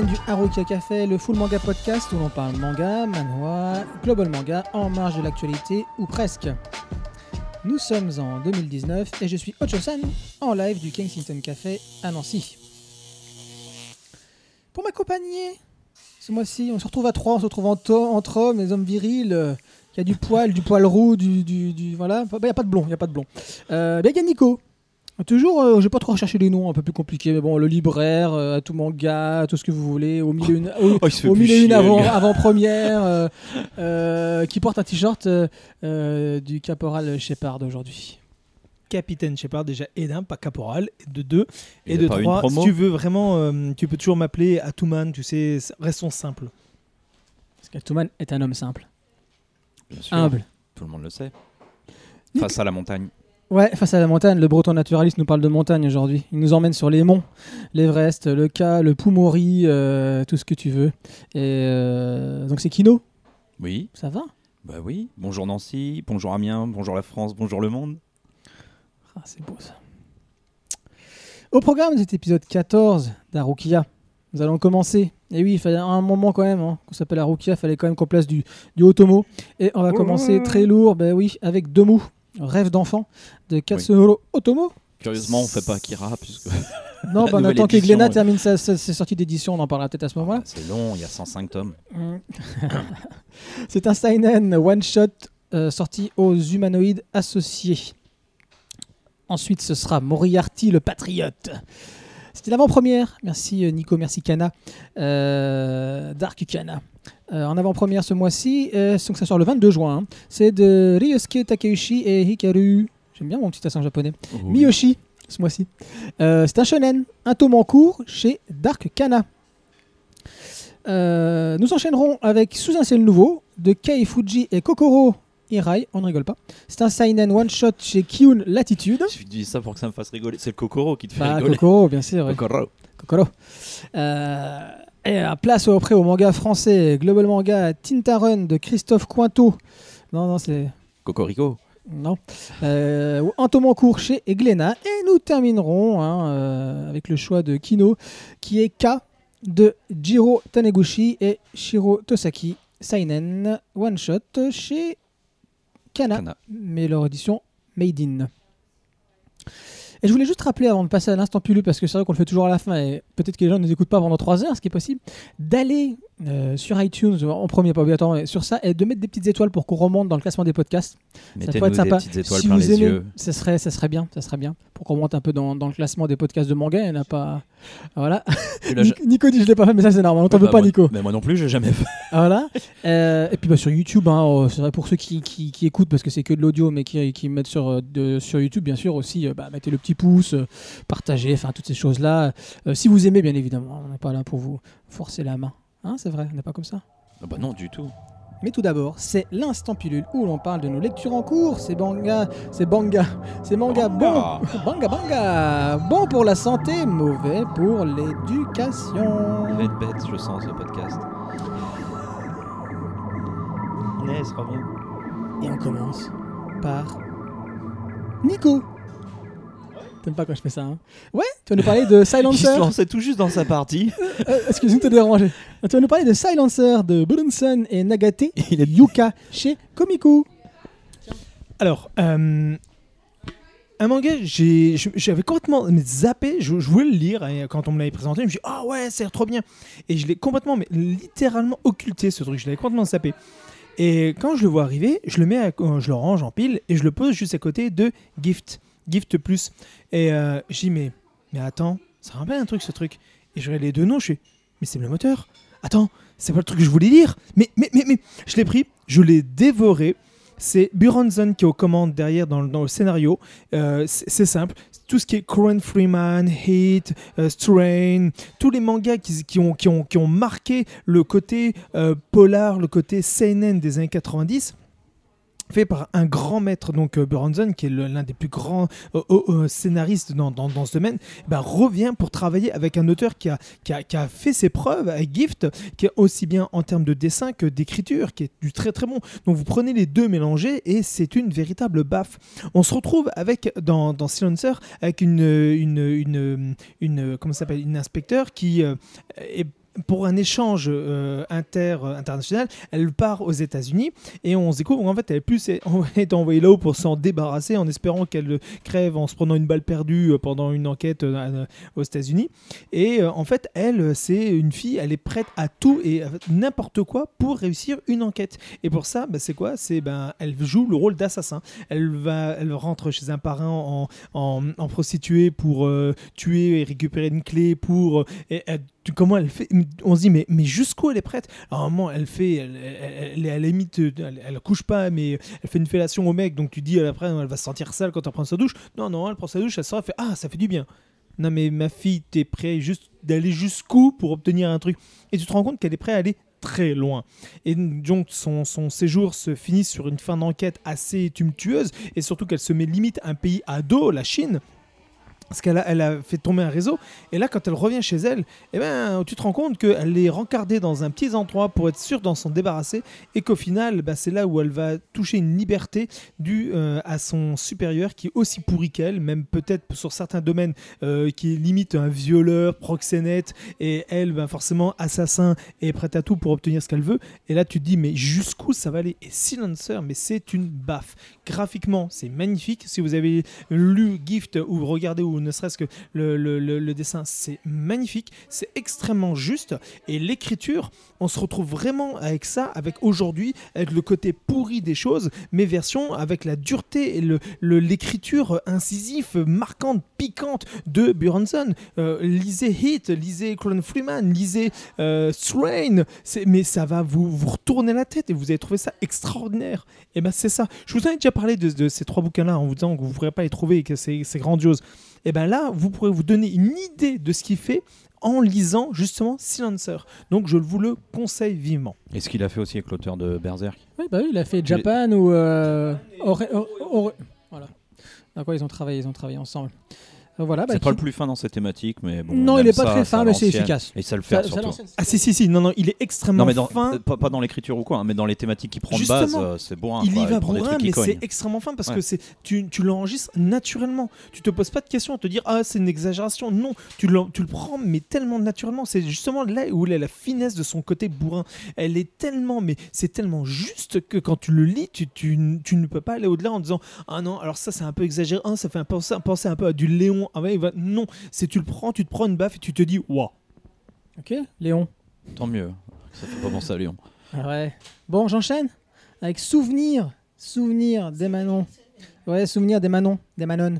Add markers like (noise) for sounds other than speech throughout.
du Haruka Café, le Full Manga Podcast où l'on parle manga, manhwa, global manga, en marge de l'actualité ou presque. Nous sommes en 2019 et je suis Ocho-san en live du Kensington Café à Nancy. Pour m'accompagner, ce mois-ci, on se retrouve à trois, on se retrouve entre, hommes, les hommes virils. euh, Il y a du poil, du poil roux, du, du, voilà. Il n'y a pas de blond, il y a pas de blond. Euh, Nico. Toujours, euh, je vais pas trop rechercher les noms un peu plus compliqués, mais bon, le libraire, euh, à tout manga, tout ce que vous voulez, au milieu une, au, (laughs) Oh, au une avant, avant-première, euh, euh, qui porte un t-shirt euh, du caporal Shepard aujourd'hui. Capitaine Shepard déjà et d'un, pas caporal, et de deux, et a de pas une trois. Si promo tu veux vraiment, euh, tu peux toujours m'appeler Atuman, tu sais, restons simples. Parce qu'Atuman est un homme simple, Bien sûr, humble. Tout le monde le sait. Face à la montagne. Ouais, face à la montagne, le breton naturaliste nous parle de montagne aujourd'hui. Il nous emmène sur les monts, l'Everest, le K, le Pumori, euh, tout ce que tu veux. Et euh, donc c'est Kino, Oui, ça va? Bah oui. Bonjour Nancy, bonjour Amiens, bonjour la France, bonjour le monde. Ah, c'est beau ça. Au programme de cet épisode 14 d'Arukia, nous allons commencer. Et oui, il fallait un moment quand même, hein, qu'on s'appelle Arukia, il fallait quand même qu'on place du, du Otomo. Et on va commencer très lourd, ben oui, avec Domu, Rêve d'enfant de Katsuhiro Otomo. Curieusement, on fait pas Akira puisque (laughs) Non, (laughs) ben, on attend qu'Eglena édition, ouais. termine sa, sa- ses sorties d'édition, on en parlera peut-être à ce moment-là. c'est long, il y a 105 tomes. Mm. (laughs) C'est un Seinen one-shot euh, sorti aux humanoïdes associés. Ensuite, ce sera Moriarty le Patriote. C'était l'avant-première. Merci euh, Nico, merci Kana. Euh, Dark Kana. Euh, en avant-première ce mois-ci, euh, donc ça sort le 22 juin. hein. C'est de Ryosuke Takeuchi et Hikaru. J'aime bien mon petit accent japonais. Miyoshi, ce mois-ci. Euh, c'est un shonen, un tome en cours chez Dark Kana. Euh, nous enchaînerons avec Sous un ciel nouveau de Kei Fuji et Kokoro On ne rigole pas. C'est un seinen one shot chez Kyun Latitude. Je dis ça pour que ça me fasse rigoler. C'est le Kokoro qui te fait Bah, rigoler. Kokoro, bien sûr. ouais. Kokoro. Kokoro. Euh, et à place auprès au manga français Global Manga Tinta Run de Christophe Cointeau. Non, non, c'est. Cocorico. Non. Euh, un tome en cours chez Eglena. Et nous terminerons hein, euh, avec le choix de Kino, qui est K de Jiro Taneguchi et Shiro Tosaki. Seinen One Shot chez Kana, Kana. mais leur édition Made in. Et je voulais juste rappeler avant de passer à l'instant Pulu, parce que c'est vrai qu'on le fait toujours à la fin, et peut-être que les gens ne nous écoutent pas pendant 3 heures, ce qui est possible, d'aller euh, sur iTunes, en premier, pas obligatoirement, mais sur ça, et de mettre des petites étoiles pour qu'on remonte dans le classement des podcasts. Ça pourrait être sympa. si vous les aimez, yeux. ça serait, ça serait bien, ça serait bien, pour qu'on remonte un peu dans, dans le classement des podcasts de manga. Il n'y en a pas. Voilà. Là, je- Nico, dit je l'ai pas fait, mais ça c'est normal. On t'en Bah, veut pas, moi- Nico. Mais moi non plus, j'ai jamais fait. Voilà. Euh, et puis bah, sur YouTube, hein, oh, c'est vrai pour ceux qui, qui, qui écoutent parce que c'est que de l'audio, mais qui, qui mettent sur, euh, de- sur YouTube, bien sûr aussi, bah, mettez le petit pouce, euh, partagez, enfin toutes ces choses-là. Euh, si vous aimez, bien évidemment, on n'est pas là pour vous forcer la main. Hein, c'est vrai, on n'est pas comme ça. Ah bah non, du tout. Mais tout d'abord, c'est l'instant pilule où l'on parle de nos lectures en cours. C'est banga, c'est banga, c'est manga bon, banga banga, bon pour la santé, mauvais pour l'éducation. Il va être bête, je sens, ce podcast. Inès, reviens. Et on commence par Nico. T'aimes pas quand je fais ça, hein Ouais, tu vas nous parler de (laughs) Il se Silencer. lançait tout juste dans sa partie. Euh, Excuse-moi de te déranger. Tu vas nous parler de Silencer de Brunson et Nagate (laughs) et Yuka chez Komiku. Alors, euh, un manga, j'avais complètement zappé, je, je voulais le lire et quand on me l'avait présenté, je me suis dit, ah ouais, c'est trop bien. Et je l'ai complètement, mais littéralement occulté ce truc, je l'avais complètement zappé. Et quand je le vois arriver, je le mets, à- euh, je le range en pile et je le pose juste à côté de Gift, Gift Plus. Et euh, je dis, mais, mais attends, ça rappelle un truc ce truc. Et je les deux noms, je fais, mais c'est le moteur. Attends, c'est pas le truc que je voulais lire. Mais, mais, mais, mais, je l'ai pris, je l'ai dévoré. C'est Buronson qui est aux commandes derrière dans, le- dans le scénario. Euh, c'est simple. Tout ce qui est Corin Freeman, Heat, euh, Strain, tous les mangas qui, qui ont, qui, ont, qui ont marqué le côté polar, le côté seinen des années 90. Fait par un grand maître, donc euh, Buronson, qui est l'un des plus grands euh, euh, scénaristes dans, dans- ce domaine, bah, revient pour travailler avec un auteur qui a, qui, a, qui a fait ses preuves avec Gift, qui est aussi bien en termes de dessin que d'écriture, qui est du très très bon. Donc vous prenez les deux mélangés et c'est une véritable baffe. On se retrouve avec dans, dans Silencer avec une une une, comment une inspecteur qui est pour un échange euh, inter euh, international, elle part aux États-Unis et on se découvre qu'en fait elle est plus (laughs) est envoyée là-haut pour s'en débarrasser en espérant qu'elle crève en se prenant une balle perdue euh, pendant une enquête aux États-Unis. Et en fait, elle, c'est une fille, elle est prête à tout et à n'importe quoi pour réussir une enquête. Et pour ça, bah, c'est quoi? C'est ben, elle joue le rôle d'assassin. Elle va, elle rentre chez un parrain en, en, en prostituée pour tuer et récupérer une clé pour et comment elle fait? On se dit mais jusqu'où elle est prête? Alors, à elle fait, elle, limite, euh, elle, couche pas, mais elle fait une fellation au mec. Donc tu dis après, elle va se sentir sale quand elle prend sa douche. Non non, elle prend sa douche, elle sort, elle fait ah ça fait du bien. Non mais ma fille, t'es prêt juste d'aller jusqu'où pour obtenir un truc? Et tu te rends compte qu'elle est prête à aller très loin. Et donc son, séjour se finit sur une fin d'enquête assez tumultueuse et surtout qu'elle se met limite un pays à dos, la Chine. Parce qu'elle a, fait tomber un réseau. Et là, quand elle revient chez elle, eh ben, tu te rends compte qu'elle est rencardée dans un petit endroit pour être sûre d'en s'en débarrasser. Et qu'au final, bah, c'est là où elle va toucher une liberté due euh, à son supérieur qui est aussi pourri qu'elle, même peut-être sur certains domaines, euh, qui est limite un violeur, proxénète. Et elle, ben, forcément, assassin et prête à tout pour obtenir ce qu'elle veut. Et là, tu te dis, mais jusqu'où ça va aller? Et Silencer, mais c'est une baffe. Graphiquement, c'est magnifique. Si vous avez lu Gift ou regardé ou ne serait-ce que le, dessin, c'est magnifique. C'est extrêmement juste. Et l'écriture, on se retrouve vraiment avec ça, avec aujourd'hui, avec le côté pourri des choses, mais version avec la dureté et l'écriture incisif, marquante, piquante de Buronson. Euh, lisez Hit, lisez Colin Freeman, lisez euh, Strain, mais ça va vous, vous retourner la tête et vous allez trouver ça extraordinaire. Et ben c'est ça. Je vous ai déjà parlé de, de ces trois bouquins-là en vous disant que vous ne pourrez pas les trouver et que c'est grandiose. Et ben là, vous pourrez vous donner une idée de ce qu'il fait en lisant justement Silencer. Donc je vous le conseille vivement. Et ce qu'il a fait aussi avec l'auteur de Berserk? Oui, bah oui, il a fait Japan ou. Euh, Ore- Ore- Voilà. Dans quoi ils ont travaillé? Ils ont travaillé ensemble. Euh, voilà, bah, c'est pas le qui- plus fin dans cette thématique, mais bon. Non, on il est pas ça, très fin, mais c'est efficace. Et ça le fait ça, surtout. Ah si si si, non non, il est extrêmement Non, mais dans- fin. pas, pas dans l'écriture ou quoi, hein, mais dans les thématiques qu'il prend base, euh, c'est bon. il quoi, y va trucs qui mais c'est extrêmement fin parce Ouais. que c'est tu, tu l'enregistres naturellement. Tu te poses pas de questions à te dire ah c'est une exagération. Non, tu le, tu le prends mais tellement naturellement. C'est justement là où il a la finesse de son côté bourrin. Elle est tellement mais c'est tellement juste que quand tu le lis, tu, tu, tu ne peux pas aller au-delà en disant ah non alors ça c'est un peu exagéré. Ah, ça fait un penser, penser un peu à du Léon. Ah ouais, il va- non, c'est tu le prends, tu te prends une baffe et tu te dis waouh. Ok, Léon. Tant mieux. Ça fait pas penser à Léon. Ah Ouais. Bon, j'enchaîne avec Souvenir. Souvenir des Manons. Ouais, Souvenir des Manons, des Manon.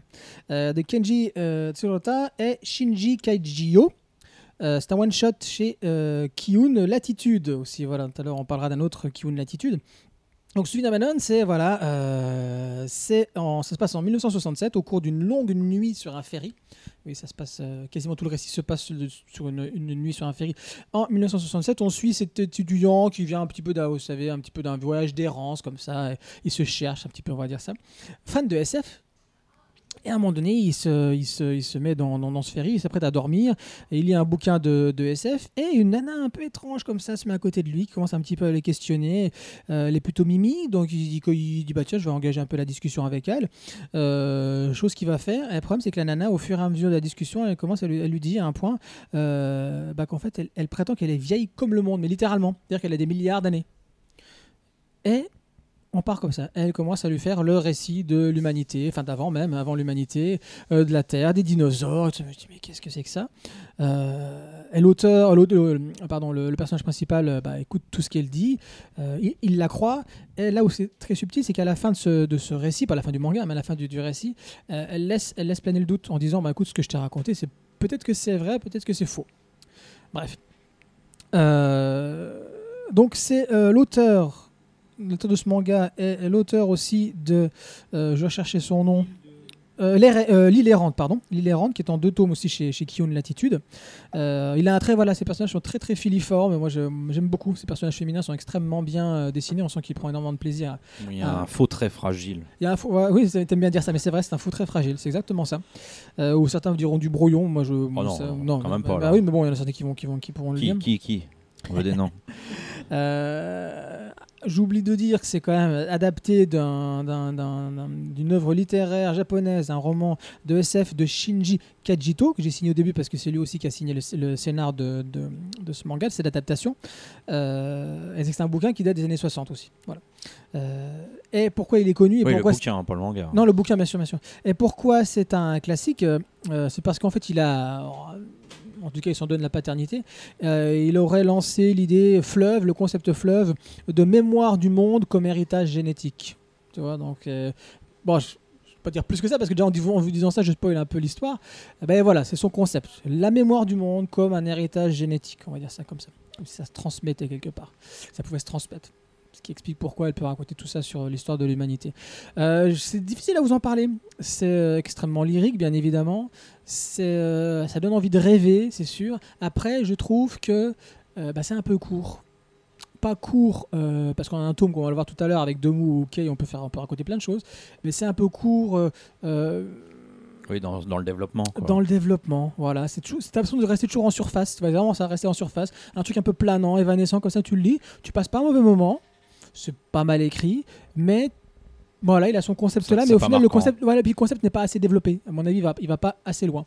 Euh, de Kenji euh, Tsurota et Shinji Kaijio. Euh, c'est un one-shot chez euh, Kiyun Latitude aussi. Voilà, tout à l'heure on parlera d'un autre Kiyun Latitude. Donc Souvenir des Manon, c'est voilà, euh, c'est ça se passe en 1967 au cours d'une longue nuit sur un ferry. Oui, ça se passe euh, quasiment tout le récit se passe sur- une, nuit sur un ferry. En 1967, on suit cet étudiant qui vient un petit peu d'un, vous savez, un petit peu d'un voyage d'errance comme ça. il se cherche un petit peu, on va dire ça. Fan de SF. Et à un moment donné, il se, il se, il se met dans, dans, dans ce ferry, il s'apprête à dormir. Et il lit un bouquin de, de SF. Et une nana un peu étrange comme ça se met à côté de lui, qui commence un petit peu à les questionner. Euh, elle est plutôt mimi. Donc il dit, il dit bah, tiens, je vais engager un peu la discussion avec elle. Euh, chose qu'il va faire. Et le problème, c'est que la nana, au fur et à mesure de la discussion, elle commence à lui, à lui dire à un point euh, bah, qu'en fait, elle prétend qu'elle est vieille comme le monde, mais littéralement. C'est-à-dire qu'elle a des milliards d'années. Et on part comme ça. Elle commence à lui faire le récit de l'humanité, enfin d'avant même, avant l'humanité, euh, de la Terre, des dinosaures. Je me dis, mais qu'est-ce que c'est que ça? Euh, Et l'auteur, pardon, le, personnage principal, euh, bah, écoute tout ce qu'elle dit, il, la croit. Et là où c'est très subtil, c'est qu'à la fin de ce, de ce récit, pas à la fin du manga, mais à la fin du, du récit, elle, laisse, elle laisse planer le doute en disant, bah, écoute, ce que je t'ai raconté, c'est peut-être que c'est vrai, peut-être que c'est faux. Bref. Donc c'est l'auteur l'auteur de ce manga est l'auteur aussi de euh, je vais chercher son nom euh, l'Er- euh, L'île errante, pardon. L'île errante, qui est en deux tomes aussi chez, chez Kiyun Latitude. Euh, il a un trait, voilà, ces personnages sont très très filiformes. Moi, j'aime beaucoup. Ces personnages féminins sont extrêmement bien euh, dessinés. On sent qu'il prend énormément de plaisir. Il y a un faux très fragile. Il y a un faux, ouais, oui, t'aimes bien dire ça, mais c'est vrai, c'est un faux très fragile. C'est exactement ça. Ou certains diront du brouillon. Moi, je. Oh non, ça- non, quand même pas, Bah, oui, mais bon, il y en a certains qui vont, qui vont, qui pourront le Qui, dire. qui, qui? On veut des noms. (laughs) Euh, J'oublie de dire que c'est quand même adapté d'un- d'un- d'un- d'un- d'une œuvre littéraire japonaise, un roman de SF de Shinji Kajito, que j'ai signé au début parce que c'est lui aussi qui a signé le, le scénar de, de- de ce manga, de cette adaptation. Euh, et c'est un bouquin qui date des années 60 aussi. Voilà. Euh, et pourquoi il est connu et Oui, le pourquoi bouquin, hein, pas le manga. non, le bouquin, bien sûr, bien sûr. Et pourquoi c'est un classique? Euh, C'est parce qu'en fait, il a. En tout cas, il s'en donne la paternité. euh, il aurait lancé l'idée fleuve, le concept fleuve, de mémoire du monde comme héritage génétique. Tu vois, donc. euh, bon, je. pas dire plus que ça parce que déjà en vous disant ça je spoil un peu l'histoire Eh ben voilà c'est son concept la mémoire du monde comme un héritage génétique on va dire ça comme ça comme si ça se transmettait quelque part ça pouvait se transmettre ce qui explique pourquoi elle peut raconter tout ça sur l'histoire de l'humanité euh, c'est difficile à vous en parler. C'est euh, extrêmement lyrique, bien évidemment. C'est, euh, ça donne envie de rêver, c'est sûr. Après, je trouve que bah, c'est un peu court. Pas court, parce qu'on a un tome qu'on va le voir tout à l'heure avec Demu ou Kei, on peut, faire, on peut raconter plein de choses. Mais c'est un peu court Oui, dans, dans le développement. quoi. dans le développement. Voilà, c'est toujours- c'est l'impression de rester toujours en surface. Tu vas vraiment ça rester en surface. Un truc un peu planant, évanescent, comme ça, tu le lis. Tu passes pas un mauvais moment. C'est pas mal écrit, mais voilà, il a son concept là, mais au final, le concept, voilà, puis le concept n'est pas assez développé. À mon avis, il va, il va pas assez loin.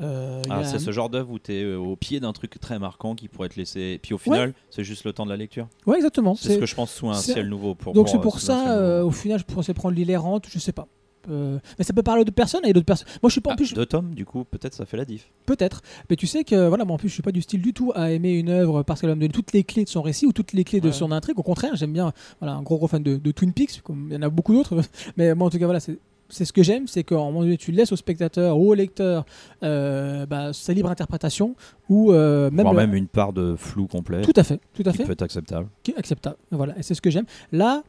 Euh, Ah, a- c'est ce genre d'œuvre où tu es au pied d'un truc très marquant qui pourrait te laisser. Puis au final, c'est juste le temps de la lecture. Ouais, exactement. C'est ce que je pense sous un ciel nouveau. Pour, Donc c'est euh, pour ça, euh, au final, je pourrais prendre l'île errante, je sais pas. Euh, mais ça peut parler à d'autres personnes et d'autres personnes. Moi, je suis pas en Ah, plus. Deux tomes, du coup, peut-être ça fait la diff. Peut-être. Mais tu sais que, voilà, moi en plus, je suis pas du style du tout à aimer une œuvre parce qu'elle va me donner toutes les clés de son récit ou toutes les clés de son intrigue. Au contraire, j'aime bien, voilà, un gros gros fan de, de Twin Peaks, comme il y en a beaucoup d'autres. (laughs) Mais moi, en tout cas, voilà, c'est. C'est ce que j'aime, c'est qu'en moment donné, tu laisses au spectateur ou au lecteur euh, bah, sa libre interprétation ou euh, même, Voire le- même une part de flou complet tout à fait, tout à qui fait, peut être acceptable. qui est acceptable. Voilà, et c'est ce que j'aime. Là,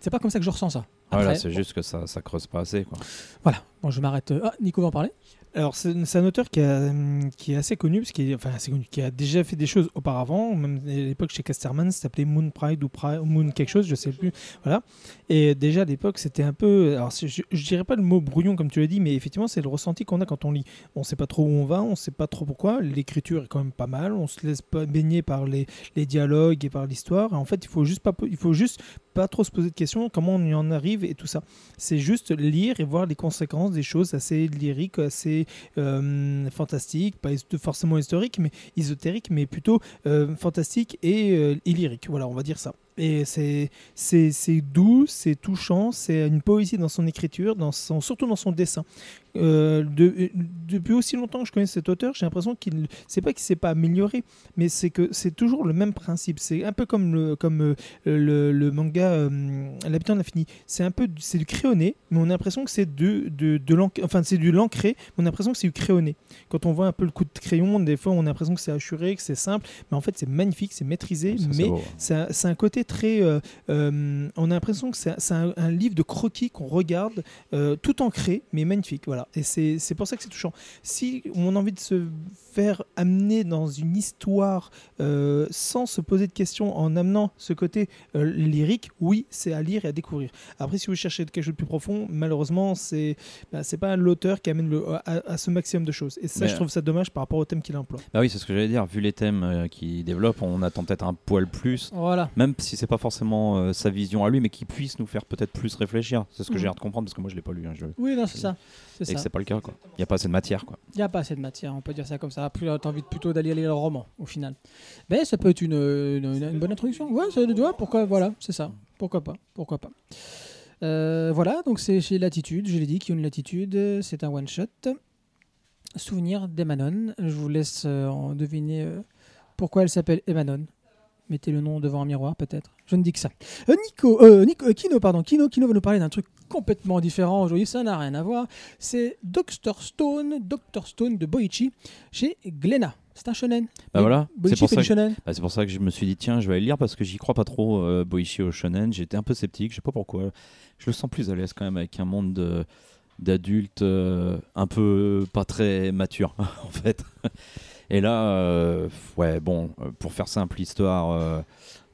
c'est pas comme ça que je ressens ça. Voilà, c'est juste que ça, creuse pas assez. Quoi. Voilà, bon, je m'arrête. Ah, Nico va en parler. Alors, c'est un auteur qui, est assez connu, parce qu'il enfin, assez connu, qui a déjà fait des choses auparavant, même à l'époque chez Casterman, ça s'appelait Moon Pride ou Pri- Moon quelque chose, je sais plus. Voilà. Et déjà à l'époque, c'était un peu. Alors, je, je dirais pas le mot brouillon, comme tu l'as dit, mais effectivement, c'est le ressenti qu'on a quand on lit. On sait pas trop où on va, on sait pas trop pourquoi. L'écriture est quand même pas mal, on se laisse pas baigner par les, dialogues et par l'histoire. En fait, il faut juste pas, il faut juste pas trop se poser de questions, comment on y en arrive et tout ça. C'est juste lire et voir les conséquences des choses assez lyriques, assez euh, fantastiques, pas forcément historiques, mais ésotériques, mais plutôt euh, fantastiques et, euh, et lyriques. Voilà, on va dire ça. Et c'est doux, c'est touchant, c'est une poésie dans son écriture, dans son, surtout dans son dessin. Euh, de- depuis aussi longtemps que je connais cet auteur, j'ai l'impression qu'il c'est pas qu'il s'est pas amélioré, mais c'est que c'est toujours le même principe. C'est un peu comme le comme euh, le, le manga euh, L'habitant de l'infini. C'est un peu du- c'est du crayonné, mais on a l'impression que c'est de de, de enfin c'est du l'ancré, on a l'impression que c'est du crayonné. Quand on voit un peu le coup de crayon, des fois on a l'impression que c'est assuré, que c'est simple, mais en fait c'est magnifique, c'est maîtrisé, Ça, c'est mais c'est un, un côté très. euh, euh, on a l'impression que c'est un, un livre de croquis qu'on regarde, euh, tout ancré, mais magnifique. Voilà. Et c'est pour ça que c'est touchant. Si on a envie de se faire amener dans une histoire sans se poser de questions, en amenant ce côté lyrique, oui, c'est à lire et à découvrir. Après, si vous cherchez quelque chose de plus profond, malheureusement, c'est bah, c'est pas l'auteur qui amène le, à, à ce maximum de choses. Et ça, Mais- je trouve ça dommage par rapport au thème qu'il emploie. Bah oui, c'est ce que j'allais dire. Vu les thèmes euh, qu'il développe, on attend peut-être un poil plus. Voilà. Même si c'est pas forcément euh, sa vision à lui, mais qui puisse nous faire peut-être plus réfléchir. C'est ce que Mhm. j'ai l'air de comprendre parce que moi je l'ai pas lu. Hein, je... Oui, non, c'est ça. C'est Et que ça. c'est pas le cas. quoi. Il y a pas assez de matière. Quoi. Il n'y a pas assez de matière, on peut dire ça comme ça. Après, t'as envie plutôt d'aller lire le roman, au final. Mais ça peut être une, une, une- une bonne introduction. Ouais, ça doit, pourquoi, voilà, c'est ça. Pourquoi pas, pourquoi pas. Euh, voilà, donc c'est chez Latitude, je l'ai dit, qui ont une latitude, c'est un one-shot. Souvenir d'Emanon. Je vous laisse euh, en deviner euh, pourquoi elle s'appelle Emanon. Mettez le nom devant un miroir, peut-être. Je ne dis que ça. Euh, Nico, euh, Nico- euh, Kino, pardon, Kino, Kino va nous parler d'un truc complètement différent aujourd'hui. Ça n'a rien à voir. C'est Dr. Stone, Dr. Stone de Boichi chez Glénat. C'est un shonen. Bah voilà, c'est pour ça que-. Bah, pour ça que je me suis dit, tiens, je vais aller le lire parce que j'y crois pas trop, Boichi au shonen. J'étais un peu sceptique, je sais pas pourquoi. Je le sens plus à l'aise quand même avec un monde de. d'adultes euh, un peu pas très matures (laughs) en fait. Et là, euh, ouais, bon, euh, pour faire simple histoire, euh,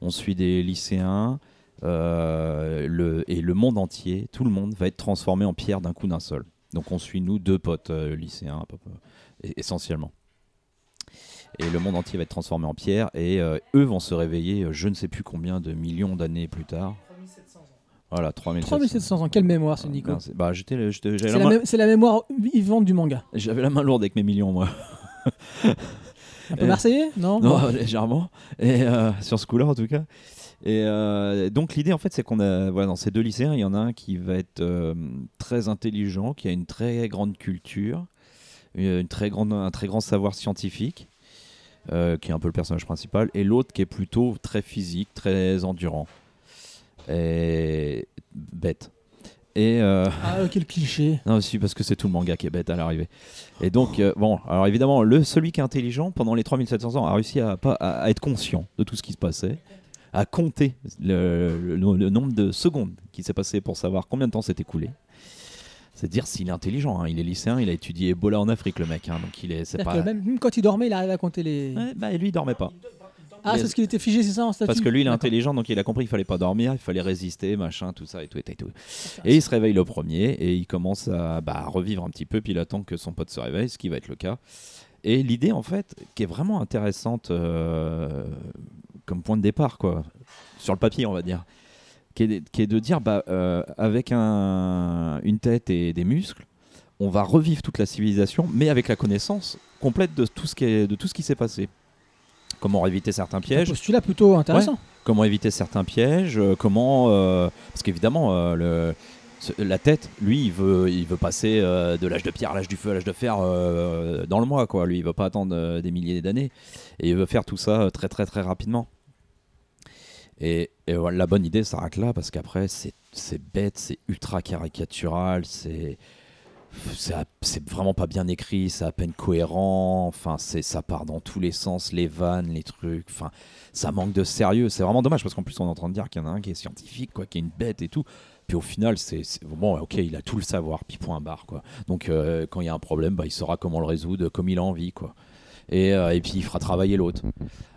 on suit des lycéens le, et le monde entier, tout le monde va être transformé en pierre d'un coup d'un seul. Donc on suit nous deux potes lycéens essentiellement. Et le monde entier va être transformé en pierre et euh, eux vont se réveiller je ne sais plus combien de millions d'années plus tard. Voilà, 3700. 3700 ans, quelle mémoire, c'est Nico. Merci. Bah, C'est la, la mémoire vivante du manga. j'avais la main lourde avec mes millions, moi. Un peu marseillais Non, Non, (laughs) légèrement. Et euh, sur ce coup-là, en tout cas. Et euh, donc l'idée, en fait, c'est qu'on a, voilà, dans ces deux lycéens, il y en a un qui va être euh, très intelligent, qui a une très grande culture, très grande, un très grand savoir scientifique, qui est un peu le personnage principal, et l'autre qui est plutôt très physique, très endurant et bête. Et euh, Ah, quel cliché. (laughs) non, aussi parce que c'est tout le manga qui est bête à l'arrivée. Et donc, euh, bon, alors évidemment, le, celui qui est intelligent, pendant les 3700 ans, a réussi à, à, à être conscient de tout ce qui se passait, à compter le, le- le nombre de secondes qui s'est passé pour savoir combien de temps s'est écoulé. C'est dire s'il est intelligent. hein. Il est lycéen, il a étudié Ebola en Afrique, le mec. hein. donc il est. Pas. même, même quand il dormait, il arrivait à compter les. Ouais, bah, lui, il dormait pas. Ah, c'est parce qu'il était figé, c'est ça en statue Parce que lui, il est intelligent, donc il a compris qu'il fallait pas dormir, il fallait résister, machin, tout ça et tout et tout. Et, il se réveille le premier et il commence à, bah, à revivre un petit peu, puis il attend que son pote se réveille, ce qui va être le cas. Et l'idée, en fait, qui est vraiment intéressante euh, comme point de départ, quoi, sur le papier, on va dire, qui est, qui est de dire, bah, euh, avec un- une tête et des muscles, on va revivre toute la civilisation, mais avec la connaissance complète de tout ce qui, est, de tout ce qui s'est passé. Comment éviter certains Un pièges, postulat plutôt intéressant. comment éviter certains pièges, comment parce qu'évidemment euh, le la tête, lui, il veut, il veut passer euh, de l'âge de pierre à l'âge du feu à l'âge de fer euh, dans le mois, quoi. Lui, il veut pas attendre euh, des milliers d'années et il veut faire tout ça très très très rapidement. Et, et voilà, la bonne idée s'arrête là parce qu'après c'est c'est bête, c'est ultra caricatural, c'est c'est vraiment pas bien écrit, c'est à peine cohérent. Enfin, ça part dans tous les sens, les vannes, les trucs. Enfin, ça manque de sérieux. C'est vraiment dommage parce qu'en plus on est en train de dire qu'il y en a un qui est scientifique, quoi, qui est une bête et tout. Puis au final, c'est bon, ok, il a tout le savoir, puis point barre, quoi. Donc euh, quand il y a un problème, bah, il saura comment le résoudre, comme il a envie, quoi. Et, euh, et puis il fera travailler l'autre.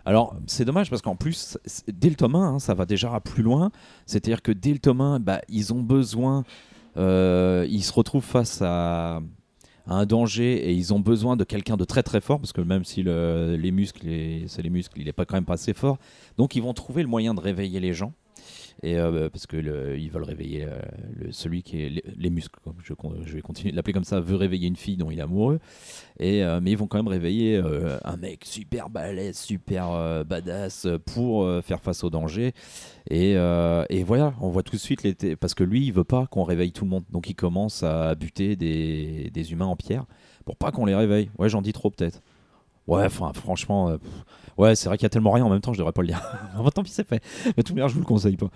Alors c'est dommage parce qu'en plus, dès le tome 1, hein, ça va déjà plus loin. C'est-à-dire que dès le tome 1, bah, ils ont besoin, ils se retrouvent face à, un danger et ils ont besoin de quelqu'un de très très fort parce que même si le- les muscles, c'est les muscles, il n'est pas quand même pas assez fort. Donc ils vont trouver le moyen de réveiller les gens. Et euh, parce que ils veulent réveiller euh, celui qui est les, les muscles. Je, vais continuer de l'appeler comme ça. Veut réveiller une fille dont il est amoureux. Et euh, mais ils vont quand même réveiller un mec super balèze, super badass pour faire face au danger. Et, voilà, on voit tout de suite parce que lui, il veut pas qu'on réveille tout le monde. Donc il commence à buter des, humains en pierre pour pas qu'on les réveille. Ouais, j'en dis trop peut-être. Ouais, enfin, franchement, ouais, c'est vrai qu'il y a tellement rien en même temps, je devrais pas le dire. (laughs) Tant pis, c'est fait. Mais de toute manière, je vous le conseille pas.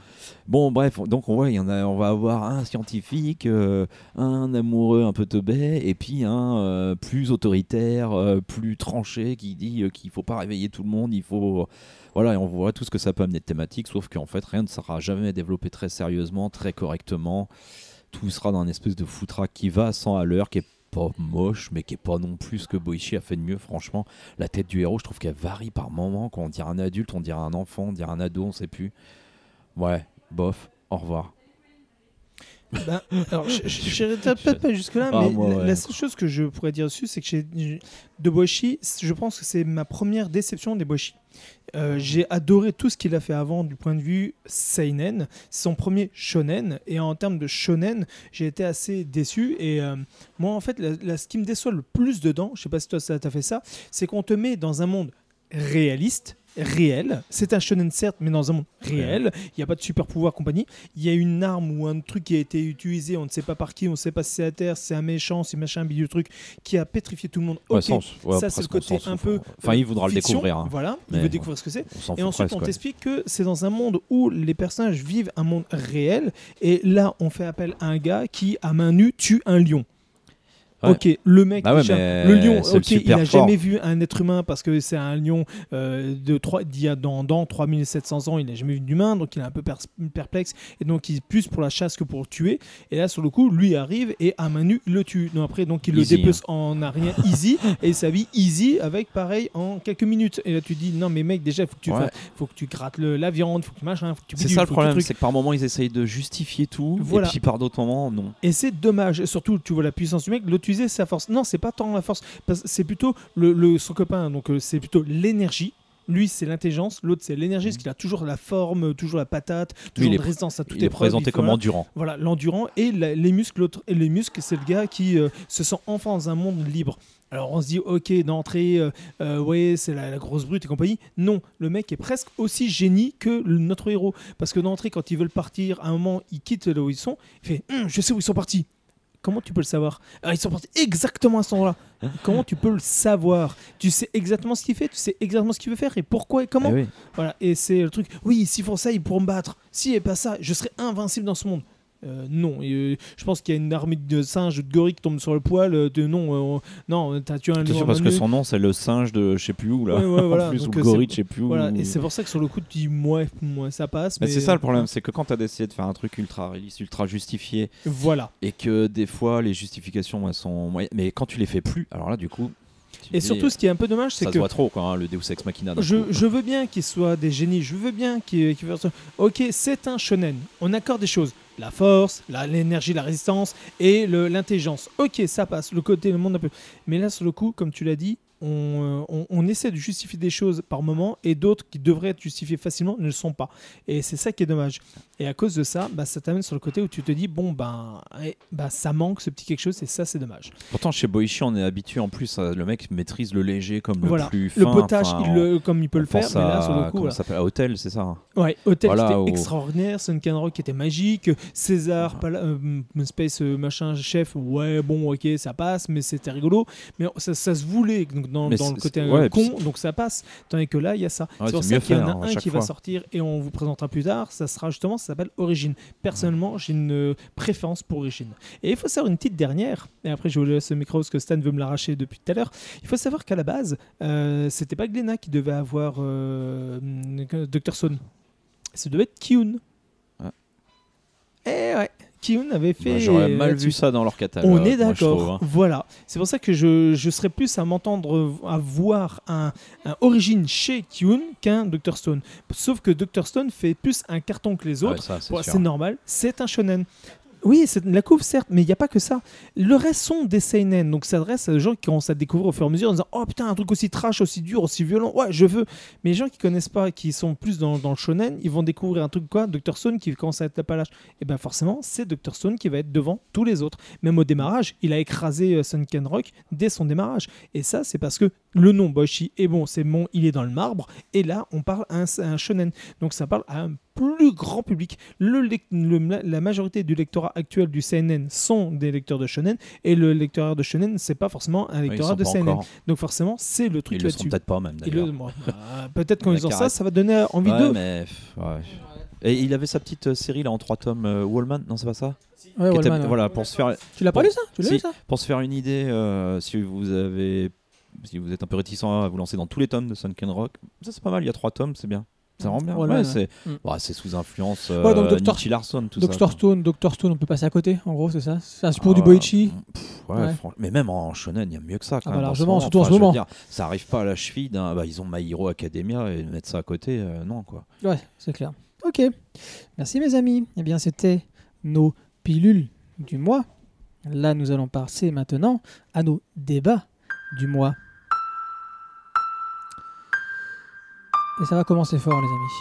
Bon, bref, donc on voit, y en a, on va avoir un scientifique, euh, un amoureux un peu teubé, et puis un euh, plus autoritaire, euh, plus tranché, qui dit qu'il faut pas réveiller tout le monde, il faut. Voilà, et on voit tout ce que ça peut amener de thématique, sauf qu'en fait, rien ne sera jamais développé très sérieusement, très correctement. Tout sera dans une espèce de foutraque qui va 100 à l'heure, qui est pas moche, mais qui est pas non plus ce que Boichi a fait de mieux, franchement. La tête du héros, je trouve qu'elle varie par moment. Quand on dirait un adulte, on dirait un enfant, on dirait un ado, on sait plus. Ouais, bof, au revoir. Ben, alors, (laughs) je n'irai peut-être pas jusque-là, Ah, mais moi, la, ouais. la seule chose que je pourrais dire dessus, c'est que chez De Boichi, je pense que c'est ma première déception des Boichi. Euh, J'ai adoré tout ce qu'il a fait avant du point de vue seinen. Son premier shonen. Et en termes de shonen, j'ai été assez déçu. Et euh, moi, en fait, la, la- ce qui me déçoit le plus dedans, je sais pas si toi ça t'a fait ça, c'est qu'on te met dans un monde réaliste, réel. C'est un shonen certes, mais dans un monde réel. Il n'y a pas de super pouvoir compagnie. Il y a une arme ou un truc qui a été utilisé, on ne sait pas par qui, on ne sait pas si c'est à terre, c'est un méchant, si machin, un bidule truc, qui a pétrifié tout le monde. Ouais, Ok, ça, ouais, c'est le côté un peu. Enfin, il voudra le découvrir. hein. Voilà, il veut découvrir ce que c'est. Et ensuite, presque, on t'explique que c'est dans un monde où les personnages vivent un monde réel. Et là, on fait appel à un gars qui, à main nue, tue un lion. Ouais. Ok, le mec, Bah ouais, le lion, c'est le ok, il n'a jamais vu un être humain parce que c'est un lion euh, de 3, d'il y a dans, dans 3700 ans, il n'a jamais vu d'humain, donc il est un peu perplexe et donc il est plus pour la chasse que pour le tuer. Et là, sur le coup, lui arrive et à main nue, le tue. Donc après, donc il Easy, hein. le dépece en un rien easy (laughs) et sa vie easy avec pareil en quelques minutes. Et là, tu dis non, mais mec, déjà, faut que tu, Ouais. fasses- faut que tu grattes le- la viande, faut que tu machin, faut que tu C'est ça le problème, c'est que par moments ils essayent de justifier tout, Voilà. et puis par d'autres moments, non. Et c'est dommage. Et surtout, tu vois la puissance du mec, l'autre utiliser sa force. Non, c'est pas tant la force. C'est plutôt le, le- son copain. Donc, euh, c'est plutôt l'énergie. Lui, c'est l'intelligence. L'autre, c'est l'énergie, parce qu'il a toujours la forme, toujours la patate, toujours une résistance à toute Il est présenté il faut- comme voilà. endurant. Voilà, l'endurant et la- les muscles. L'autre et les muscles, c'est le gars qui euh, se sent enfin dans un monde libre. Alors on se dit, ok, d'entrée, euh, euh, ouais, c'est la, la grosse brute et compagnie. Non, le mec est presque aussi génie que le- notre héros. Parce que d'entrée, quand ils veulent partir, à un moment, ils quittent là où ils sont. Il fait, Hum, je sais où ils sont partis. Comment tu peux le savoir Ah, Ils sont partis exactement à cet endroit-là. Comment tu peux le savoir Tu sais exactement ce qu'il fait, tu sais exactement ce qu'il veut faire et pourquoi et comment. Eh oui. Voilà, et c'est le truc. Oui, s'ils font ça, ils pourront me battre. S'il n'y a pas ça, je serai invincible dans ce monde. Euh, non, euh, je pense qu'il y a une armée de singes, de gorilles qui tombent sur le poil. euh, De non, non, t'as tué un C'est sûr parce que son nom c'est le singe de je sais plus où là. Ouais, ouais, (laughs) voilà. en plus, ou le gorille je sais plus où. Voilà, et c'est pour ça que sur le coup, tu dis, ouais, ouais, ça passe. Mais Mais, c'est ça le problème, c'est que quand t'as essayé de faire un truc ultra réaliste, ultra justifié, Voilà. et que des fois les justifications elles sont moyennes, mais quand tu les fais plus, alors là du coup. Et surtout, ce qui est un peu dommage, c'est ça que se voit trop quoi, hein, le Deus Ex Machina. Je, veux bien qu'ils soient des génies, je veux bien fassent ça. Ok, c'est un shonen. On accorde des choses. La force, l'énergie, la résistance et l'intelligence. Ok, ça passe. Le côté, le monde un peu. Mais là, sur le coup, comme tu l'as dit, on, euh, on- on essaie de justifier des choses par moment et d'autres qui devraient être justifiées facilement ne le sont pas. Et c'est ça qui est dommage. Et à cause de ça, bah, ça t'amène sur le côté où tu te dis, bon, ben, eh, bah, ça manque ce petit quelque chose et ça, c'est dommage. Pourtant chez Boichi on est habitué en plus, à- le mec maîtrise le léger comme le voilà. plus fin. le potage, enfin, il le- comme il peut le faire, mais là, sur le coup, voilà. ça s'appelle Hôtel, c'est ça. hein. Ouais, Hotel Voilà, qui était au- extraordinaire, Sunken Rock qui était magique, César, Pala- euh, Space euh, machin chef, ouais bon ok ça passe, mais c'était rigolo, mais ça, ça se voulait donc, dans, le côté ouais, con, donc ça passe, tandis que là il y a ça. Ouais, c'est pour ça qu'il y en a hein, un qui va sortir et on vous présentera plus tard, ça sera justement, ça s'appelle Origine. Personnellement j'ai une euh, préférence pour Origine. Et il faut savoir une petite dernière, et après je vous laisse le micro parce que Stan veut me l'arracher depuis tout à l'heure, il faut savoir qu'à la base, euh, c'était pas Glenna qui devait avoir euh, Dr. Stone. Ça devait être Kyun. Ouais. Eh ouais, Kyun avait fait. Moi, J'aurais mal vu ça dans leur catalogue. On est d'accord. hein. Voilà. C'est pour ça que je, je serais plus à m'entendre à voir un, un origine chez Kyun qu'un Dr. Stone. Sauf que Dr. Stone fait plus un carton que les autres. Bon, c'est normal, c'est un shonen. Oui, c'est la couve certes, mais il n'y a pas que ça. Le reste sont des seinen, donc ça s'adresse à des gens qui commencent à découvrir au fur et à mesure en disant oh putain un truc aussi trash, aussi dur, aussi violent, ouais je veux. Mais les gens qui connaissent pas, qui sont plus dans, le shonen, ils vont découvrir un truc quoi, Dr Stone qui commence à être la palache. Et ben forcément c'est Dr Stone qui va être devant tous les autres. Même au démarrage, il a écrasé euh, Sunken Rock dès son démarrage. Et ça c'est parce que le nom Boshi est bon, c'est bon, il est dans le marbre. Et là on parle à un, à shonen, donc ça parle à un plus grand public. Le, lec- le- la majorité du lectorat actuel du CNN sont des lecteurs de shonen et le lectorat de shonen c'est pas forcément un lectorat de CNN. encore. Donc forcément c'est le truc Ils le sont là-dessus. peut-être pas même le- bah, Peut-être ils ont ça, ça va donner envie Ouais, d'eux. mais, ouais. Et il avait sa petite euh, série là en trois tomes, euh, Wallman, non c'est pas ça Ouais, Qui était- Wallman, ouais. Voilà, pour se faire, Tu l'as pas lu ça Tu l'as si. lu ça pour se faire une idée, euh, si vous avez, si vous êtes un peu réticent à vous lancer dans tous les tomes de Sunken Rock, ça c'est pas mal. Il y a trois tomes, c'est bien. Ça rend bien. Ouais, ouais. c'est, Mm. c'est sous influence euh, Ouais, donc Dr. Nicky Larson, tout ça. Doctor Stone, Doctor Stone, on peut passer à côté, en gros, c'est ça C'est c'est pour Ah, du Boichi. pff, ouais, Ouais. franch- mais même en shonen, il y a mieux que ça. Quand Ah bah même, largement, surtout en ce dire, ça arrive pas à la cheville d'un. Bah, ils ont My Hero Academia et mettre ça à côté, euh, non quoi. Ouais, c'est clair. Ok. Merci mes amis. Eh bien, c'était nos pilules du mois. Là, nous allons passer maintenant à nos débats du mois. Et ça va commencer fort, les amis.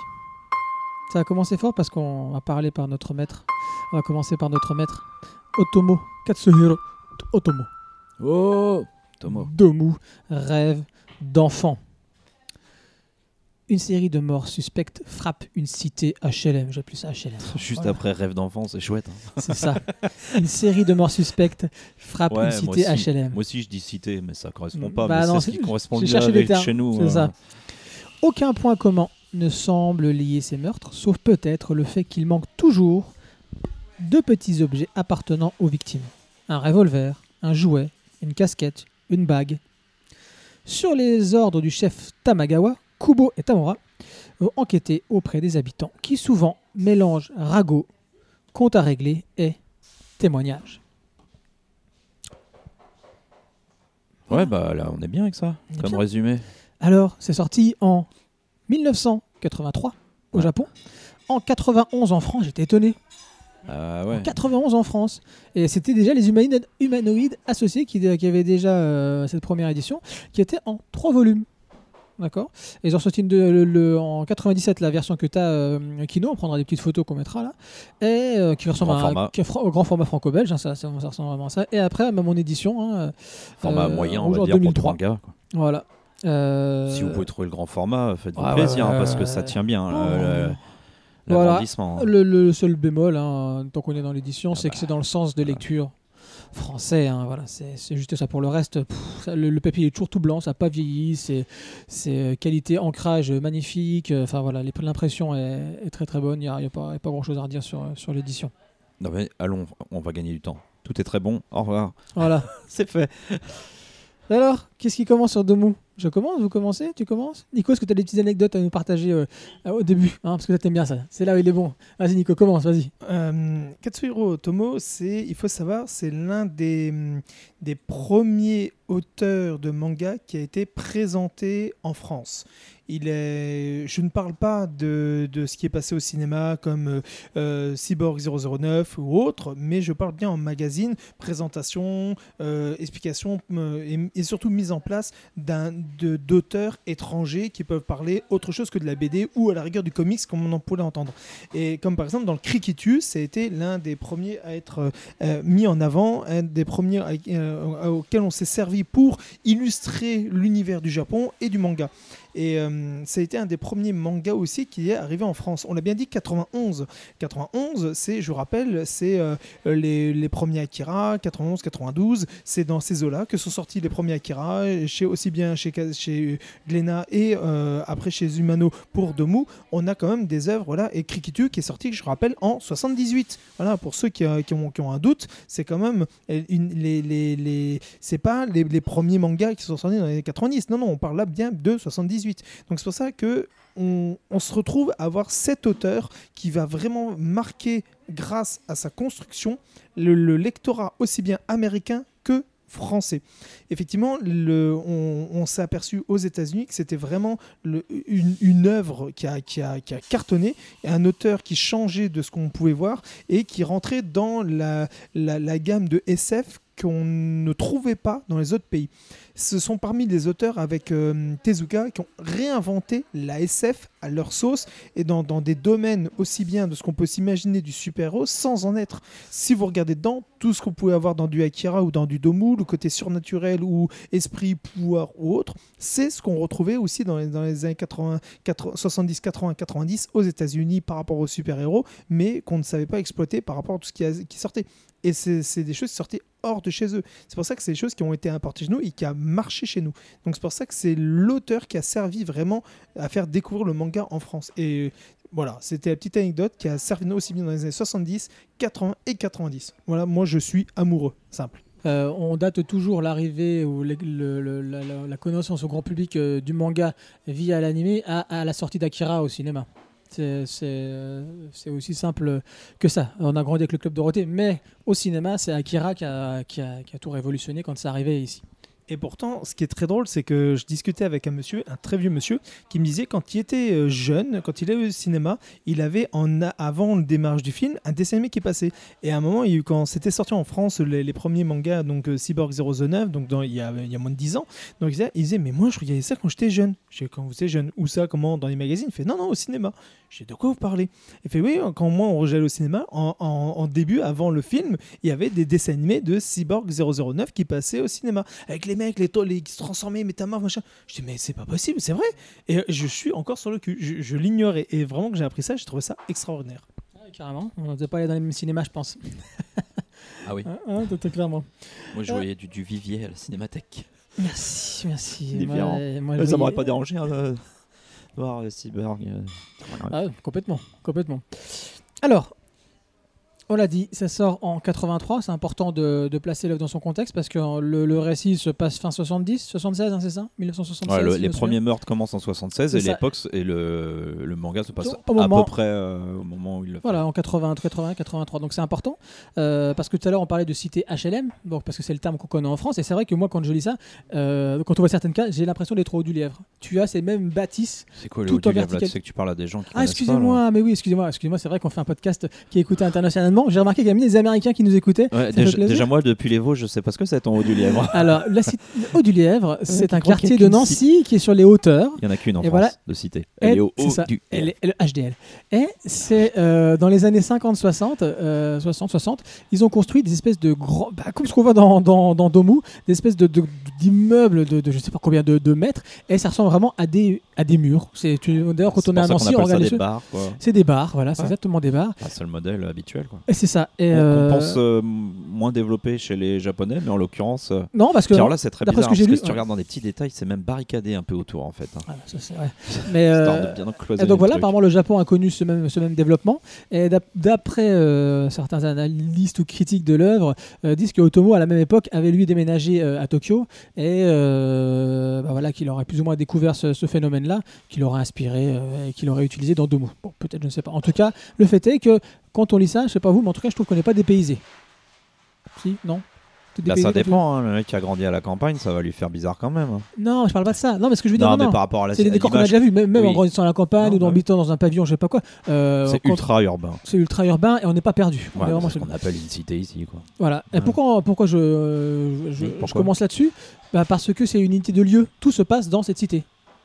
Ça va commencer fort parce qu'on va parler par notre maître. On va commencer par notre maître, Otomo Katsuhiro Otomo. Oh Tomo. Domu, rêve d'enfant. Une série de morts suspectes frappe une cité HLM. J'ai plus ça HLM. (laughs) Juste Voilà. après Rêve d'enfant, c'est chouette. hein. C'est ça. Une série de morts suspectes frappe Ouais, une cité. HLM. Moi aussi, je dis cité, mais ça correspond Mm, pas. bah c'est ce qui correspond des avec termes, chez nous. c'est euh. ça. Aucun point commun ne semble lier ces meurtres, sauf peut-être le fait qu'il manque toujours deux petits objets appartenant aux victimes. Un revolver, un jouet une casquette, une bague. Sur les ordres du chef Tamagawa, Kubo et Tamura vont enquêter auprès des habitants qui souvent mélangent ragot, compte à régler et témoignage. Ouais, bah là, on est bien avec ça, On comme résumé. Alors, c'est sorti en 1983 au. Japon. En 91 en France, j'étais étonné. Ah En ouais. 91 en France. Et c'était déjà les humanoïdes, humanoïdes associés qui, qui avaient déjà euh, cette première édition, qui était en trois volumes. D'accord? Et Ils ont sorti une de- le- le- en 97 la version que tu as, Kino, on prendra des petites photos qu'on mettra là, et euh, qui ressemble Grand à, qui au grand format franco-belge, hein, ça, ça, ça ressemble vraiment à ça. Et après, même en édition, hein, Format euh, moyen, on va dire, pour 2003. le manga. quoi. Voilà. Euh, Si vous pouvez trouver le grand format, faites-vous ouais, plaisir, ouais, parce que ça tient bien. Oh. Voilà. Le, le seul bémol, hein, tant qu'on est dans l'édition, Ah c'est bah, que c'est dans le sens de voilà. lecture français. hein, voilà, c'est juste ça. Pour le reste, pff, ça, le, le papier est toujours tout blanc, ça n'a pas vieilli. C'est euh, qualité ancrage magnifique. euh, Enfin voilà, l'impression est, est très très bonne. Il n'y a, pas, a grand chose à redire sur, sur l'édition. Non, mais allons, on va gagner du temps. Tout est très bon. Au revoir. Voilà. (laughs) C'est fait. Alors, qu'est-ce qui commence sur Domu Je commence Vous commencez Tu commences? Nico, est-ce que tu as des petites anecdotes à nous partager euh, au début? Hein, Parce que toi, t'aimes bien ça. C'est là où il est bon. Vas-y, Nico, commence, vas-y. Euh, Katsuhiro c'est, il faut savoir, c'est l'un des, des premiers auteurs de manga qui a été présenté en France. Il est, je ne parle pas de, de ce qui est passé au cinéma comme euh, euh, Cyborg 009 ou autre, mais je parle bien en magazine, présentation, euh, explication euh, et, surtout mise en place d'un, d'auteurs étrangers qui peuvent parler autre chose que de la BD ou à la rigueur du comics comme on en pourrait entendre. Et comme par exemple dans le Criquitu, ça a été l'un des premiers à être euh, euh, mis en avant, un des premiers à- euh, auxquels on s'est servi pour illustrer l'univers du Japon et du manga. Et euh, ça a été un des premiers mangas aussi qui est arrivé en France. On l'a bien dit 91. 91, c'est, je vous rappelle, c'est euh, les, les premiers Akira, 91, 92. C'est dans ces eaux-là que sont sortis les premiers Akira, chez, aussi bien chez, chez et euh, après chez Humano pour Domu. On a quand même des œuvres, voilà, et Krikitu qui est sorti, je rappelle, en 78. Voilà, pour ceux qui, qui ont, qui ont un doute, c'est quand même une, les, les, les- c'est pas les, les premiers mangas qui sont sortis dans les années 90. Non, non, on parle là bien de 78. Donc c'est pour ça que on, se retrouve à avoir cet auteur qui va vraiment marquer, grâce à sa construction, le, le lectorat aussi bien américain que français. Effectivement, on, s'est aperçu aux États-Unis que c'était vraiment une, œuvre qui a, qui, a, cartonné, un auteur qui changeait de ce qu'on pouvait voir et qui rentrait dans la gamme de SF qu'on ne trouvait pas dans les autres pays. Ce sont parmi les auteurs avec euh, Tezuka qui ont réinventé la SF à leur sauce et dans, des domaines aussi bien de ce qu'on peut s'imaginer du super-héros sans en être. Si vous regardez dedans, tout ce qu'on pouvait avoir dans du Akira ou dans du Domu, le côté surnaturel ou esprit, pouvoir ou autre, c'est ce qu'on retrouvait aussi dans les, années 80, 80, 70, 80, 90 aux États-Unis par rapport aux super-héros, mais qu'on ne savait pas exploiter par rapport à tout ce qui, qui sortait. Et c'est c'est des choses qui sortaient hors de chez eux. C'est pour ça que c'est des choses qui ont été importées chez nous et qui a marché chez nous. Donc c'est pour ça que c'est l'auteur qui a servi vraiment à faire découvrir le manga en France. Et voilà, c'était la petite anecdote qui a servi aussi bien dans les années 70, 80 et 90. Voilà, moi je suis amoureux, simple. Euh, on date toujours l'arrivée ou la, connaissance au grand public euh, du manga via l'animé à, à la sortie d'Akira au cinéma. C'est aussi simple que ça. On a grandi avec le Club Dorothée, mais au cinéma, c'est Akira qui a tout révolutionné quand c'est arrivé ici. Et pourtant, ce qui est très drôle, c'est que je discutais avec un monsieur, un très vieux monsieur, qui me disait quand il était euh, jeune, quand il est au cinéma, il avait en avant le démarrage du film un dessin animé qui passait. Et à un moment, quand c'était sorti en France, les, premiers mangas, donc euh, Cyborg 009, donc dans- il, y a, il y a moins de 10 ans, donc il disait, mais moi je regardais ça quand j'étais jeune. Quand vous étiez jeune, où ça, comment, dans les magazines? Il fait, non, non, au cinéma. Je dis, de quoi vous parlez? Il fait, oui, quand moi on j'allais au cinéma, en début, avant le film, il y avait des dessins animés de Cyborg 009 qui passaient au cinéma. Avec les mecs, les, les qui se transformaient, métamorphes, machin. Je dis, mais c'est pas possible, c'est vrai. Et euh, je suis encore sur le cul. Je, je l'ignorais. Et vraiment que j'ai appris ça, j'ai trouvé ça extraordinaire. carrément. On ne devait pas aller dans les mêmes cinémas, je pense. Ah oui. Hein, hein, tout- tout clairement. Moi, je voyais du, du Vivier à la cinémathèque. Merci, merci. Moi, moi, je ça voyais- m'aurait pas dérangé hein, de voir le cyborg. euh, voilà. Ah, complètement, complètement. Alors, On l'a dit, ça sort en 83. C'est important de, de placer l'œuvre dans son contexte parce que le, le récit se passe fin 70, 76, hein, c'est ça? 1976. Ouais, le- si je les premiers meurtres commencent en 76 C'est et l'époque et le, le manga se passe à moment- peu près euh, au moment où il le fait. Voilà, en 80, 80, 83. Donc c'est important euh, parce que tout à l'heure on parlait de cité HLM, donc parce que c'est le terme qu'on connaît en France. Et c'est vrai que moi quand je lis ça, euh, quand on voit certaines cas, j'ai l'impression d'être au haut du lièvre. Tu as ces mêmes bâtisses. C'est quoi le haut du en livre, là? Tu sais que tu parles à des gens qui Ah excusez-moi, mais oui, excusez-moi, excusez-moi. C'est vrai qu'on fait un podcast qui est écouté (sighs) internationalement. J'ai remarqué qu'il y a même des Américains qui nous écoutaient. Ouais, déjà, moi depuis les Vosges, je sais pas ce que c'est en haut du lièvre. (laughs) Alors, la cité Haut du Lièvre, c'est un quartier de Nancy qui est sur les hauteurs. Il y en a qu'une en Et France voilà. de cité. Et Elle est au c'est haut ça, du elle est- le HDL. Et c'est euh, dans les années 50-60, euh, 60-60, ils ont construit des espèces de grands, bah, comme ce qu'on voit dans, dans, dans Domu, des espèces de, de- d'immeubles de, de je sais pas combien de, de mètres, et ça ressemble vraiment à des, à des murs. C'est, d'ailleurs, quand on est à Nancy, on regarde. C'est des bars, voilà, c'est Ouais. exactement des bars. C'est le modèle habituel. Quoi. Et c'est ça. Et, On- euh, On pense euh, moins développé chez les Japonais, mais en l'occurrence. euh, Non, parce que. Alors là, c'est très bizarre ce que j'ai parce que si tu regardes dans des petits détails, c'est même barricadé un peu autour en fait. hein. Voilà, ça, c'est vrai. Mais, (laughs) euh, de bien Et donc voilà, truc. apparemment le Japon a connu ce même, ce même développement. Et d'ap- d'après certains analystes ou critiques de l'œuvre, disent que Otomo à la même époque avait lui déménagé à Tokyo et bah voilà qu'il aurait plus ou moins découvert ce, ce phénomène-là, qu'il aurait inspiré et qu'il aurait utilisé dans Domu. Bon, peut-être, je ne sais pas. En tout cas, le fait est que quand on lit ça, je sais pas vous, mais en tout cas, je trouve qu'on n'est pas dépaysé. Si, non dépaysé ça dépend, hein, le mec qui a grandi à la campagne, ça va lui faire bizarre quand même. hein. Non, je parle pas de ça. Non, mais ce que je veux dire, non, non, mais non. par rapport à la C'est des décors qu'on a déjà vus, même, même Oui. en grandissant à la campagne Non, ou en bah oui. habitant dans un pavillon, je sais pas quoi. Euh, c'est ultra urbain. c'est ultra urbain et on n'est pas perdu. On est Ouais, c'est ce qu'on appelle une cité ici. Quoi. Voilà. Et pourquoi, pourquoi je, je, je- pourquoi commence là-dessus? Bah, Parce que c'est une unité de lieu. Tout se passe dans cette cité.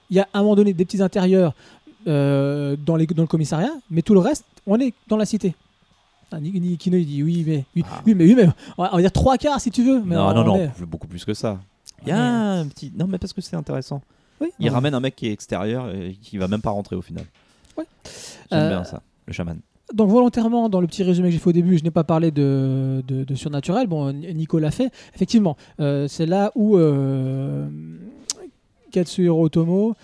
Il y a à un moment donné des petits intérieurs euh, dans, les, dans le commissariat, mais tout le reste, on est dans la cité. Ah, Kino, il dit oui, mais oui, Ah. oui, mais oui, mais on va, dire trois quarts si tu veux. Mais non, on non, non, est- beaucoup plus que ça. Il y a un petit. Non, mais parce que c'est intéressant. Oui. Il Non. ramène un mec qui est extérieur et qui va même pas rentrer au final. Ouais. J'aime Euh, bien ça, le chaman. Donc volontairement, dans le petit résumé que j'ai fait au début, je n'ai pas parlé de, de, de surnaturel. Bon, Nico l'a fait. Effectivement, euh, c'est là où euh, Katsuhiro Otomo,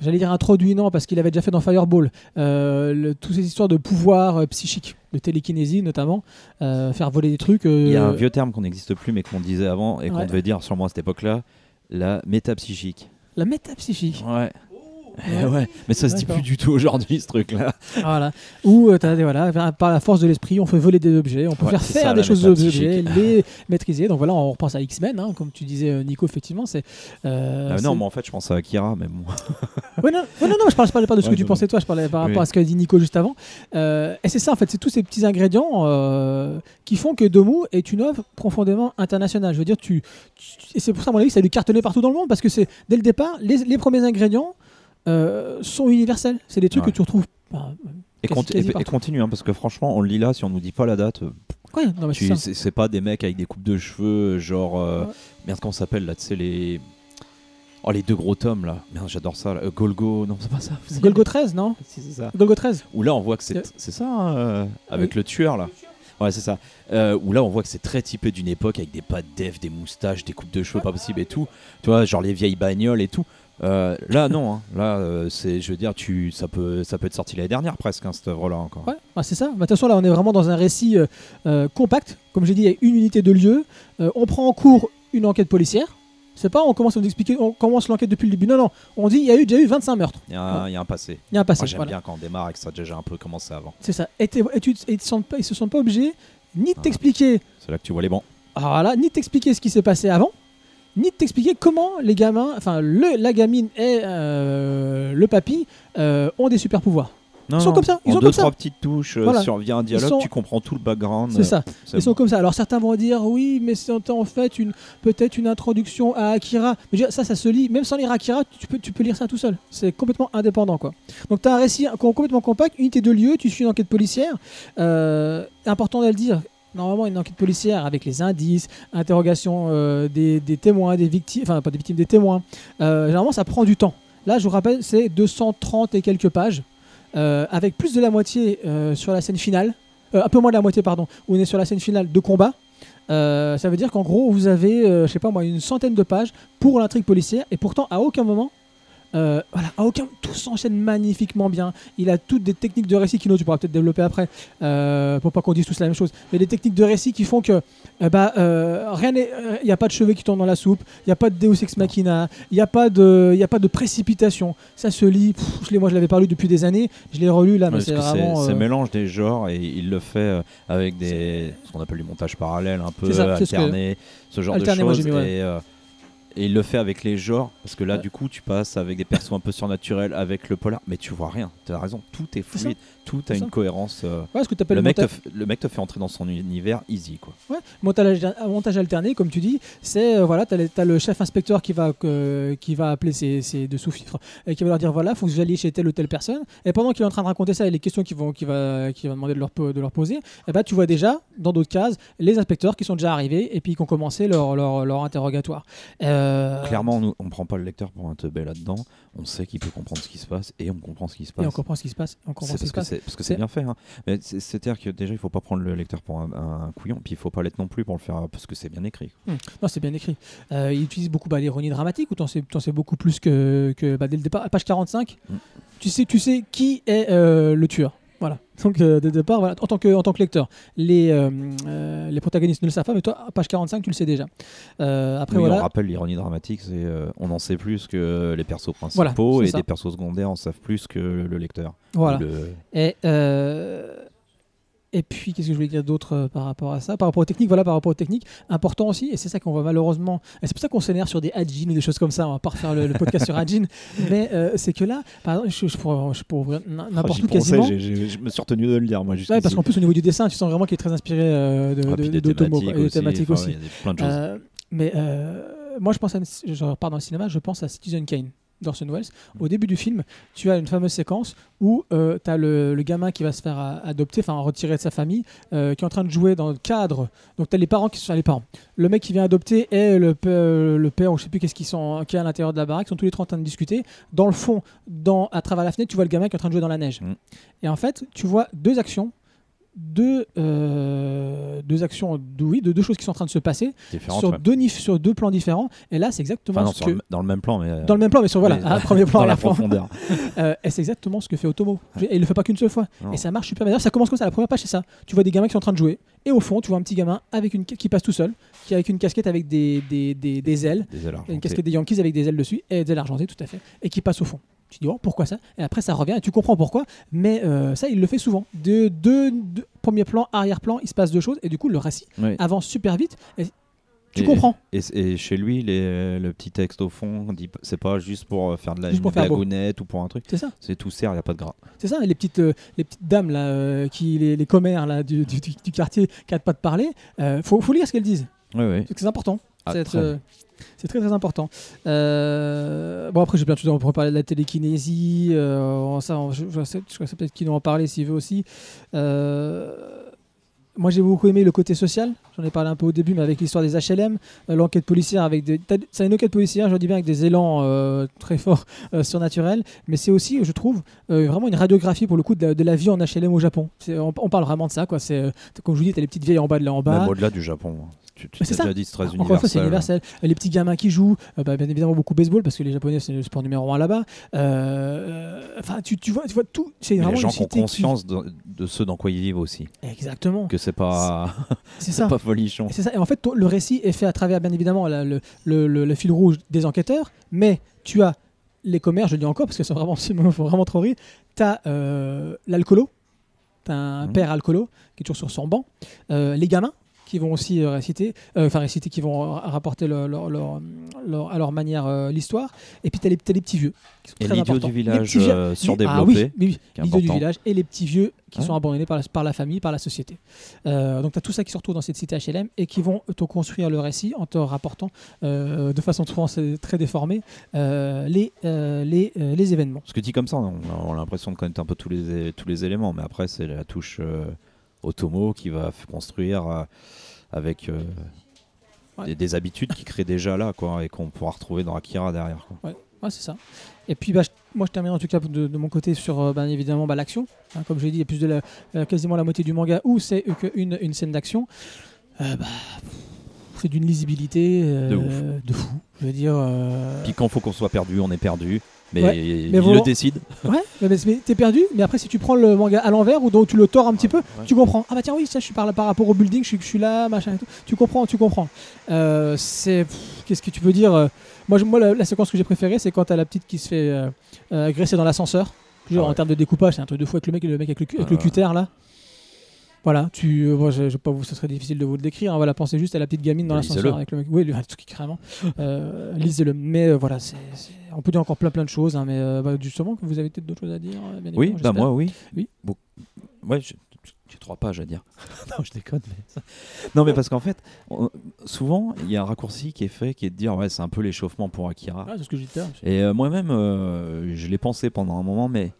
j'allais dire introduit, non, parce qu'il avait déjà fait dans Fireball, euh, le- toutes ces histoires de pouvoir euh, psychique, de télékinésie notamment, euh, faire voler des trucs. Il y a un vieux terme qu'on n'existe plus mais qu'on disait avant et qu'on Ouais. devait dire sûrement à cette époque-là, la métapsychique. La métapsychique. Ouais. Ouais. Eh ouais, mais ça se dit plus du tout aujourd'hui ce truc-là. voilà. Où euh, voilà, par la force de l'esprit, on fait voler des objets, on peut Ouais, faire faire ça, des choses aux objets, les (laughs) maîtriser. Donc voilà, on repense à X-Men, hein, comme tu disais, euh, Nico, effectivement. C'est, euh, Ah, non, mais en fait, je pense à Akira, mais bon. (laughs) Ouais, non, non, non, je parlais, je parlais pas de ce que tu pensais toi, je parlais par rapport Oui. à ce qu'a dit Nico juste avant. Euh, et c'est ça, en fait, c'est tous ces petits ingrédients qui font que Domu est une œuvre profondément internationale. Je veux dire, tu, tu- et c'est pour ça, à mon avis, ça a dû cartonner partout dans le monde parce que c'est dès le départ, les, les premiers ingrédients euh, sont universels. C'est des trucs Ouais. que tu retrouves. bah, Et, quasi- conti- quasi et- et partout. continue, hein, parce que franchement, on le lit là, si on nous dit pas la date, euh, Ouais, c'est pas des mecs avec des coupes de cheveux, genre. euh, Ouais. Merde, comment ça s'appelle là Tu sais, les. Oh, les deux gros tomes là. Merde, j'adore ça. là. Euh, Golgo, non, c'est pas ça. Golgo 13, non (laughs) Si, c'est ça. Golgo 13. Où là, on voit que c'est c'est ça, hein, euh, avec oui. le tueur là. Ouais, c'est ça. Euh, où là, on voit que c'est très typé d'une époque avec des pattes d'Ef, des moustaches, des coupes de cheveux pas possible et tout. Tu vois, genre les vieilles bagnoles et tout. Euh, là, non. hein. Là, euh, c'est, je veux dire, tu, ça peut, ça peut être sorti l'année dernière presque, hein, cette œuvre-là encore. Ouais, bah, c'est ça. Bah, De toute façon, là, on est vraiment dans un récit euh, compact. Comme j'ai dit, il y a une unité de lieu. On prend en cours une enquête policière. C'est pas, on commence à nous expliquer, on commence l'enquête depuis le début. Non, non. On dit, il y a eu, déjà eu 25 meurtres. Il y, a un- il y a un passé. Il y a un passé. Moi, j'aime voilà. bien quand on démarre et que ça a déjà un peu commencé avant. C'est ça. Et, et tu, et ils, pas, ils se sentent pas obligés ni de Ah. t'expliquer, C'est là que tu vois les bons. alors là, ni de t'expliquer ce qui s'est passé avant, ni de t'expliquer comment les gamins, enfin le, la gamine et euh, le papy euh, ont des super pouvoirs. Non, sont non. comme ça, ils En sont deux, comme ça. trois petites touches, euh, Voilà. sur via un dialogue, sont- tu comprends tout le background. C'est ça. Ils sont comme ça. Alors certains vont dire oui, mais c'est en fait une peut-être une introduction à Akira. Mais ça, ça se lit. Même sans lire Akira, tu peux, tu peux lire ça tout seul. C'est complètement indépendant, quoi. Donc tu as un récit com- complètement compact, unité de lieu. Tu suis une enquête policière. Euh, important de le dire. Normalement, une enquête policière avec les indices, interrogation euh, des, témoins, des victimes, enfin pas des victimes, des témoins. Euh, généralement, ça prend du temps. Là, je vous rappelle, c'est 230 et quelques pages, euh, avec plus de la moitié euh, sur la scène finale, un peu moins de la moitié, pardon, où on est sur la scène finale de combat. Ça veut dire qu'en gros, vous avez, je sais pas moi, une centaine de pages pour l'intrigue policière, et pourtant, à aucun moment, Euh, voilà, à aucun, tout s'enchaîne magnifiquement bien. Il a toutes des techniques de récit, Kino, tu pourras peut-être développer après, euh, pour pas qu'on dise tous la même chose. Mais des techniques de récit qui font que, euh, bah, euh, rien n'est, il n'y a pas de cheveux qui tournent dans la soupe, il n'y a pas de Deus ex machina, il n'y a pas de, il y a pas de précipitation. Ça se lit. pff, je l'ai, moi, je l'avais pas lu depuis des années. Je l'ai relu là, mais c'est vraiment. c'est euh, mélange des genres et il le fait euh, avec des ce qu'on appelle du montage parallèle un peu ça, c'est ce que- alterné, ce genre Alterné, de choses j'ai mis, ouais. et, euh, et il le fait avec les genres parce que là Ouais. du coup tu passes avec des persos un peu surnaturels avec le polar mais tu vois rien. Tu as raison, tout est fluide, tout a une cohérence. euh, Ouais, ce que tu appelles le, mec te, le mec te fait entrer dans son univers easy quoi. Ouais, montage, montage alterné, comme tu dis, c'est euh, voilà, t'as le, chef inspecteur qui va euh, qui va appeler ses, ses deux sous-fifres et qui va leur dire voilà, faut que alliez chez telle ou telle personne. Et pendant qu'il est en train de raconter ça et les questions qu'il vont qu'il va qu'il va demander de leur de leur poser, et ben tu vois déjà dans d'autres cases les inspecteurs qui sont déjà arrivés et puis qui ont commencé leur leur, leur interrogatoire. Euh, Clairement nous, on prend pas le lecteur pour un teubé là-dedans, on sait qu'il peut comprendre ce qui se passe et on comprend ce qui se et passe. on comprend ce qui se passe. On comprend ce qui se passe. Parce que C'est- bien fait. hein. Mais c'est- C'est-à-dire que déjà, il faut pas prendre le lecteur pour un, un couillon, puis il faut pas l'être non plus pour le faire parce que c'est bien écrit. Non, c'est bien écrit. Euh, il utilise beaucoup bah, l'ironie dramatique, ou t'en sais, sais beaucoup plus que, que bah, dès le départ. À page 45, Mm. tu, sais, tu sais qui est euh, le tueur? Voilà. Donc, euh, dès le départ, voilà, en, tant que, en tant que lecteur, les, euh, euh, les protagonistes ne le savent pas, mais toi, à page 45, tu le sais déjà. Euh, après, Oui, on voilà. rappelle l'ironie dramatique, c'est on en sait plus que les persos principaux et ça. des persos secondaires en savent plus que le lecteur. voilà. Le- Et, et puis, qu'est-ce que je voulais dire d'autre euh, par rapport à ça? Par rapport aux techniques, voilà, par rapport aux techniques, important aussi, et c'est ça qu'on voit malheureusement, et c'est pour ça qu'on s'énerve sur des Hadjin ou des choses comme ça, on va pas refaire le, le podcast sur Hadjin, (laughs) mais euh, c'est que là, par exemple, je, je pourrais, je pourrais ouvrir Ah, n'importe j'y où quasiment. j'ai- je me suis retenu de le dire, moi, juste. Ouais, parce qu'en plus, au niveau du dessin, tu sens vraiment qu'il est très inspiré euh, de, Ah, de, quoi, et aussi. thématiques aussi. Il y a des- plein de choses. Euh, mais moi, je pense à, je repars dans le cinéma, je pense à Citizen Kane d'Orson Welles. Au début du film, tu as une fameuse séquence où tu as le, le gamin qui va se faire euh, adopter, enfin retirer de sa famille, euh, qui est en train de jouer dans le cadre. Donc tu as les parents qui sont les parents. Le mec qui vient adopter et le, pe- euh, le père, ou je sais plus qu'est-ce qu'ils sont, qui est à l'intérieur de la baraque, sont tous les trois en train de discuter. Dans le fond, dans, à travers la fenêtre, tu vois le gamin qui est en train de jouer dans la neige. Mm. Et en fait, tu vois deux actions. Deux, euh, deux actions, de- oui, de deux choses qui sont en train de se passer sur, ouais. deux, sur deux plans différents. Et là, c'est exactement Enfin, non, ce sur que. le- dans le même plan, mais. euh, Dans le même plan, mais sur voilà, premier (laughs) plan, dans la profondeur. (laughs) Euh, et c'est exactement ce que fait Otomo. Et il le fait pas qu'une seule fois. Non. Et ça marche super bien. Ça commence comme ça. La première page, c'est ça. Tu vois des gamins qui sont en train de jouer. Et au fond, tu vois un petit gamin avec une, qui passe tout seul, qui avec une casquette avec des, des, des, des ailes. Des ailes Une casquette des Yankees avec des ailes dessus. Et des ailes argentées, tout à fait. Et qui passe au fond. Tu dis, oh, pourquoi ça? Et après, ça revient et tu comprends pourquoi. Mais euh, ça, il le fait souvent. De, de, de- premier plan, arrière-plan, il se passe deux choses. Et du coup, le récit Oui. avance super vite. Et tu Et- comprends. Et, et chez lui, les- le petit texte au fond, c'est pas juste pour euh, faire de la pour blagounette ou pour un truc. C'est ça. C'est tout serre, il n'y a pas de gras. C'est ça, et les petites, euh, les petites dames là, euh, qui, les, les commères là, du, du, quartier qui n'arrêtent pas de parler, euh, faut, faut lire ce qu'elles disent. Oui, oui. C'est important. Ah, euh, c'est très très important. Euh, bon après j'ai plein de choses, on pourrait parler de la télékinésie, euh, ça, je, je sais, sais peut-être qu'ils en parler s'il veut aussi. Euh, moi j'ai beaucoup aimé le côté social, j'en ai parlé un peu au début, mais avec l'histoire des HLM, l'enquête policière avec des, c'est une enquête policière, je dis bien avec des élans très forts (laughs) surnaturels, mais c'est aussi, je trouve, vraiment une radiographie pour le coup de la, vie en HLM au Japon. On, parle vraiment de ça, quoi. Comme je vous dis, t'as les petites vieilles en bas de là en bas. Même au-delà du Japon. Tu, tu t'as ça. déjà dit, c'est très Encore une fois, c'est universel. universel. Les petits gamins qui jouent, euh, bah, bien évidemment beaucoup baseball parce que les Japonais c'est le sport numéro un là-bas. Euh, Enfin, tu, tu vois, tu vois tout. C'est vraiment les gens qui ont conscience de, de ce dans quoi ils vivent aussi. Exactement. Que c'est pas, C'est (laughs) pas folichon. C'est ça. Et en fait, le récit est fait à travers, bien évidemment, la- le, le- le- le fil rouge des enquêteurs, mais tu as les commères, je le dis encore parce que c'est vraiment, (laughs) vraiment trop rire. Tu as l'alcoolo, tu as un Mhm. père alcoolo qui est toujours sur son banc, Euh, les gamins qui vont aussi euh, réciter, euh, enfin réciter, qui vont ra- rapporter leur- leur- leur- leur- à leur manière euh, l'histoire, et puis tu as, les petits vieux qui sont Et l'idiot du village euh, Ah surdéveloppé. oui, oui, oui. l'idiot du village et les petits vieux qui Ouais. sont abandonnés par la, par la famille, par la société. Donc tu as tout ça qui se retrouve dans cette cité HLM et qui vont te construire le récit en te rapportant de façon souvent très déformée les, les, les événements. Ce que dit comme ça, on a, on a l'impression de connaître un peu tous les, tous les éléments, mais après, c'est la touche Otomo qui va construire euh, avec euh, Ouais. des, des habitudes qui créent déjà là, quoi, et qu'on pourra retrouver dans Akira derrière. quoi. Ouais, c'est ça. Et puis, bah, je- moi, je termine en tout cas de, de mon côté sur, euh, bien évidemment, bah, l'action. Hein, comme je l'ai dit, il y a plus de la, euh, quasiment la moitié du manga où c'est une, une scène d'action. Bah, c'est d'une lisibilité De de fou. Je veux dire. Puis quand faut qu'on soit perdu, on est perdu. Mais Ouais, il mais le décide. Ouais, mais, t'es perdu. Mais après, si tu prends le manga à l'envers ou donc tu le tords un petit peu, Ouais. tu comprends. Ah bah tiens, oui, ça, je suis par, par rapport au building, je suis, je suis là, machin et tout. Tu comprends, tu comprends. Euh, c'est. Qu'est-ce que tu peux dire euh, Moi, je- moi la, la séquence que j'ai préférée, c'est quand t'as la petite qui se fait euh, euh, agresser dans l'ascenseur. Genre, Ah. En termes de découpage, c'est un truc de fou avec le mec, le mec avec le, avec Ah le ouais. cutter là. Voilà, tu, euh, moi, je, je pas vous, ce serait difficile de vous le décrire. hein. Voilà, pensez juste à la petite gamine dans l'ascenseur avec le mec. Oui, (laughs) le, truc carrément. Euh, lisez-le. Mais euh, voilà, c'est, on peut dire encore plein plein de choses, hein, mais euh, bah, justement, que vous avez peut-être d'autres choses à dire. euh, bien Oui, bah moi, oui. Oui. Bon. Ouais, j'ai trois pages à dire. (laughs) non, je déconne. Mais... (laughs) non, mais parce qu'en fait, on- souvent, il y a un raccourci qui est fait qui est de dire, ouais, c'est un peu l'échauffement pour Akira. Ah, c'est ce que j'ai dit. Et moi-même, je l'ai pensé pendant un moment, mais.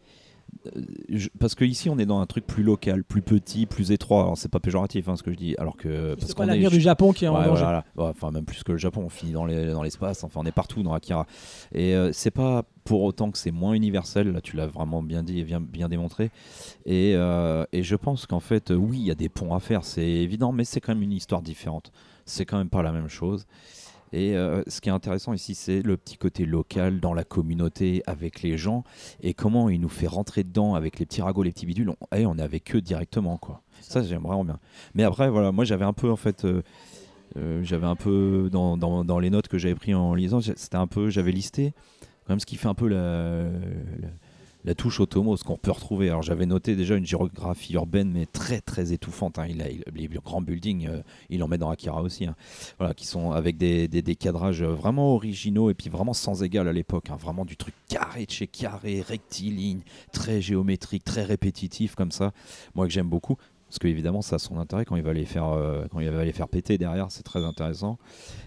Euh, je- parce que ici on est dans un truc plus local, plus petit, plus étroit. Alors c'est pas péjoratif hein, ce que je dis. Alors que parce qu'on l'avenir du Japon qui est en Ouais, danger. voilà, voilà. Ouais, enfin même plus que le Japon, on finit dans les- dans l'espace, enfin on est partout dans Akira. Et euh, c'est pas pour autant que c'est moins universel, là tu l'as vraiment bien dit et bien, bien démontré. Et, euh, et je pense qu'en fait, oui, il y a des ponts à faire, c'est évident, mais c'est quand même une histoire différente. C'est quand même pas la même chose. Et euh, ce qui est intéressant ici, c'est le petit côté local dans la communauté avec les gens et comment il nous fait rentrer dedans avec les petits ragots, les petits bidules. On, eh, on est avec eux directement, quoi. Ça, j'aime vraiment bien. Mais après, voilà, moi j'avais un peu en fait. euh, euh, j'avais un peu dans, dans, dans les notes que j'avais pris en lisant, c'était un peu, j'avais listé quand même ce qui fait un peu la, la, la touche Otomo, ce qu'on peut retrouver. Alors j'avais noté déjà une géographie urbaine, mais très très étouffante. hein. Il a, les grands buildings, euh, il en met dans Akira aussi, hein. voilà, qui sont avec des, des, cadrages euh, vraiment originaux et puis vraiment sans égal à l'époque. hein. Vraiment du truc carré de chez carré, rectiligne, très géométrique, très répétitif comme ça. Moi que j'aime beaucoup. Parce que évidemment, ça a son intérêt quand il va les faire, euh, quand il va les faire péter derrière, c'est très intéressant.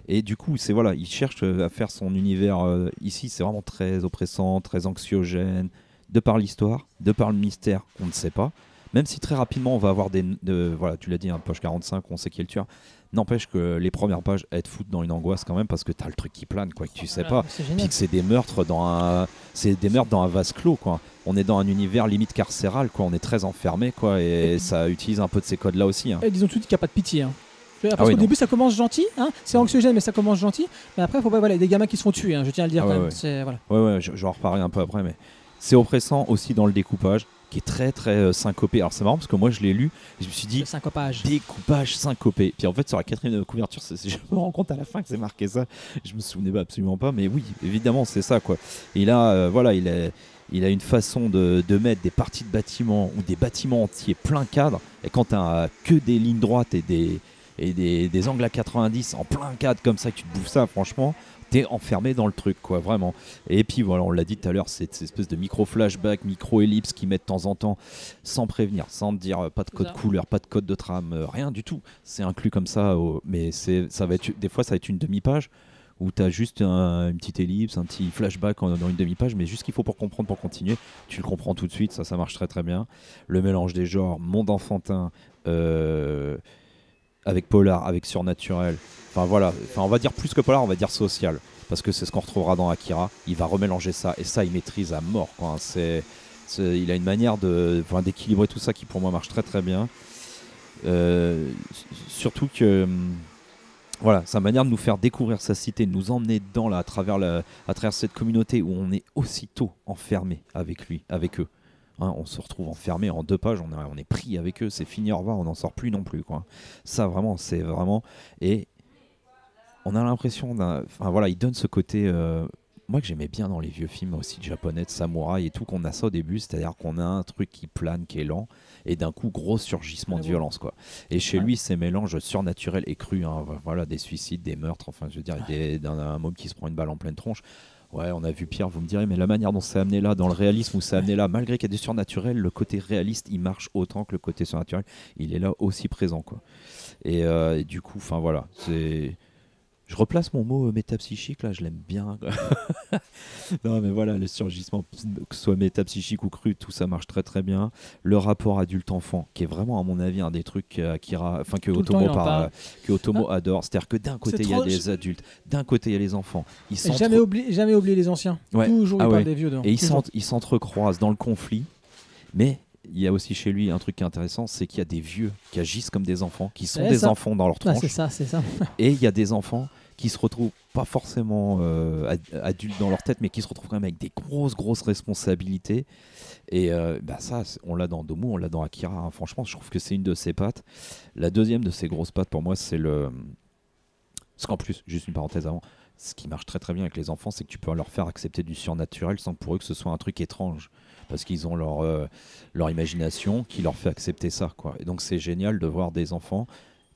Et du coup, c'est voilà, il cherche à faire son univers ici. C'est vraiment très oppressant, très anxiogène, de par l'histoire, de par le mystère, on ne sait pas. Même si très rapidement, on va avoir des, de- voilà, tu l'as dit, un poche 45, on sait qui est le tueur. N'empêche que les premières pages, elles te foutent dans une angoisse quand même parce que t'as le truc qui plane, quoi, que tu sais pas. Puis que c'est des meurtres dans un, c'est des meurtres dans un vase clos, quoi. On est dans un univers limite carcéral, quoi. On est très enfermé, quoi, et ça utilise un peu de ces codes-là aussi. hein. Et disons tout de suite qu'il n'y a pas de pitié. hein. Parce Ah oui, qu'au début, ça commence gentil. Hein c'est anxiogène, mais ça commence gentil. Mais après, faut pas, voilà, des gamins qui se font tuer. hein, je tiens à le dire Ah quand ouais, même. ouais. Voilà. Ouais, ouais, je, je vais en reparler un peu après, mais c'est oppressant aussi dans le découpage, qui est très très euh, syncopé. Alors c'est marrant parce que moi je l'ai lu, et je me suis dit Le syncopage. découpage syncopé. Puis en fait sur la quatrième couverture, (laughs) je me rends compte à la fin que c'est marqué ça. Je me souvenais pas absolument pas, mais oui, évidemment c'est ça quoi. Et là, euh, voilà, il a, il a une façon de, de mettre des parties de bâtiments ou des bâtiments entiers plein cadre. Et quand t'as que des lignes droites et des et des, des angles à 90 en plein cadre comme ça que tu te bouffes ça, franchement. T'es enfermé dans le truc, quoi, vraiment. Et puis voilà, on l'a dit tout à l'heure, c'est cette espèce de micro-flashback, micro-ellipse qui met de temps en temps, sans prévenir, sans te dire euh, pas de code couleur, pas de code de trame, euh, rien du tout. C'est inclus comme ça, mais c'est, ça va être, des fois ça va être une demi-page où tu as juste un- une petite ellipse, un petit flashback en- dans une demi-page, mais juste ce qu'il faut pour comprendre, pour continuer. Tu le comprends tout de suite, ça, ça marche très très bien. Le mélange des genres, monde enfantin, euh, avec polar, avec surnaturel. Enfin voilà, enfin, on va dire plus que polar, on va dire social. Parce que c'est ce qu'on retrouvera dans Akira. Il va remélanger ça, et ça, il maîtrise à mort. Hein. C'est, il a une manière de, enfin, d'équilibrer tout ça qui pour moi marche très très bien. Euh, surtout que hum, voilà, sa manière de nous faire découvrir sa cité, de nous emmener dedans là, à travers, la, à travers cette communauté où on est aussitôt enfermé avec lui, avec eux. Hein, on se retrouve enfermé en deux pages, on est, on est pris avec eux, c'est fini, au revoir, on n'en sort plus non plus. Quoi. Ça vraiment, c'est vraiment... Et on a l'impression d'un... Enfin voilà, il donne ce côté... euh, moi que j'aimais bien dans les vieux films aussi de japonais, de samouraï et tout, qu'on a ça au début, c'est-à-dire qu'on a un truc qui plane, qui est lent, et d'un coup, gros surgissement de violence. quoi. Et chez Ouais. lui, ces mélanges surnaturels et crus, hein, voilà, des suicides, des meurtres, enfin, je veux dire, d'un un môme qui se prend une balle en pleine tronche. Ouais, on a vu pire, vous me direz, mais la manière dont c'est amené là, dans le réalisme où c'est amené là, malgré qu'il y a du surnaturel, le côté réaliste, il marche autant que le côté surnaturel, il est là aussi présent, quoi. Et, euh, et du coup, enfin voilà, c'est. Je replace mon mot euh, métapsychique là, je l'aime bien. (laughs) non mais voilà, le surgissement, que ce soit métapsychique ou cru, tout ça marche très très bien. Le rapport adulte-enfant, qui est vraiment à mon avis un des trucs qu'Akira, enfin que Tout le temps, Otomo, par- euh, que Otomo adore. C'est-à-dire que d'un côté il y a des adultes, d'un côté il y a les enfants. Ils jamais, oublier, jamais oublier les anciens. Ouais. Toujours, Ah ouais. des vieux dedans. et ils s'entrecroisent dans le conflit, mais il y a aussi chez lui un truc qui est intéressant, c'est qu'il y a des vieux qui agissent comme des enfants, qui sont des ça. enfants dans leur tronche, c'est ça, c'est ça. (laughs) et il y a des enfants qui se retrouvent pas forcément euh, ad- adultes dans leur tête, mais qui se retrouvent quand même avec des grosses, grosses responsabilités. Et euh, bah ça, on l'a dans Domu, on l'a dans Akira. hein. Franchement, je trouve que c'est une de ses pattes. La deuxième de ses grosses pattes, pour moi, c'est le. Parce qu'en plus, juste une parenthèse avant, ce qui marche très très bien avec les enfants, c'est que tu peux leur faire accepter du surnaturel sans pour eux que ce soit un truc étrange. Parce qu'ils ont leur, euh, leur imagination qui leur fait accepter ça. Quoi. Et donc c'est génial de voir des enfants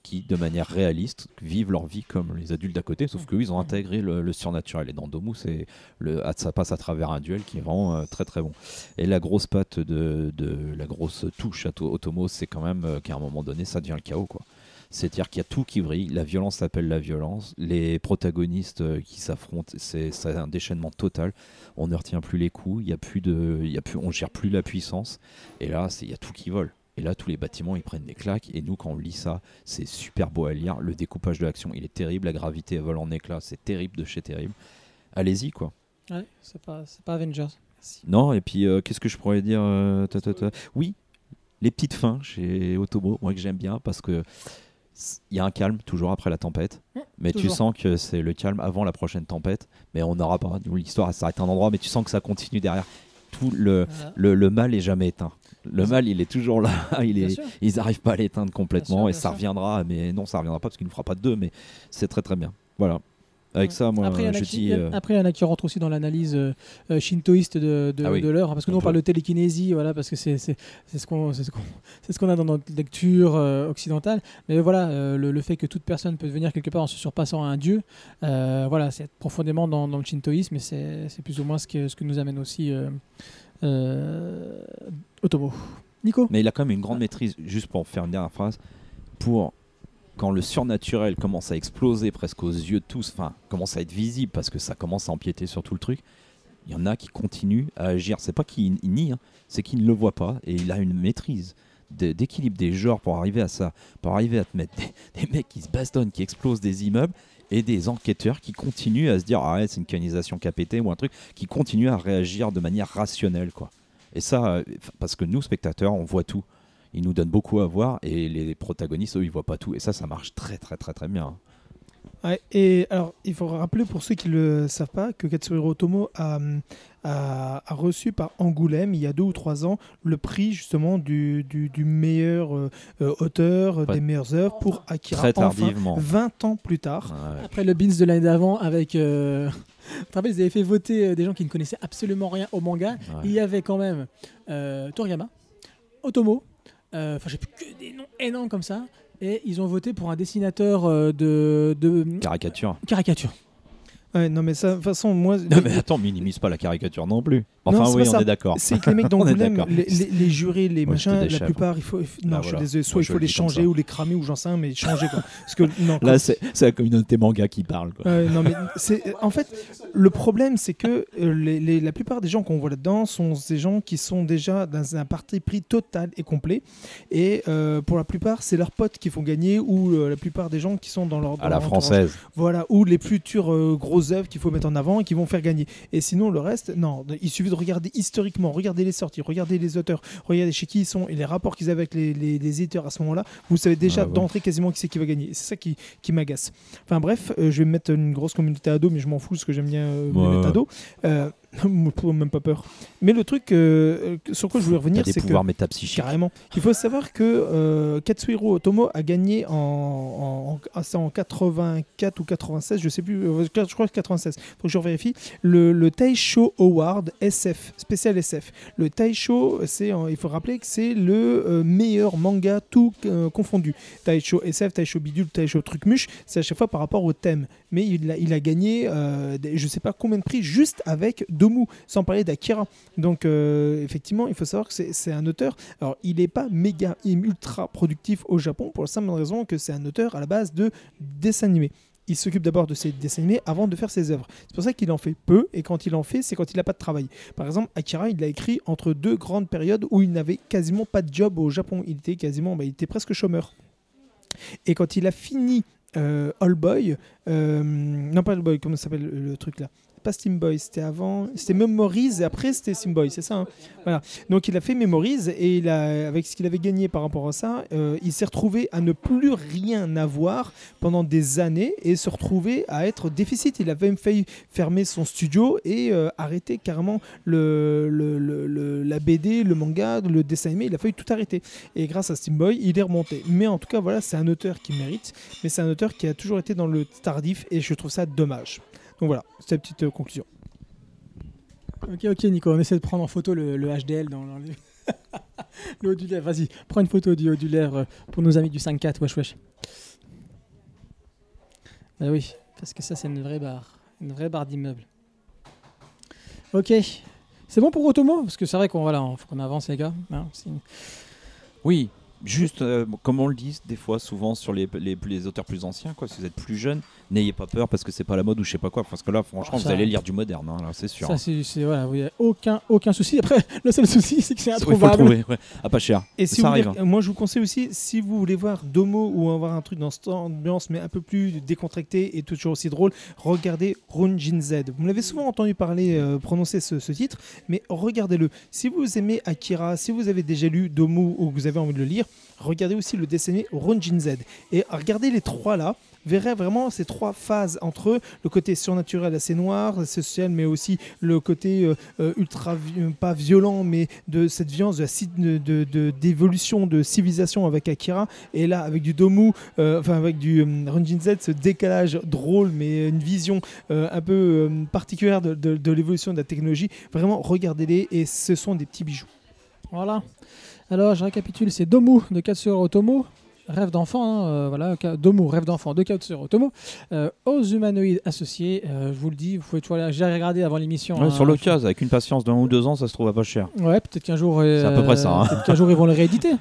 qui, de manière réaliste, vivent leur vie comme les adultes d'à côté, sauf qu'eux, ils ont intégré le, le surnaturel. Et dans Domu, c'est le, ah, ça passe à travers un duel qui est vraiment euh, très très bon. Et la grosse patte de, de la grosse touche à To- Otomo, c'est quand même euh, qu'à un moment donné, ça devient le chaos. quoi. C'est-à-dire qu'il y a tout qui vrille, la violence s'appelle la violence, les protagonistes euh, qui s'affrontent, c'est un déchaînement total. On ne retient plus les coups, il y a plus de, il y a plus, on gère plus la puissance. Et là, il y a tout qui vole. Et là, tous les bâtiments, ils prennent des claques. Et nous, quand on lit ça, c'est super beau à lire. Le découpage de l'action, il est terrible. La gravité elle vole en éclats, c'est terrible de chez terrible. Allez-y, quoi. Ouais, c'est pas, pas Avengers. Merci. Non, et puis, euh, qu'est-ce que je pourrais dire euh, ta, ta, ta? Oui, les petites fins chez Otomo, moi que j'aime bien, parce que il y a un calme toujours après la tempête. Mmh, Mais tu sens que c'est le calme avant la prochaine tempête. Mais on n'aura pas. Nous, L'histoire, s'arrête à un endroit, mais tu sens que ça continue derrière. Tout le, Voilà. le, le mal est jamais éteint. Le mal, il est toujours là. (laughs) Il est, ils n'arrivent pas à l'éteindre complètement Bien sûr, et ça sûr. reviendra. Mais non, ça reviendra pas parce qu'il ne fera pas de deux. Mais c'est très très bien. Voilà. Avec ça, moi, après, il y en a je qui- dis. euh, après, il y en a qui rentrent aussi dans l'analyse euh, shintoïste de, de, Ah oui. de l'heure, hein, parce que nous On parle de télékinésie, voilà, parce que c'est ce qu'on ce qu'on (laughs) qu'on a dans notre lecture euh, occidentale. Mais voilà, euh, le, le fait que toute personne peut devenir quelque part en se surpassant à un dieu, voilà, c'est profondément dans, dans le shintoïsme, et c'est plus ou moins ce que ce que nous amène aussi Otomo. Nico? Mais il a quand même une grande maîtrise, juste pour faire une dernière phrase, pour quand le surnaturel commence à exploser presque aux yeux de tous, enfin, commence à être visible parce que ça commence à empiéter sur tout le truc, il y en a qui continuent à agir. C'est pas qu'ils ils nient, hein, c'est qu'ils ne le voient pas et il a une maîtrise d'équilibre des genres pour arriver à ça, pour arriver à te mettre (laughs) des, mecs qui se bastonnent, qui explosent des immeubles et des enquêteurs qui continuent à se dire ah ouais, c'est une canisation qui a pété ou un truc, qui continuent à réagir de manière rationnelle quoi. Et ça, euh, parce que nous, spectateurs, on voit tout. Ils nous donnent beaucoup à voir et les protagonistes, eux, ils voient pas tout. Et ça, ça marche très, très, très, très bien. Ouais, et alors, il faut rappeler pour ceux qui ne le savent pas que Katsuhiro Otomo a, a- a reçu par Angoulême, il y a deux ou trois ans, le prix justement du, du, du meilleur euh, euh, auteur, euh, Ouais. des meilleures œuvres pour Akira. Très Enfin, tardivement. 20 ans plus tard. Ouais. Après le Beans de l'année d'avant, avec. Euh... (laughs) ils avaient fait voter euh, des gens qui ne connaissaient absolument rien au manga. Ouais. Il y avait quand même euh, Toriyama, Otomo, euh, enfin j'ai plus que des noms énormes comme ça, et ils ont voté pour un dessinateur euh, de, de Caricature. caricature. Ouais, non, mais ça, de toute façon, moi. Non, mais attends, minimise pas la caricature non plus. Enfin, Non, oui, on ça. est d'accord. C'est que les mecs (laughs) d'Angoulême, les, les- les jurés, les Moi, machins, la plupart, il faut. Non, Bah, je suis désolé, soit Moi, il faut le les changer ou les cramer ou j'en sais rien, mais changer quoi. (laughs) Parce que, non, Là, c'est la communauté manga qui parle. Quoi. Euh, non, mais (laughs) c'est en fait le problème, c'est que euh, les, la plupart des gens qu'on voit là-dedans sont des gens qui sont déjà dans un parti pris total et complet. Et euh, pour la plupart, c'est leurs potes qui font gagner ou euh, la plupart des gens qui sont dans leur dans À la leur entourage. française. Voilà, ou les futures euh, grosses œuvres qu'il faut mettre en avant et qui vont faire gagner. Et sinon, le reste, non, il suffit de regarder historiquement, regarder les sorties, regarder les auteurs, regarder chez qui ils sont et les rapports qu'ils avaient avec les, les- les éditeurs à ce moment-là. Vous savez déjà Ah ouais. d'entrée quasiment qui c'est qui va gagner. C'est ça qui, qui m'agace. Enfin bref, euh, je vais me mettre une grosse communauté ado, mais je m'en fous parce que j'aime bien euh, me Ouais. mettre ado. Euh, (laughs) même pas peur. Mais le truc euh, sur quoi je voulais revenir, c'est que. pouvoirs métapsychiques. Carrément. Il faut savoir que euh, Katsuhiro Otomo a gagné en, en, en- c'est en 84 ou 96, je sais plus, euh, je crois que 96, faut que je vérifie, le, le Taisho Award SF, spécial SF. Le Taisho, il faut rappeler que c'est le euh, meilleur manga tout confondu. Taisho SF, Taisho Bidule, Taisho Trucmuche, c'est à chaque fois par rapport au thème. Mais il a, il a gagné, je sais pas combien de prix, juste avec Domu, sans parler d'Akira. Donc euh, effectivement, il faut savoir que c'est un auteur. Alors il n'est pas méga ultra productif au Japon pour la simple raison que c'est un auteur à la base de dessins animés. Il s'occupe d'abord de ses dessins animés avant de faire ses œuvres. C'est pour ça qu'il en fait peu et quand il en fait, c'est quand il n'a pas de travail. Par exemple, Akira, il l'a écrit entre deux grandes périodes où il n'avait quasiment pas de job au Japon. Il était quasiment, bah, il était presque chômeur. Et quand il a fini euh, All Boy, euh, non pas All Boy, comment s'appelle le, le truc là? Pas Steam Boy, c'était avant, c'était Memories et après c'était Steam Boy, c'est ça. hein voilà. Donc il a fait Memories et avec ce qu'il avait gagné par rapport à ça, euh, il s'est retrouvé à ne plus rien avoir pendant des années et se retrouver à être déficit. Il avait même failli fermer son studio et euh, arrêter carrément la BD, le manga, le dessin animé. Il a failli tout arrêter. Et grâce à Steam Boy, il est remonté. Mais en tout cas, voilà, c'est un auteur qui mérite, mais c'est un auteur qui a toujours été dans le tardif et je trouve ça dommage. Donc voilà, c'est la petite euh, conclusion. Ok, ok, Nico, on essaie de prendre en photo le, HDL dans, dans (laughs) le... le haut du. Vas-y, prends une photo du haut du euh, pour nos amis du 5-4, wesh wesh. Bah oui, parce que ça, c'est une vraie barre. Une vraie barre d'immeuble. Ok. C'est bon pour Otomo Parce que c'est vrai qu'on voilà, faut qu'on avance, les gars. Hein, Oui, juste euh, comme on le dit des fois, souvent sur les, les, les auteurs plus anciens, quoi, si vous êtes plus jeune, n'ayez pas peur parce que c'est pas la mode ou je sais pas quoi. Parce que là, franchement, vous ça- allez lire du moderne, hein, là, c'est sûr. Ça, c'est c'est- voilà, il n'y a aucun, aucun souci. Après, (laughs) le seul souci, c'est que c'est Il faut le introuvable. trouver, ouais. Ah, pas cher. Et ça si vous arrive. voulez- moi je vous conseille aussi, si vous voulez voir Domo ou avoir un truc dans cette ambiance mais un peu plus décontracté et toujours aussi drôle, regardez Runjin Z. Vous me l'avez souvent entendu parler, euh, prononcer ce, ce titre, mais regardez-le. Si vous aimez Akira, si vous avez déjà lu Domo ou que vous avez envie de le lire, regardez aussi le dessin animé Runjin Z. Et regardez les trois là. Verrez vraiment ces trois phases entre eux, le côté surnaturel assez noir, social, mais aussi le côté euh, euh, ultra, euh, pas violent, mais de cette violence de ci- de- de- d'évolution civilisation avec Akira. Et là, avec du Domu, enfin avec du Runjin Z, ce décalage drôle, mais une vision un peu particulière de l'évolution de la technologie. Vraiment, regardez-les et ce sont des petits bijoux. Voilà. Alors, je récapitule, c'est Domu de Katsuro Otomo. Rêve d'enfant, hein, euh, voilà, Domu, rêve d'enfant de Katsuro Otomo. Euh, aux humanoïdes associés, euh, je vous le dis, vous pouvez toujours aller, j'ai regardé avant l'émission. Ouais, hein, sur l'occasion, avec une patience d'un ou deux ans, ça se trouve à pas cher. Ouais, peut-être qu'un jour. euh, C'est à peu près ça, hein. Peut-être qu'un jour ils vont le rééditer.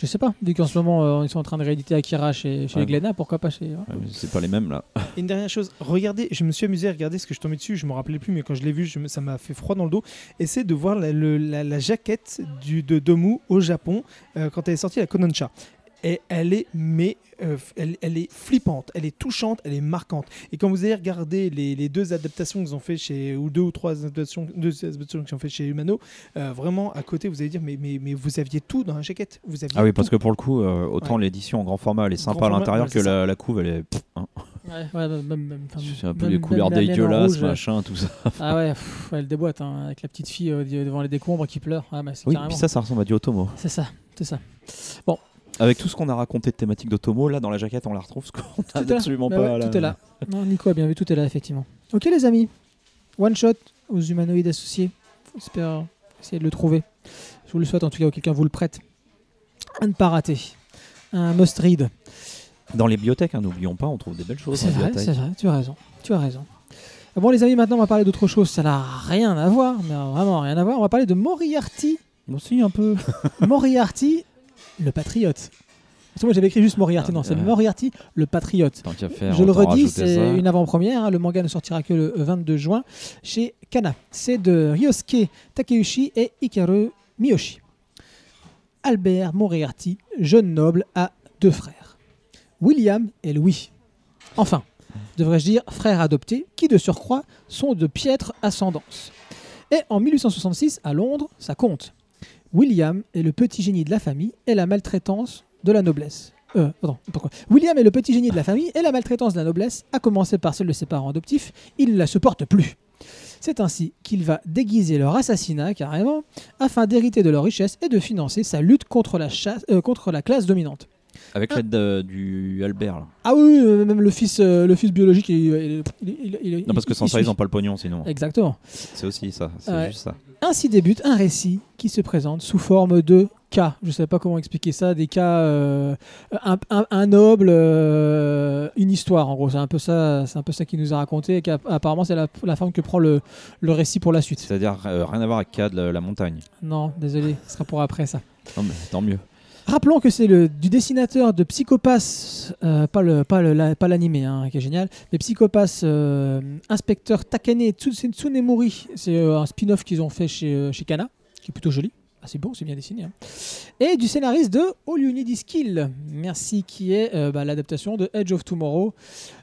Je sais pas. Vu qu'en ce moment euh, ils sont en train de rééditer Akira chez, chez Ouais. Glénat, pourquoi pas chez. Ouais, mais c'est pas les mêmes là. Et (laughs) une dernière chose, regardez, je me suis amusé à regarder ce que je tombais dessus, je me rappelais plus, mais quand je l'ai vu, je me- ça m'a fait froid dans le dos. Et c'est de voir la, le- la- la jaquette du, de Domu au Japon euh, quand elle est sortie la Kodansha. Et elle est, mais, euh, elle, elle est flippante, elle est touchante, elle est marquante. Et quand vous allez regarder les, les deux adaptations qu'ils ont fait chez, ou deux ou trois adaptations, deux adaptations qu'ils ont fait chez Humano, euh, vraiment à côté, vous allez dire, mais, mais, mais vous aviez tout dans la jaquette. Vous aviez Ah oui, tout. parce que pour le coup, euh, autant l'édition en grand format, elle est sympa Grand à l'intérieur ouais, que la, la couve, elle est. pff, hein. Ouais, ouais, même- c'est un peu même- les couleurs dégueulasses, rouge, machin, tout ça. (laughs) Ah ouais, pff, elle déboîte hein, avec la petite fille euh, devant les décombres qui pleure. Ah, bah, c'est Oui, carrément. puis ça, ça ressemble à du Otomo. C'est ça, c'est ça. Avec tout ce qu'on a raconté de thématique d'Otomo, là dans la jaquette, on la retrouve, ce qu'on Tout a est là. absolument Bah pas. ouais, là. Tout est là. Non, Nico a bien vu, tout est là, effectivement. Ok, les amis. One shot aux humanoïdes associés. J'espère essayer de le trouver. Je vous le souhaite, en tout cas, ou quelqu'un vous le prête. À ne pas rater. Un must read. Dans les bibliothèques, hein, n'oublions pas, on trouve des belles choses C'est vrai, c'est vrai, tu as raison. Tu as raison. Ah Bon, les amis, maintenant, on va parler d'autre chose. Ça n'a rien à voir, mais vraiment rien à voir. On va parler de Moriarty. Moi aussi, un peu. (laughs) Moriarty, le patriote. Parce que moi, j'avais écrit juste Moriarty. Ah, non, c'est ouais. Moriarty, le patriote. Tant qu'à faire. Je le redis, c'est une avant-première. hein. Le manga ne sortira que le 22 juin chez Kana. C'est de Ryosuke Takeuchi et Hikaru Miyoshi. Albert Moriarty, jeune noble, a deux frères, William et Louis. Enfin, devrais-je dire frères adoptés, qui de surcroît sont de piètre ascendance. Et en 1866, à Londres, ça compte. William est le petit génie de la famille et la maltraitance de la noblesse. Euh, pourquoi? William est le petit génie de la famille et la maltraitance de la noblesse, à commencer par celle de ses parents adoptifs, il ne la supporte plus. C'est ainsi qu'il va déguiser leur assassinat carrément, afin d'hériter de leur richesse et de financer sa lutte contre la, euh, contre la classe dominante. Avec l'aide de- du Albert, là. Ah oui, euh, même le fils, euh, le fils biologique, il, il- il- il- Non, parce que il- sans il ça, ils n'ont pas le pognon, sinon. Exactement. C'est aussi ça. C'est Ouais. juste ça. Ainsi débute un récit qui se présente sous forme de cas. Je ne sais pas comment expliquer ça. Des cas, euh, un, un- un noble, euh, une histoire en gros. C'est un peu ça. C'est un peu ça qui nous a raconté. Et qu'apparemment c'est la, la forme que prend le, le récit pour la suite. C'est-à-dire euh, rien à voir avec Cad, la, la montagne. Non, désolé, ce sera pour après ça. Non, mais tant mieux. Rappelons que c'est du dessinateur de Psychopass, euh, pas le pas le pas hein, qui est génial, mais Psychopass euh, inspecteur Takane Tsu- Tsunemori, c'est euh, un spin-off qu'ils ont fait chez chez Kana, qui est plutôt joli. Ah, c'est beau, c'est bien dessiné. hein. et du scénariste de All You Need Is Kill. Merci, qui est euh, bah, l'adaptation de Edge of Tomorrow.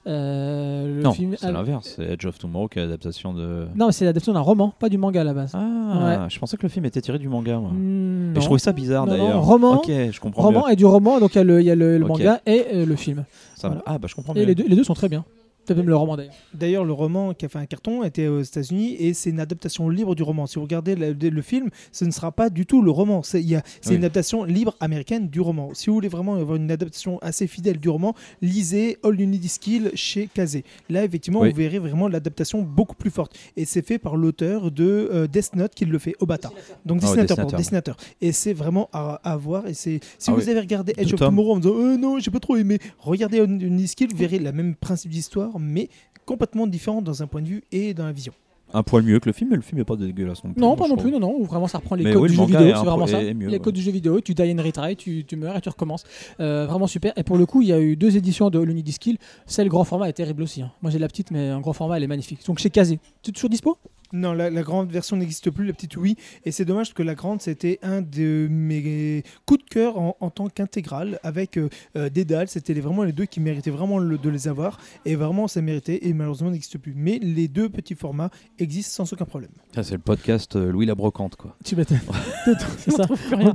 Euh, le Non, film- c'est l'inverse. C'est Edge of Tomorrow qui est l'adaptation de. Non, mais c'est l'adaptation d'un roman, pas du manga à la base. Ah, je pensais que le film était tiré du manga. moi. Et non. je trouvais ça bizarre d'ailleurs. roman- Ok, je comprends roman mieux. et du roman, donc il y a le, il y a le- le Ok. manga et euh, le film. Ça me- voilà. Ah bah je comprends Et mieux. les deux, les deux sont très bien. Peut-être même le roman d'ailleurs. D'ailleurs, le roman qui a fait un carton était aux États-Unis et c'est une adaptation libre du roman. Si vous regardez le, le film, ce ne sera pas du tout le roman. C'est Oui. une adaptation libre américaine du roman. Si vous voulez vraiment avoir une adaptation assez fidèle du roman, lisez All You Need Is Kill chez Kazé. Là, effectivement, Oui. vous verrez vraiment l'adaptation beaucoup plus forte. Et c'est fait par l'auteur de euh, Death Note qui le fait, Obata. Donc ouais, dessinateur, dessinateur. dessinateur. Et c'est vraiment à, à voir. Et c'est si Ah vous oui. avez regardé Edge of. Tomorrow en disant Euh, non, j'ai pas trop aimé, regardez All You Need Is Kill, vous verrez le même principe d'histoire, mais complètement différent dans un point de vue et dans la vision. Un poil mieux que le film, mais le film est pas dégueulasse non plus. Non, pas non plus, non, non. Vraiment, ça reprend les Mais codes oui, du le jeu vidéo. est C'est un vraiment peu- ça. est mieux, les ouais. codes du jeu vidéo, tu die and retry, tu, tu meurs et tu recommences. Euh, vraiment super. Et pour le coup, il y a eu deux éditions de Lonely Skill. Celle grand format est terrible aussi. hein. Moi, j'ai la petite, mais en grand format, elle est magnifique. Donc chez Kazé. Tu es toujours dispo? Non, la, la grande version n'existe plus, la petite oui. Et c'est dommage parce que la grande, c'était un de mes coups de cœur en, en tant qu'intégrale avec euh, euh, Dédale. C'était les- vraiment les deux qui méritaient vraiment le- de les avoir. Et vraiment, ça méritait. Et malheureusement, n'existe plus. Mais les deux petits formats existent sans aucun problème. Ça, c'est le podcast euh, Louis la Brocante quoi. Tu m'étonnes. (laughs) c'est ça.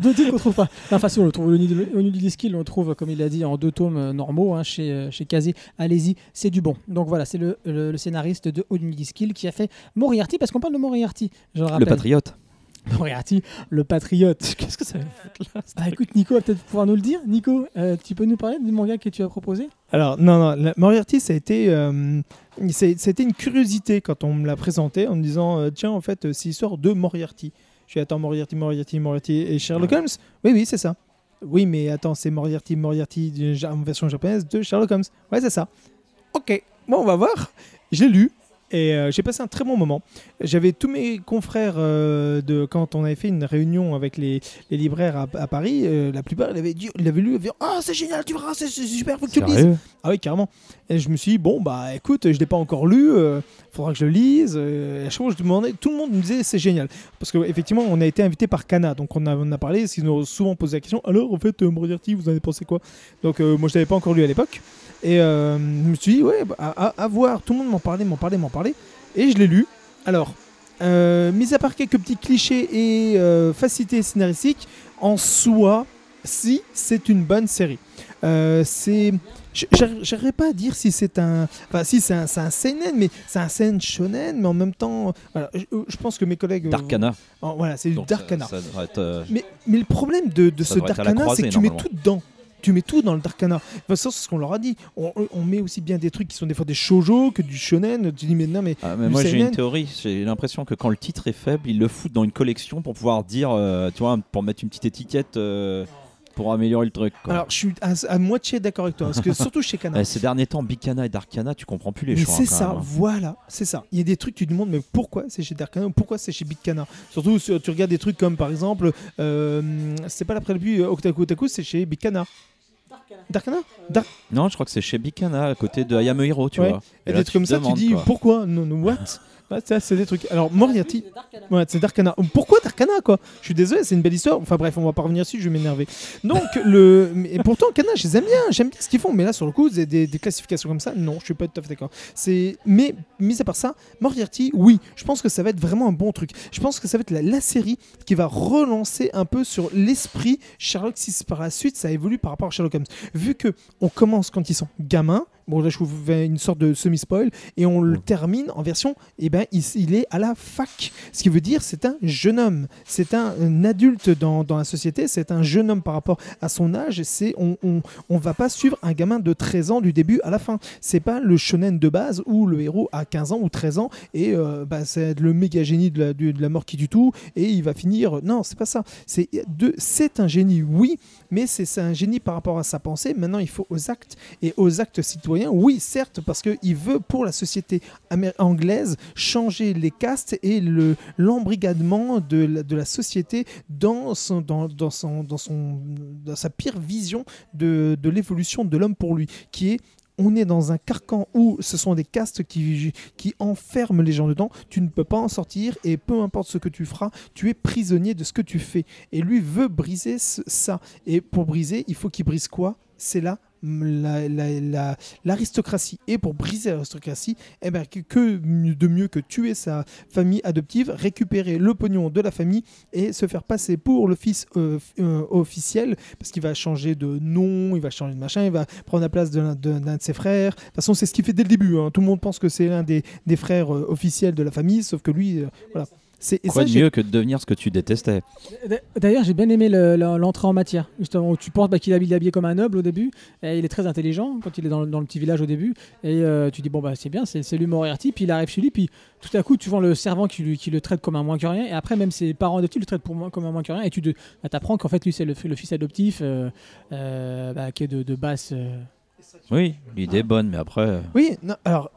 Deux titres qu'on trouve pas. Enfin, si, on le trouve. Lonely Skill, on le trouve, comme il l'a dit, en deux tomes euh, normaux hein, chez, chez Kazé. Allez-y, c'est du bon. Donc voilà, c'est le, le- le scénariste de Lonely Skill qui a fait Moriarty, parce qu'on parle de Moriarty. Je le patriote. Moriarty, le patriote. (laughs) Qu'est-ce que ça veut foutre là Ah, écoute, Nico va peut-être pouvoir nous le dire. Nico, euh, tu peux nous parler du manga que tu as proposé? Alors, non, non, Moriarty, ça a été, euh, c'est- ça a été une curiosité quand on me l'a présenté en me disant euh, tiens, en fait, euh, c'est l'histoire de Moriarty. Je suis attends, Moriarty, Moriarty, Moriarty et Sherlock Holmes Oui, oui, c'est ça. Oui, mais attends, c'est Moriarty, Moriarty en version japonaise de Sherlock Holmes. Ouais, c'est ça. Ok, bon, on va voir. Je l'ai lu. Et euh, j'ai passé un très bon moment. J'avais tous mes confrères euh, de quand on avait fait une réunion avec les, les libraires à, à Paris. euh, la plupart, ils l'avaient dit- ils l'avaient lu. Ils avaient dit Ah, c'est génial, tu verras, c'est c'est super, faut que tu le lises. Ah oui, carrément. Et je me suis dit, bon, bah écoute, je ne l'ai pas encore lu, euh, faudra que je le lise. À chaque fois, je demandais, tout le monde me disait, c'est génial. Parce qu'effectivement, on a été invité par Cana, donc on a, on a parlé, qu'ils nous ont souvent posé la question, alors en fait, Moriarty, vous en avez pensé quoi? Donc moi, je ne l'avais pas encore lu à l'époque. Et euh, je me suis dit, ouais, bah, à, voir, tout le monde m'en parlait, m'en parlait, m'en parlait. Et je l'ai lu. Alors, euh, mis à part quelques petits clichés et euh, facilités scénaristiques, en soi, si, c'est une bonne série. Euh, c'est J'arriverai pas à dire si c'est un. Enfin, si c'est un, un seinen, mais c'est un seinen shonen, mais en même temps. Voilà, je, je pense que mes collègues. euh, Darkana. oh, voilà, c'est du Darkana. Euh, Mais, mais le problème de, de ce Darkana, c'est que tu mets tout dedans. Tu mets tout dans le Darkana. De toute façon, c'est ce qu'on leur a dit. On, on met aussi bien des trucs qui sont des fois des shoujo que du shonen. Tu dis, mais non, mais. Ah, mais moi j'ai une théorie, j'ai l'impression que quand le titre est faible, ils le foutent dans une collection pour pouvoir dire, euh, tu vois, pour mettre une petite étiquette euh, pour améliorer le truc. quoi. Alors, je suis à, à moitié d'accord avec toi. Parce que (laughs) surtout chez Kana. Eh, ces derniers temps, Bicana et Darkana, tu comprends plus les Mais choix. c'est ça, même, hein. voilà, c'est ça. Il y a des trucs, tu te demandes, mais pourquoi c'est chez Darkana ou pourquoi c'est chez Bitcana Surtout, tu regardes des trucs comme par exemple, euh, c'est pas l'après-midi Otaku Otaku, c'est chez Bitcana. Darkana Dar- Non, je crois que c'est chez Bicana, à côté de Ayame Hiro, tu Ouais. vois. Et là, des trucs comme ça, tu dis quoi. pourquoi Non, non, what? (laughs) Ouais, c'est des trucs. Alors, Moriarty, ouais, c'est Darkana. Pourquoi Darkana, quoi? Je suis désolé, c'est une belle histoire. Enfin, bref, on va pas revenir dessus, je vais m'énerver. Donc, (laughs) le. Mais pourtant, Kana, je les aime bien, j'aime bien ce qu'ils font. Mais là, sur le coup, des, des- des classifications comme ça, non, je suis pas tout à fait d'accord. C'est. Mais, mis à part ça, Moriarty, oui, je pense que ça va être vraiment un bon truc. Je pense que ça va être la, la série qui va relancer un peu sur l'esprit Sherlock si par la suite ça évolue par rapport à Sherlock Holmes. Vu que on commence quand ils sont gamins, bon là je vous fais une sorte de semi-spoil, et on le termine en version, eh ben il, il est à la fac. Ce qui veut dire c'est un jeune homme, c'est un, un adulte dans, dans la société, c'est un jeune homme par rapport à son âge. C'est on, on, on va pas suivre un gamin de 13 ans du début à la fin. C'est pas le shonen de base où le héros a 15 ans ou 13 ans et euh, bah, c'est le méga génie de la, du- de la mort qui tue tout et il va finir. Non, c'est pas ça. C'est de, c'est un génie, oui, mais c'est c'est un génie par rapport à sa pensée. Maintenant, il faut aux actes et aux actes citoyens. Oui, certes, parce qu'il veut pour la société anglaise changer les castes et le l'embrigadement de la, la société dans sa pire vision de, l'évolution de l'homme pour lui, qui est on est dans un carcan où ce sont des castes qui, enferment les gens dedans. Tu ne peux pas en sortir et peu importe ce que tu feras, tu es prisonnier de ce que tu fais. Et lui veut briser ça. Et pour briser, il faut qu'il brise quoi? C'est l'aristocratie. et pour briser l'aristocratie, eh ben, que, de mieux que tuer sa famille adoptive, récupérer le pognon de la famille et se faire passer pour le fils euh, euh, officiel, parce qu'il va changer de nom, il va changer de machin, il va prendre la place de l'un de, d'un de ses frères. De toute façon, c'est ce qu'il fait dès le début. hein. Tout le monde pense que c'est l'un des, des frères euh, officiels de la famille, sauf que lui, voilà. C'est, Quoi de mieux que de devenir ce que tu détestais D'ailleurs, j'ai bien aimé le- le- l'entrée en matière. Justement, où tu penses bah, qu'il est habillé comme un noble au début. Et il est très intelligent quand il est dans, le- dans le petit village au début. Et euh, tu dis, bon, bah c'est bien, c'est c'est lui Moriarty. Puis il arrive chez lui. Puis tout à coup, tu vois le servant qui, lui- qui le traite comme un moins que rien. Et après, même ses parents adoptifs le traitent pour moi, comme un moins que rien. Et tu bah, apprends qu'en fait, lui, c'est le, le fils adoptif euh, euh, bah, qui est de, de basse. Oui, l'idée est bonne, mais après, Oui, non, alors,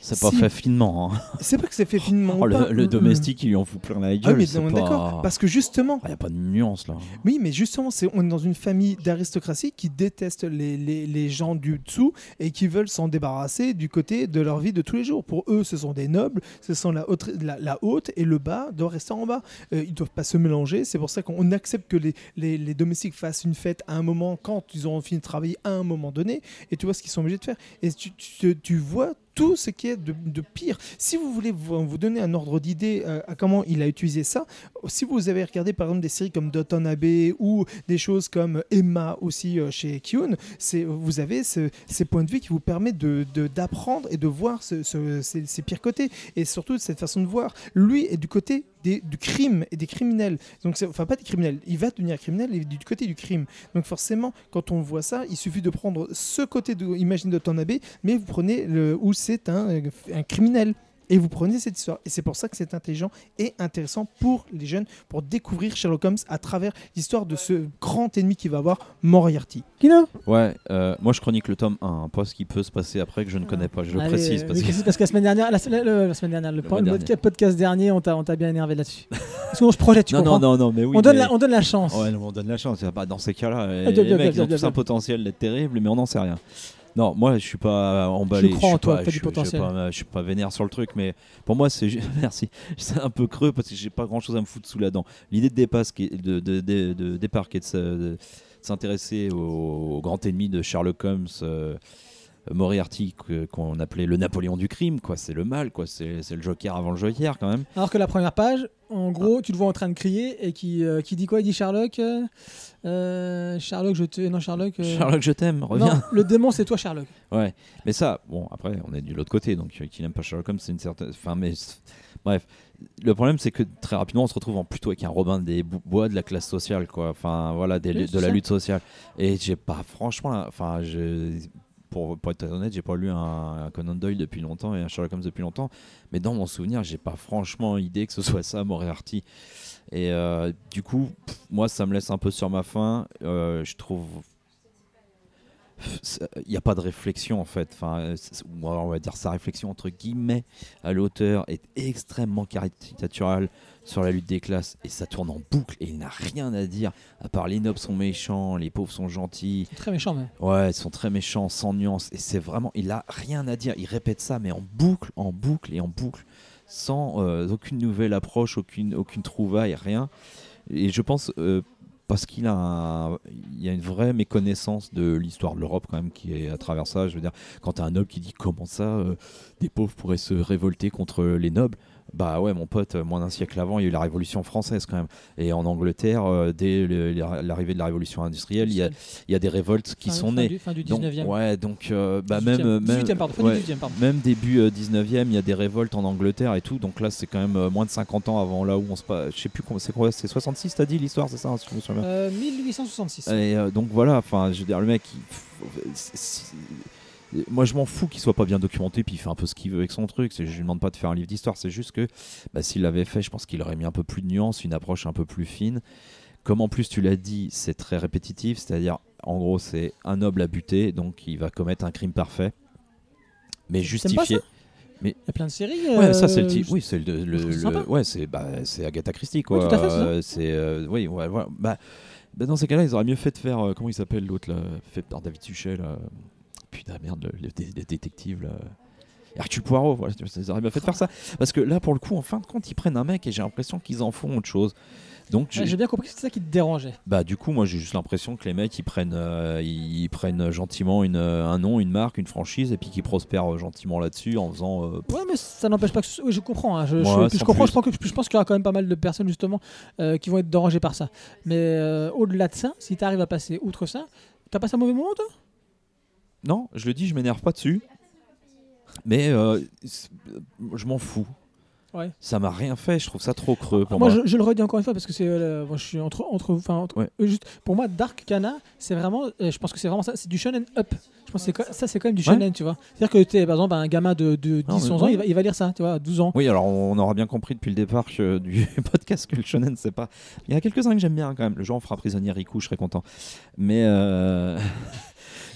c'est pas Si. fait finement. hein. c'est pas que c'est fait (laughs) finement. Oh, ou pas. le, le Mm, mm. domestique, il lui en fout plein la gueule. Ah mais c'est on est pas- d'accord. Parce que justement, Il n'y a pas de nuance là. Oui, mais justement, c'est, on est dans une famille d'aristocratie qui déteste les, les- les gens du dessous et qui veulent s'en débarrasser du côté de leur vie de tous les jours. Pour eux, ce sont des nobles, ce sont la haute, la, la haute et le bas doit rester en bas. Euh, ils ne doivent pas se mélanger. C'est pour ça qu'on accepte que les, les- les domestiques fassent une fête à un moment quand ils auront fini de travailler à un moment donné. Et tu vois ce qu'ils sont obligés de faire. Et tu, tu- tu vois tout ce qui est de, de pire. Si vous voulez vous, vous donner un ordre d'idée euh, à comment il a utilisé ça, si vous avez regardé par exemple des séries comme Doton Abbey ou des choses comme Emma aussi euh, chez Kyun, vous avez ce- ces points de vue qui vous permettent de- de- d'apprendre et de voir ce- ce- ces, pires côtés et surtout cette façon de voir. Lui est du côté du crime et des criminels. Donc enfin pas des criminels, il va devenir criminel il du côté du crime. Donc forcément quand on voit ça, il suffit de prendre ce côté de imagine Abbey, mais vous prenez le où c'est un, euh, un criminel. Et vous prenez cette histoire. Et c'est pour ça que c'est intelligent et intéressant pour les jeunes, pour découvrir Sherlock Holmes à travers l'histoire de ce grand ennemi qui va avoir Moriarty. Kino Ouais, euh, moi je chronique le tome 1, pas ce qui peut se passer après que je ne connais pas, je le Allez, précise. Parce oui, que... précise parce que la semaine dernière, la, la- le- la semaine dernière, le, Le po- mois le dernier. podcast dernier, on t'a on t'a bien énervé là-dessus. Parce qu'on se projette, tu Non, comprends non, non, non, mais oui. on, donne la, on donne la chance. Ouais, non, on donne la chance. pas- Dans ces cas-là, les, Ah, les mecs ils ont tous un potentiel d'être terrible, mais on n'en sait rien. Non, moi je suis pas emballé. Je crois en toi, pas, du suis- je suis potentiel. pas- Je suis pas vénère sur le truc, mais pour moi c'est (laughs) merci. C'est un peu creux parce que j'ai pas grand-chose à me foutre sous la dent. L'idée de départ, qui est- de, de- de- de départ, qui est de se- de s'intéresser au, au grand ennemi de Sherlock Holmes. euh, Moriarty qu'on appelait le Napoléon du crime quoi c'est le mal quoi c'est le Joker avant le Joker quand même Alors que la première page, en gros, tu le vois en train de crier et qui, euh, qui dit quoi? Il dit Sherlock euh, euh, Sherlock, je te. Non, Sherlock. euh, Sherlock je t'aime non, reviens le démon, c'est toi, Sherlock. (laughs) Ouais, mais ça, bon, après, on est de l'autre côté, donc qui n'aime pas Sherlock Holmes, c'est une certaine. Enfin, mais bref, le problème, c'est que très rapidement, on se retrouve en plutôt avec un Robin des Bo- Bois de la classe sociale, quoi. Enfin, voilà, des- Oui, de la lutte sociale. Et j'ai pas, franchement, enfin, je. Pour, pour être honnête, j'ai pas lu un, Conan Doyle depuis longtemps et un Sherlock Holmes depuis longtemps, mais dans mon souvenir, j'ai pas franchement idée que ce soit ça, Moriarty. Et euh, du coup, moi, ça me laisse un peu sur ma faim. Euh, je trouve il n'y a pas de réflexion en fait. Enfin, euh, on va dire sa réflexion entre guillemets à l'auteur est extrêmement caricaturale sur la lutte des classes et ça tourne en boucle et il n'a rien à dire à part les nobles sont méchants, les pauvres sont gentils. Très méchant, mais. Ouais, ils sont très méchants, sans nuance et c'est vraiment, il a rien à dire. Il répète ça mais en boucle, en boucle et en boucle, sans euh, aucune nouvelle approche, aucune aucune trouvaille, rien. Et je pense euh, parce qu'il a, y a une vraie méconnaissance de l'histoire de l'Europe quand même qui est à travers ça. Je veux dire, quand t'as un noble qui dit comment ça, euh, des pauvres pourraient se révolter contre les nobles? Bah ouais, mon pote, euh, moins d'un siècle avant, il y a eu la Révolution française quand même. Et en Angleterre, euh, dès l'arrivée de la Révolution industrielle, il y a, il y a des révoltes qui Fin- sont fin nées. du- Fin du Donc, 19e. ouais, donc euh, bah 18e, même, même 18e, pardon. Fin ouais, du 18e, pardon. même début euh, 19e, il y a des révoltes en Angleterre et tout. Donc là, c'est quand même moins de 50 ans avant là où on se passe. Je sais plus c'est quoi, c'est 66, t'as dit l'histoire, c'est ça hein, si je me souviens bien Euh, 1866. et euh, donc voilà, enfin, je veux dire, le mec, il- moi je m'en fous qu'il soit pas bien documenté, puis il fait un peu ce qu'il veut avec son truc. Je lui demande pas de faire un livre d'histoire, c'est juste que bah, s'il l'avait fait, je pense qu'il aurait mis un peu plus de nuances, une approche un peu plus fine. Comme en plus tu l'as dit, c'est très répétitif, c'est-à-dire en gros c'est un noble à buter, donc il va commettre un crime parfait, mais justifié. Il y a plein de séries. Ouais, ça euh, c'est le type. Oui, c'est le, ouais, c'est bah, c'est Agatha Christie quoi. Euh, c'est euh, oui, ouais, voilà. Bah, bah, dans ces cas-là, ils auraient mieux fait de faire euh, comment il s'appelle l'autre là, fait par David Suchet là. Putain, merde, le, le le détective, là. Hercule Poirot, voilà, ils auraient bien fait de faire ça. Parce que là, pour le coup, en fin de compte, ils prennent un mec et j'ai l'impression qu'ils en font autre chose. Donc, j'ai- bien compris que c'est ça qui te dérangeait. bah du coup moi j'ai juste l'impression que les mecs ils prennent euh, ils prennent gentiment une, euh, un nom, une marque, une franchise et puis qu'ils prospèrent euh, gentiment là-dessus en faisant euh, Ouais, mais ça n'empêche pas que. Oui, je comprends. hein, je, Ouais, comprends. plus. Je pense, que- je pense qu'il y aura quand même pas mal de personnes justement euh, qui vont être dérangées par ça. Mais au-delà de ça, si tu arrives à passer outre ça, t'as passé un mauvais moment toi? Non, je le dis, je m'énerve pas dessus. Mais euh, je m'en fous. Ouais. Ça m'a rien fait, je trouve ça trop creux pour moi, moi. je, je le redis encore une fois parce que c'est, euh, je suis entre, entre, entre- Ouais. euh, juste, pour moi, Dark Kana, c'est vraiment, euh, je pense que c'est vraiment ça, c'est du shonen up. Je pense que ça, c'est quand même du shonen, tu vois. C'est-à-dire que t'es, par exemple, un gamin de, de 10, Non, mais 11 ans, il va, il va lire ça, tu vois, à 12 ans. Oui, alors on aura bien compris depuis le départ que, du (laughs) podcast que le shonen, c'est pas. Il y en a quelques-uns que j'aime bien quand même. Le jour où on fera prisonnier Riku, je serais content. Mais (laughs)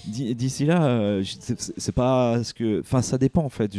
d'ici là, euh, c'est- pas ce que. Enfin, ça dépend en fait.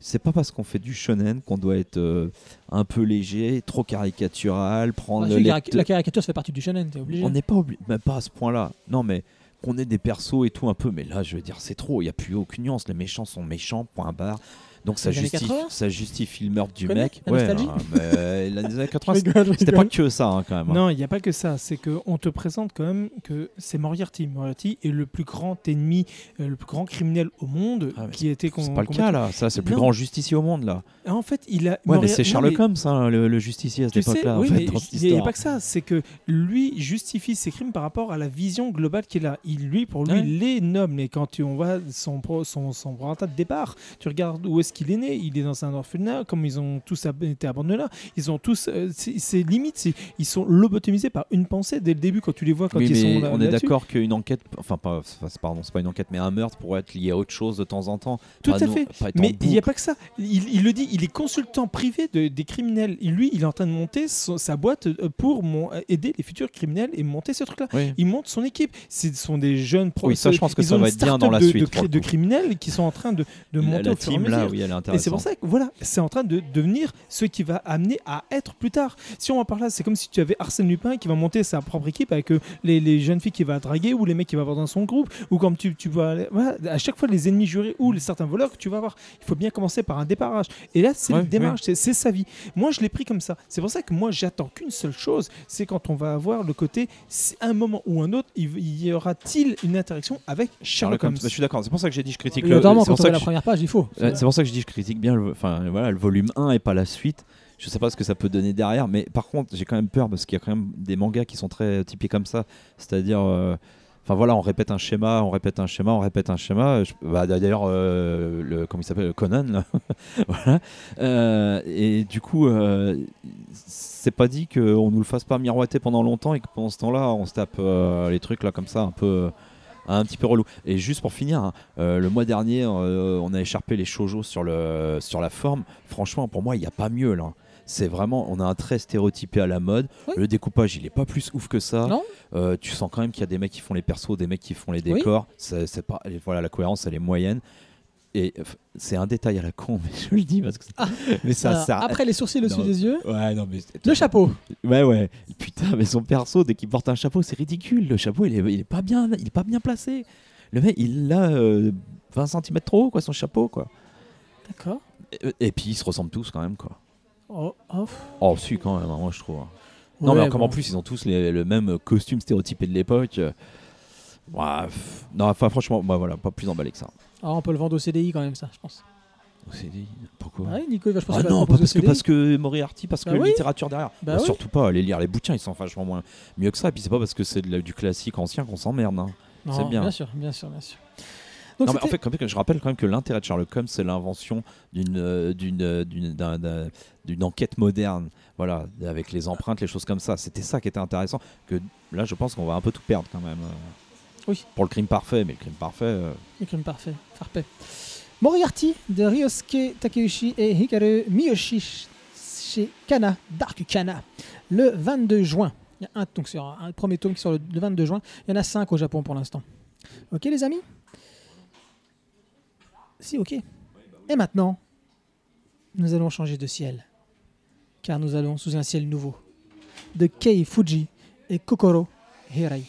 C'est pas parce qu'on fait du shonen qu'on doit être euh, un peu léger, trop caricatural, prendre Ah, La caricature, ça fait partie du shonen, t'es obligé. On n'est pas obligé, même pas à ce point-là. Non, mais qu'on ait des persos et tout un peu, mais là, je veux dire, c'est trop. Il n'y a plus aucune nuance. Les méchants sont méchants, point barre. Donc ça justifie, 80? ça justifie le meurtre du mec. la Ouais, hein, mais les années 80, Je rigole, je c'était pas que ça hein, quand même. hein. Non, il n'y a pas que ça. C'est qu'on te présente quand même que c'est Moriarty. Moriarty est le plus grand ennemi, euh, le plus grand criminel au monde Ah, qui été C'est pas le cas là. Ça, c'est le plus Non. grand justicier au monde là. Ah, En fait, il a. Ouais, mais c'est non, Sherlock Holmes, hein, le, le justicier à cette époque-là. oui, il n'y a pas que ça. C'est que lui justifie ses crimes par rapport à la vision globale qu'il a. Il, lui, pour lui, il est noble. Mais quand tu, on voit son, son, son de départ, tu regardes où est-ce qu'il est né. Il est dans un orphelinat, comme ils ont tous été abandonnés là. Ils ont tous. euh, c'est limite, ils sont lobotomisés par une pensée dès le début quand tu les vois quand Oui, ils sont mais là. on est d'accord qu'une enquête, enfin pas, pardon, c'est pas une enquête, mais un meurtre pourrait être lié à autre chose de temps en temps. Tout à fait. Mais il n'y a pas que ça. Il, il le dit, il est consultant privé de- des criminels. Lui, il est en train de monter son- sa boîte euh, pour mon- aider les futurs criminels et monter ce truc-là. Oui. Il monte son équipe. Ce sont des jeunes pro- Oui, ça, je pense que ça va être bien dans la de- suite, De, criminels qui sont en train de, de La- monter la au fur et à là, mesure. oui, elle est Et c'est intéressante. pour ça que voilà, c'est en train de devenir ce qui va amener à être plus tard. Si on va par là, c'est comme si tu avais Arsène Lupin qui va monter sa propre équipe avec euh, les, les jeunes filles qu'il va draguer ou les mecs qu'il va avoir dans son groupe ou comme tu, tu vas voilà, à chaque fois les ennemis jurés ou les certains voleurs que tu vas avoir. Il faut bien commencer par un déparrage. Et là, c'est Ouais, le démarrage, c'est- c'est sa vie. Moi, je l'ai pris comme ça. C'est pour ça que moi, j'attends qu'une seule chose, c'est quand on va avoir le côté, un moment ou un autre, il il y aura-t-il une interaction avec Sherlock Holmes Bah, je suis d'accord, c'est pour ça que j'ai dit je critique le. notamment, c'est quand pour on ça voit que la première page, il faut. Ouais, c'est pour ça que je dis je critique bien le, enfin, voilà, le volume 1 et pas la suite. Je sais pas ce que ça peut donner derrière, mais par contre, j'ai quand même peur parce qu'il y a quand même des mangas qui sont très typés comme ça. C'est-à-dire, euh, enfin voilà, on répète un schéma, on répète un schéma, on répète un schéma. Bah, D'ailleurs, euh, le, comment il s'appelle Conan, là. (laughs) voilà. Euh, et du coup, euh, c'est pas dit qu'on nous le fasse pas miroiter pendant longtemps et que pendant ce temps-là, on se tape les trucs là comme ça un peu. Un petit peu relou. Et juste pour finir, hein, euh, le mois dernier, euh, on a écharpé les shoujo sur, le, sur la forme. Franchement, pour moi, il n'y a pas mieux là. C'est vraiment, on a un trait stéréotypé à la mode. Oui. Le découpage, il est pas plus ouf que ça. Non. Euh, tu sens quand même qu'il y a des mecs qui font les persos, des mecs qui font les Oui. décors. C'est, c'est pas, et voilà, la cohérence, elle est moyenne. Et c'est un détail à la con, (laughs) mais je le dis parce que Ah. mais ça Alors, sert. Après les sourcils au-dessus des yeux, Ouais, non, mais le chapeau. Ouais, ouais. Putain, mais son perso, dès qu'il porte un chapeau, c'est ridicule. Le chapeau, il est, il est pas bien, il est pas bien placé. Le mec, il a euh, 20 cm trop haut, quoi, son chapeau, quoi. D'accord. Et, et puis ils se ressemblent tous quand même, quoi. Oh, oh. Oh, si, quand même, hein, moi je trouve. hein. Non, mais comme bon. en plus, ils ont tous les- le même costume stéréotypé de l'époque. Ouais, pff, non, enfin, franchement, bah, voilà, pas plus emballé que ça. Ah, on peut le vendre au CDI quand même, ça, je pense. S'est dit, pourquoi Ah oui, Nico, je pense Ah va non, pas au parce que, CDI. parce que Moriarty, parce Bah que oui. littérature derrière. Bah Bah, oui. Surtout pas, aller lire les bouquins, ils sont vachement moins mieux que ça. Et puis c'est pas parce que c'est du classique ancien qu'on s'emmerde. hein. C'est bien. Bien sûr, bien sûr, bien sûr. Donc Non, mais en fait, même, je rappelle quand même que l'intérêt de Sherlock Holmes, c'est l'invention d'une euh, d'une euh, d'une d'un- d'un- d'une enquête moderne, voilà, avec les empreintes, les choses comme ça. C'était ça qui était intéressant. Que là, je pense qu'on va un peu tout perdre quand même. Oui. Pour le crime parfait, mais le crime parfait. euh, Le crime parfait, parfait. Moriarty de Ryosuke Takeuchi et Hikaru Miyoshi chez Kana, Dark Kana, le 22 juin. Il y a un, donc un, un premier tome qui sort le, le 22 juin. Il y en a 5 au Japon pour l'instant. Ok les amis? Si, ok. Et maintenant, nous allons changer de ciel. Car nous allons sous un ciel nouveau. De Kei Fuji et Kokoro Hirai.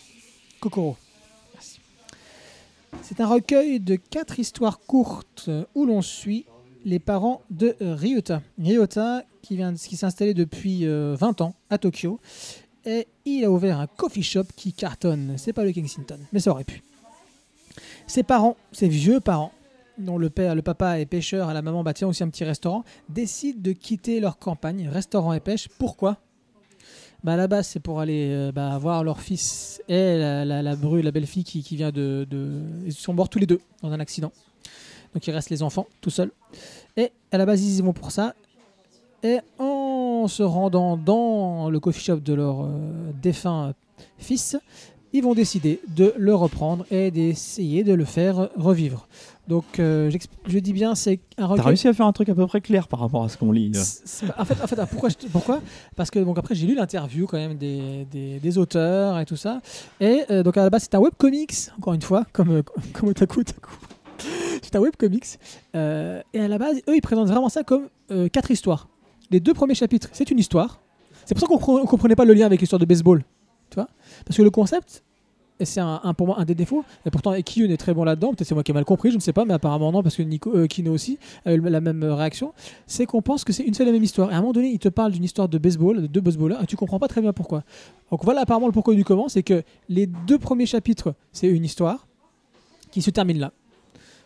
Kokoro. C'est un recueil de quatre histoires courtes euh, où l'on suit les parents de euh, Ryota. Ryota qui, qui s'est installé depuis euh, 20 ans à Tokyo et il a ouvert un coffee shop qui cartonne. C'est pas le Kensington, mais ça aurait pu. Ses parents, ses vieux parents, dont le père, le papa est pêcheur et la maman bah, tient aussi un petit restaurant, décident de quitter leur campagne, restaurant et pêche. Pourquoi? Bah, à la base, c'est pour aller euh, bah, voir leur fils et la, la, la la belle-fille qui, vient de, de- Ils sont morts tous les deux dans un accident. Donc il reste les enfants tout seuls. Et à la base, ils y vont pour ça. Et en se rendant dans le coffee shop de leur euh, défunt fils, ils vont décider de le reprendre et d'essayer de le faire revivre. Donc euh, je dis bien, c'est un T'as recueil. réussi à faire un truc à peu près clair par rapport à ce qu'on lit. En fait, en fait, pourquoi, je te- pourquoi? Parce que donc après j'ai lu l'interview quand même des, des, des auteurs et tout ça. Et euh, donc à la base c'est un webcomics, encore une fois, comme euh, comme Otaku Otaku. (laughs) C'est un webcomics. Euh, et à la base, eux ils présentent vraiment ça comme quatre histoires. Les deux premiers chapitres, c'est une histoire. C'est pour ça qu'on compre- on comprenait pas le lien avec l'histoire de baseball, tu vois? Parce que le concept. Et c'est un, pour moi un des défauts. Et pourtant, Kiyun est très bon là-dedans. Peut-être c'est moi qui ai mal compris, je ne sais pas, mais apparemment non, parce que Nico, euh, Kino aussi a eu la même réaction c'est qu'on pense que c'est une seule et même histoire. Et à un moment donné, il te parle d'une histoire de baseball, de deux baseballeurs, et tu comprends pas très bien pourquoi. Donc voilà apparemment le pourquoi du comment, c'est que les deux premiers chapitres, c'est une histoire qui se termine là.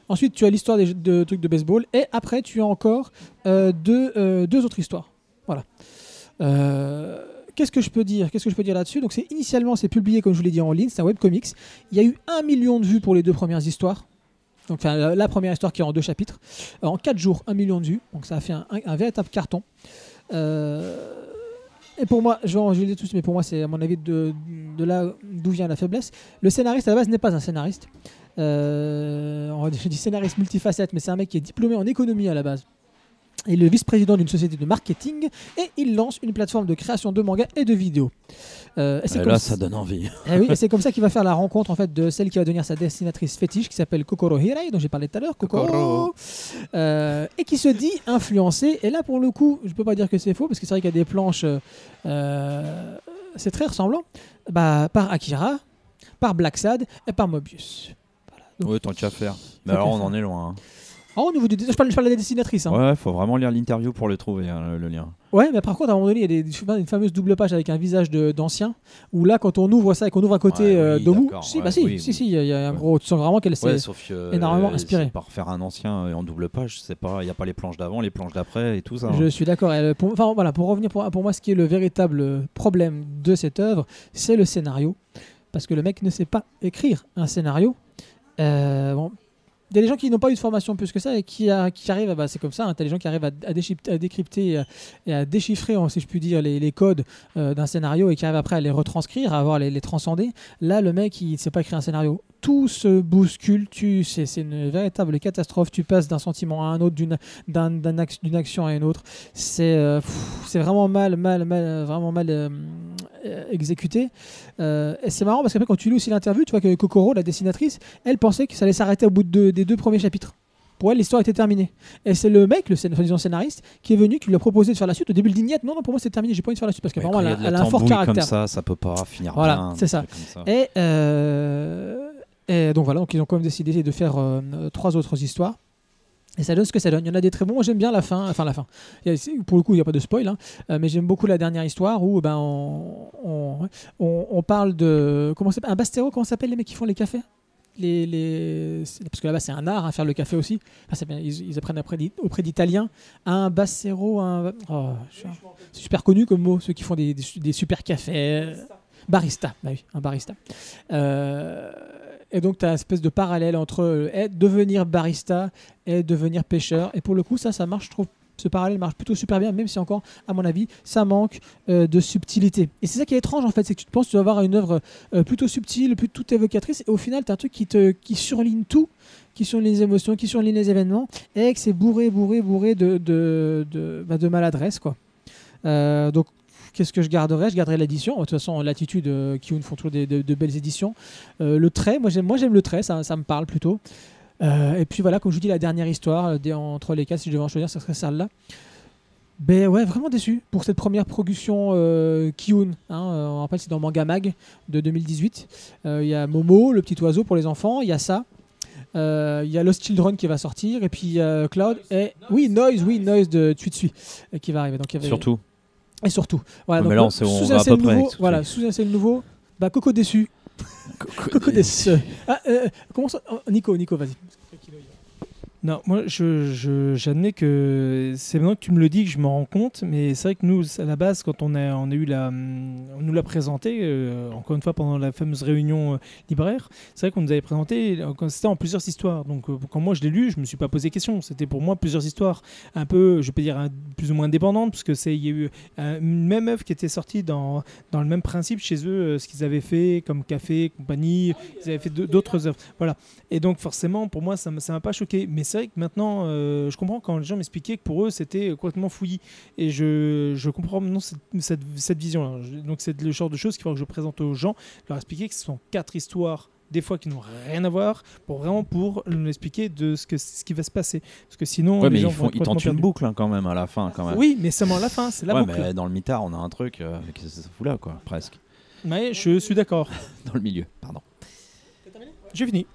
Ensuite, tu as l'histoire des de trucs de baseball, et après, tu as encore euh, deux, euh, deux autres histoires. Voilà. Qu'est-ce que je peux dire? Qu'est-ce que je peux dire là-dessus? Donc, c'est initialement, c'est publié comme je vous l'ai dit en ligne, c'est un webcomics. Il y a eu un million de vues pour les deux premières histoires. Donc, enfin, la, première histoire qui est en deux chapitres. En 4 jours, 1 million de vues. Donc ça a fait un, un- un véritable carton. Euh, et pour moi, je vais les tous, mais pour moi, c'est à mon avis de, là d'où vient la faiblesse. Le scénariste à la base n'est pas un scénariste. Euh, on- dis scénariste multifacette, mais c'est un mec qui est diplômé en économie à la base. Il est le vice-président d'une société de marketing et il lance une plateforme de création de mangas et de vidéos. Euh, et c'est Et comme là, ça- donne envie. (laughs) eh oui, et c'est comme ça qu'il va faire la rencontre en fait de celle qui va devenir sa dessinatrice fétiche qui s'appelle Kokoro Hirai dont j'ai parlé tout à l'heure Kokoro, Kokoro. Euh, et qui se dit influencé et là pour le coup je peux pas dire que c'est faux parce que c'est vrai qu'il y a des planches euh, c'est très ressemblant bah, par Akira par Black Sad et par Mobius Oui, tant qu'à faire. Mais alors, on en est loin. hein. Ah, au niveau du je parle, je parle de la dessinatrice hein. Ouais, faut vraiment lire l'interview pour le trouver, hein, le, le lien. Ouais, mais par contre, à un moment donné, il y a des, une fameuse double page avec un visage d'ancien, où là, quand on ouvre ça et qu'on ouvre à côté Ouais, euh, oui, Domu, d'accord, si, ouais, bah si, oui, si, oui. si, il y, a- un gros. Tu sens vraiment qu'elle s'est. Énormément euh, inspiré. c'est Par faire un ancien en double page, il y a pas les planches d'avant, les planches d'après et tout ça. hein. Je suis d'accord. Pour, enfin, voilà, pour revenir pour, pour moi, ce qui est le véritable problème de cette œuvre, c'est le scénario. Parce que le mec ne sait pas écrire un scénario. Euh, bon, il y a des gens qui n'ont pas eu de formation plus que ça et qui, arrivent, bah, c'est comme ça, hein, gens qui arrivent à, décrypter, décrypter et à, déchiffrer, si je puis dire, les, codes euh, d'un scénario et qui arrivent après à les retranscrire, à avoir les, les transcender. Là, le mec, il ne sait pas écrire un scénario. Tout se bouscule, tu, c'est, c'est une véritable catastrophe. Tu passes d'un sentiment à un autre, d'une, d'un- d'un axe- d'une action à une autre. C'est, euh, pff, c'est vraiment mal, mal, mal, vraiment mal euh, euh, exécuté. Euh, et c'est marrant parce qu'après, quand tu lis aussi l'interview, tu vois que Kokoro, la dessinatrice, elle pensait que ça allait s'arrêter au bout de deux- des deux premiers chapitres. Pour elle, l'histoire était terminée. Et c'est le mec, le scén- enfin, disons scénariste, qui est venu, qui lui a proposé de faire la suite. Au début, il dit non, non, pour moi c'est terminé, j'ai pas envie de faire la suite parce Ouais, qu'apparemment, y elle, a elle un fort caractère. comme ça, ça peut pas finir Voilà, bien. c'est ça. Et, euh, et donc voilà, donc ils ont quand même décidé de faire euh, trois autres histoires. Et ça donne ce que ça donne. Il y en a des très bons. Moi, j'aime bien la fin. Enfin, la fin. Il y a- c'est- pour le coup, il n'y a pas de spoil. hein. Euh, mais j'aime beaucoup la dernière histoire où ben, on, on, on- on parle de. Comment Un bastéro Comment s'appelle les mecs qui font les cafés? Les, Parce que là-bas, c'est un art, hein, faire le café aussi. Enfin, ils, ils apprennent auprès d'Italiens. Un bassero, un. oh, je- c'est super connu comme mot, ceux qui font des, des su- des super cafés. Barista, bah oui, un barista. Euh, et donc, tu as une espèce de parallèle entre euh, devenir barista et devenir pêcheur. Et pour le coup, ça, ça marche, je trouve. Ce parallèle marche plutôt super bien, même si encore, à mon avis, ça manque euh, de subtilité. Et c'est ça qui est étrange, en fait, c'est que tu te penses tu vas avoir une œuvre euh, plutôt subtile, plutôt évocatrice, et au final, tu as un truc qui, te, qui surligne tout, qui surligne les émotions, qui surligne les événements, et que c'est bourré, bourré, bourré de, de, de, bah, maladresse, quoi. Euh, donc, qu'est-ce que je garderai Je garderai l'édition. De toute façon, Latitude, euh, Kiun font toujours des, de, belles éditions. Euh, le trait, moi j'aime, moi j'aime le trait, ça, ça me parle plutôt. Euh, et puis voilà, comme je vous dis, la dernière histoire, euh, entre les cas, si je devais en choisir, ça serait celle-là. Ben ouais, vraiment déçu pour cette première production euh, euh, on rappelle, c'est dans Manga Mag de 2018. Euh, Il y a Momo, le petit oiseau pour les enfants, il y a ça. Il y a Lost Children qui va sortir et puis Cloud et oui Noise, oui Noise de Tui Tsui euh, qui va arriver. Donc y avait- Surtout. Et surtout. Voilà, donc, là, on sait- on sous un ciel nouveau, avec voilà, sous un ciel nouveau. Bah Coco déçu. (laughs) Coco déçu. Ah, euh, comment ça oh, Nico, Nico, vas-y. Non, moi, je, j'admets que c'est maintenant que tu me le dis que je me rends compte, mais c'est vrai que nous, à la base, quand on a, on a eu la, on nous l'a présenté, euh, encore une fois pendant la fameuse réunion euh, libraire, c'est vrai qu'on nous avait présenté, euh, c'était en plusieurs histoires. Donc, quand moi je l'ai lu, je me suis pas posé question. C'était pour moi plusieurs histoires, un peu, je peux dire, plus ou moins indépendantes, parce que il y a eu une même œuvre qui était sortie dans, dans le même principe chez eux, ce qu'ils avaient fait comme Café, compagnie, ils avaient fait d'autres œuvres. Voilà. Et donc forcément, pour moi, ça ne m'a pas choqué. Mais c'est vrai que maintenant, euh, je comprends quand les gens m'expliquaient que pour eux, c'était complètement fouillis. Et je, je comprends maintenant cette, cette, cette vision-là. Je- Donc c'est le genre de choses qu'il faut que je présente aux gens, leur expliquer que ce sont quatre histoires des fois qui n'ont rien à voir pour vraiment pour leur expliquer de ce que ce qui va se passer parce que sinon Ouais, les mais gens ils, font, ils tentent une boucle hein, quand même à la fin. Quand même. oui mais seulement à la fin c'est la ouais, boucle mais dans le mitard, on a un truc euh, qui se fout là, quoi, presque. Ouais, je suis d'accord (laughs) Dans le milieu, pardon. j'ai fini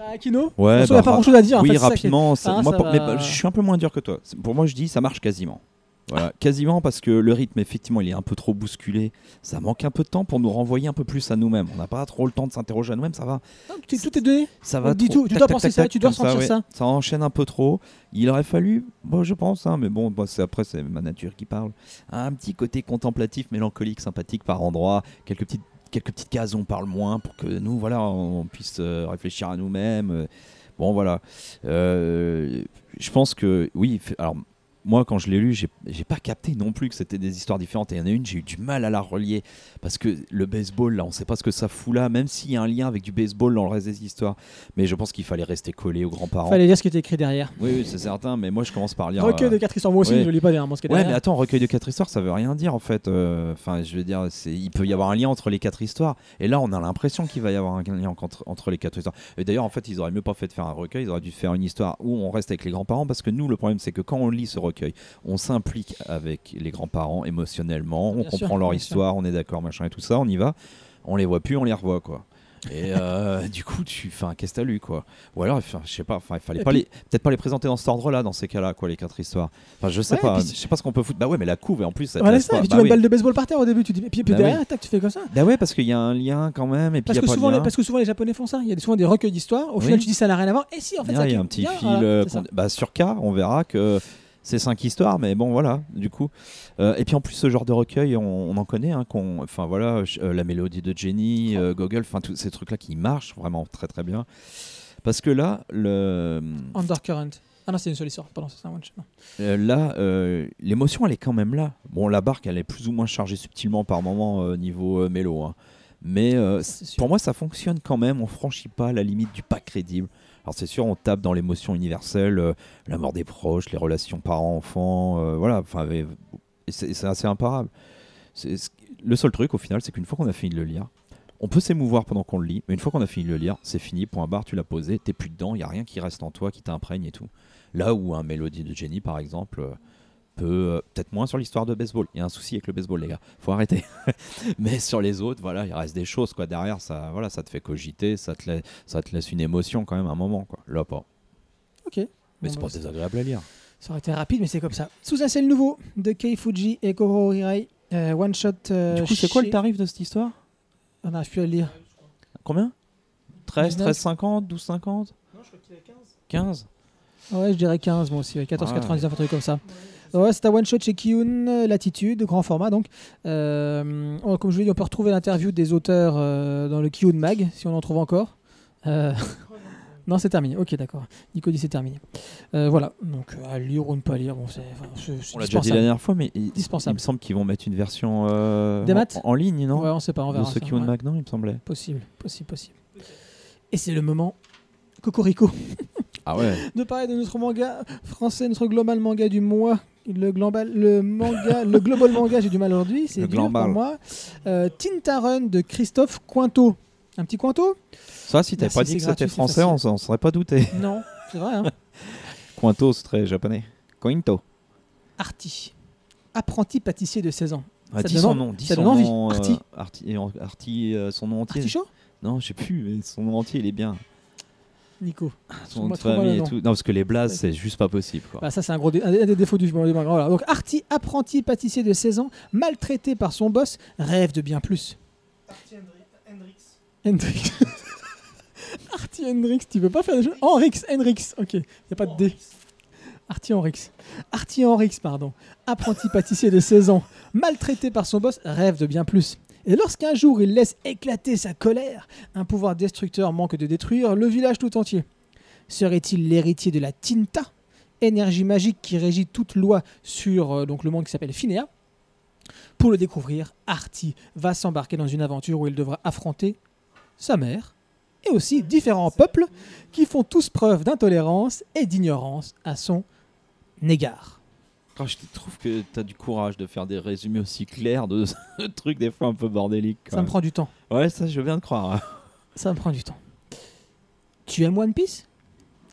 Bah, Kino Ouais, Bon, ça, il n'y a bah, pas grand chose à dire. en oui, fait, c'est ça qui est- rapidement. Ah, moi, ça mais, bah, je suis un peu moins dur que toi. Pour moi, je dis, ça marche quasiment. Voilà, quasiment parce que le rythme, effectivement, il est un peu trop bousculé. Ça manque un peu de temps pour nous renvoyer un peu plus à nous-mêmes. On n'a pas trop le temps de s'interroger à nous-mêmes. Ça va, Non, tout est- tout est donné. ça On va. dit trop- tout, tu tac, dois tac, penser tac, ça, tu dois ouais. ça. Ça enchaîne un peu trop. Il aurait fallu, bon, je pense, hein, mais bon, bah, après c'est ma nature qui parle. Un petit côté contemplatif, mélancolique, sympathique par endroit. Quelques petites quelques petites cases où on parle moins pour que nous, voilà, on puisse euh, réfléchir à nous-mêmes. Euh, Bon, voilà. Euh, je pense que oui. Alors moi, quand je l'ai lu, j'ai j'ai pas capté non plus que c'était des histoires différentes. Et il y en a une, j'ai eu du mal à la relier parce que le baseball, là, on sait pas ce que ça fout là, même s'il y a un lien avec du baseball dans le reste des histoires. Mais je pense qu'il fallait rester collé aux grands-parents. Fallait lire ce qui était écrit derrière. Oui, oui, c'est certain. Mais moi, je commence par lire. Recueil euh, de 4 histoires. Moi aussi, ouais. je lis pas derrière ce qui est Ouais, mais derrière. attends, recueil de quatre histoires, ça veut rien dire en fait. Euh, Enfin, je veux dire, il peut y avoir un lien entre les quatre histoires. Et là, on a l'impression qu'il va y avoir un lien entre, entre les quatre histoires. Et d'ailleurs, en fait, ils auraient mieux pas fait de faire un recueil. Ils auraient dû faire une histoire où on reste avec les grands-parents, parce que nous, le problème, c'est que quand on lit ce recueil, on s'implique avec les grands-parents émotionnellement, on comprend leur sûr. histoire, on est d'accord, machin et tout ça, on y va. On les voit plus, on les revoit quoi. Et euh, (laughs) du coup, tu, enfin, qu'est-ce que t'as lu quoi? Ou alors, je sais pas, enfin, il fallait Et pas puis- les, peut-être pas les présenter dans cet ordre-là, dans ces cas-là, quoi, les quatre histoires. Enfin, je sais Ouais, pas, puis- je sais pas ce qu'on peut foutre. Bah ouais, mais la couve, et en plus, ça Voilà, ça. pas. Et puis tu Bah une oui. balle de baseball par terre au début, tu dis, et puis, et puis Bah derrière, tac, tu fais comme ça. Bah ouais, parce qu'il y a un lien quand même, et puis Parce que, pas souvent, de les, parce que souvent les Japonais font ça. Il y a souvent des recueils d'histoires. Au Oui. final, tu dis ça n'a rien à voir. Et si, en fait, Il y ça a un petit fil. euh, ça. bah, sur K, on verra que c'est cinq histoires, mais bon, voilà, du coup. Euh, et puis en plus, ce genre de recueil, on, on en connaît. hein, Enfin voilà, euh, la mélodie de Jenny, euh, Gogol, enfin tous ces trucs-là qui marchent vraiment très très bien. Parce que là, le, Undercurrent. Ah non, c'est une seule histoire. Pardon, c'est un one euh, là, l'émotion, elle est quand même là. Bon, la barque, elle est plus ou moins chargée subtilement par moment niveau mélo. hein. Mais pour moi, ça fonctionne quand même. On franchit pas la limite du pas crédible. Alors c'est sûr, on tape dans l'émotion universelle, euh, la mort des proches, les relations parents-enfants, euh, voilà. Enfin, c'est assez imparable. Le seul truc, au final, c'est qu'une fois qu'on a fini de le lire, on peut s'émouvoir pendant qu'on le lit, mais une fois qu'on a fini de le lire, c'est fini. Point barre, tu l'as posé, t'es plus dedans, il y a rien qui reste en toi, qui t'imprègne et tout. Là où un mélodie de Jenny, par exemple. Euh, peut euh, peut-être moins sur l'histoire de baseball. Il y a un souci avec le baseball, les gars. Faut arrêter. (laughs) Mais sur les autres, voilà, il reste des choses quoi derrière. Ça, voilà, ça te fait cogiter, ça te laisse, ça te laisse une émotion quand même à un moment quoi. Là pas. Ok. Mais Bon, c'est bah, pas désagréable à lire. Ça aurait été rapide, mais c'est comme ça. Sous un ciel nouveau de Kei Fuji et Koro Hirai. Euh, one shot. euh, du coup, c'est quoi le tarif de cette histoire? On n'arrive plus à le lire. Combien? 13, 19. 13,50, 12,50 15 Ouais, je dirais 15, moi aussi. ouais, 14,99, Ah un truc comme ça. Ouais, c'est un one shot chez Kiyun, euh, Latitude, grand format donc. Euh, on- comme je l'ai dit, on peut retrouver l'interview des auteurs euh, dans le Kiyun Mag, si on en trouve encore. Euh, (laughs) non, c'est terminé. Ok, d'accord. Nico dit c'est terminé. Euh, voilà. Donc, à lire ou ne pas lire, bon, c'est On l'a déjà dit la dernière fois, mais il, me semble qu'ils vont mettre une version euh, Des en, maths en ligne, non? Ouais, on sait pas, on De verra. ce ça, qui ont ouais. maintenant, il me semblait. Possible, possible, possible. Et c'est le moment Cocorico Ah ouais. (laughs) de parler de notre manga français, notre global manga du mois. Le global, le manga, le global manga, j'ai du mal aujourd'hui, c'est dur pour global. moi. Euh, de Christophe Cointeau. Un petit Cointeau? Ça, si t'avais pas dit que c'était français, on s'en serait pas douté. Non, c'est vrai. Hein (laughs) Cointo, c'est très japonais. Cointo. Arti, apprenti pâtissier de 16 ans. Ah, Ça dis son nom, dis son nom. euh, Arti. Arti, euh, son nom entier. Artichaut? Non, je sais plus, mais son nom entier, il est bien. Nico. Son nom de mal, famille et non. tout. Non, parce que les blazes, c'est juste pas possible. Quoi. Bah, ça, c'est un, gros dé- un des un des défauts du, manga. Voilà. Donc, Artie, apprenti pâtissier de 16 ans, maltraité par son boss, rêve de bien plus. Hendrix. (laughs) Artie Hendrix, tu veux pas faire des choses Henrix, Hendrix, ok, y a pas de D. Artie Henrix. Artie Henrix, pardon. Apprenti pâtissier de 16 ans, maltraité par son boss, rêve de bien plus. Et lorsqu'un jour il laisse éclater sa colère, un pouvoir destructeur manque de détruire le village tout entier. Serait-il l'héritier de la Tinta, énergie magique qui régit toute loi sur euh, le monde qui s'appelle Finéa Pour le découvrir, Artie va s'embarquer dans une aventure où il devra affronter sa mère et aussi différents peuples qui font tous preuve d'intolérance et d'ignorance à son égard. Je trouve que t'as du courage de faire des résumés aussi clairs de de (laughs) trucs des fois un peu bordéliques. Ça me prend du temps. Ouais, ça, je viens de croire. Ça me prend du temps. Tu aimes One Piece?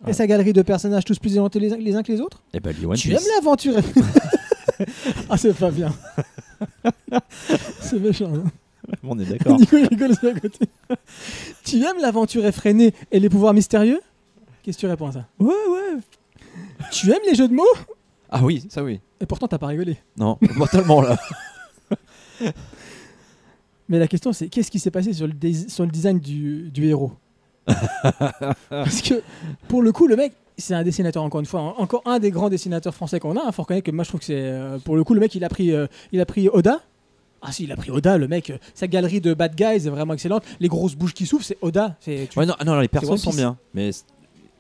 Ouais. Et sa galerie de personnages tous plus éventés les uns, les uns que les autres? Bah, lis One Tu Piece. aimes l'aventure? (laughs) Ah, c'est pas bien. (laughs) c'est méchant. hein. On est d'accord. Nico il rigole aussi à côté. tu aimes l'aventure effrénée et les pouvoirs mystérieux? Qu'est-ce que tu réponds à ça? Ouais, ouais. Tu aimes les jeux de mots? Ah oui, ça oui. Et pourtant, t'as pas rigolé. Non, totalement là. (laughs) Mais la question, c'est qu'est-ce qui s'est passé sur le, dés- sur le design du, du héros? (laughs) Parce que, pour le coup, le mec, c'est un dessinateur, encore une fois, hein. encore un des grands dessinateurs français qu'on a. Il faut reconnaître que moi, je trouve que c'est. euh, pour le coup, le mec, il a pris, euh, il a pris Oda. Ah si, il a pris Oda, le mec. euh, sa galerie de bad guys est vraiment excellente. Les grosses bouches qui soufflent, c'est Oda. C'est, tu- Ouais, non, non, les persos sont bien. Mais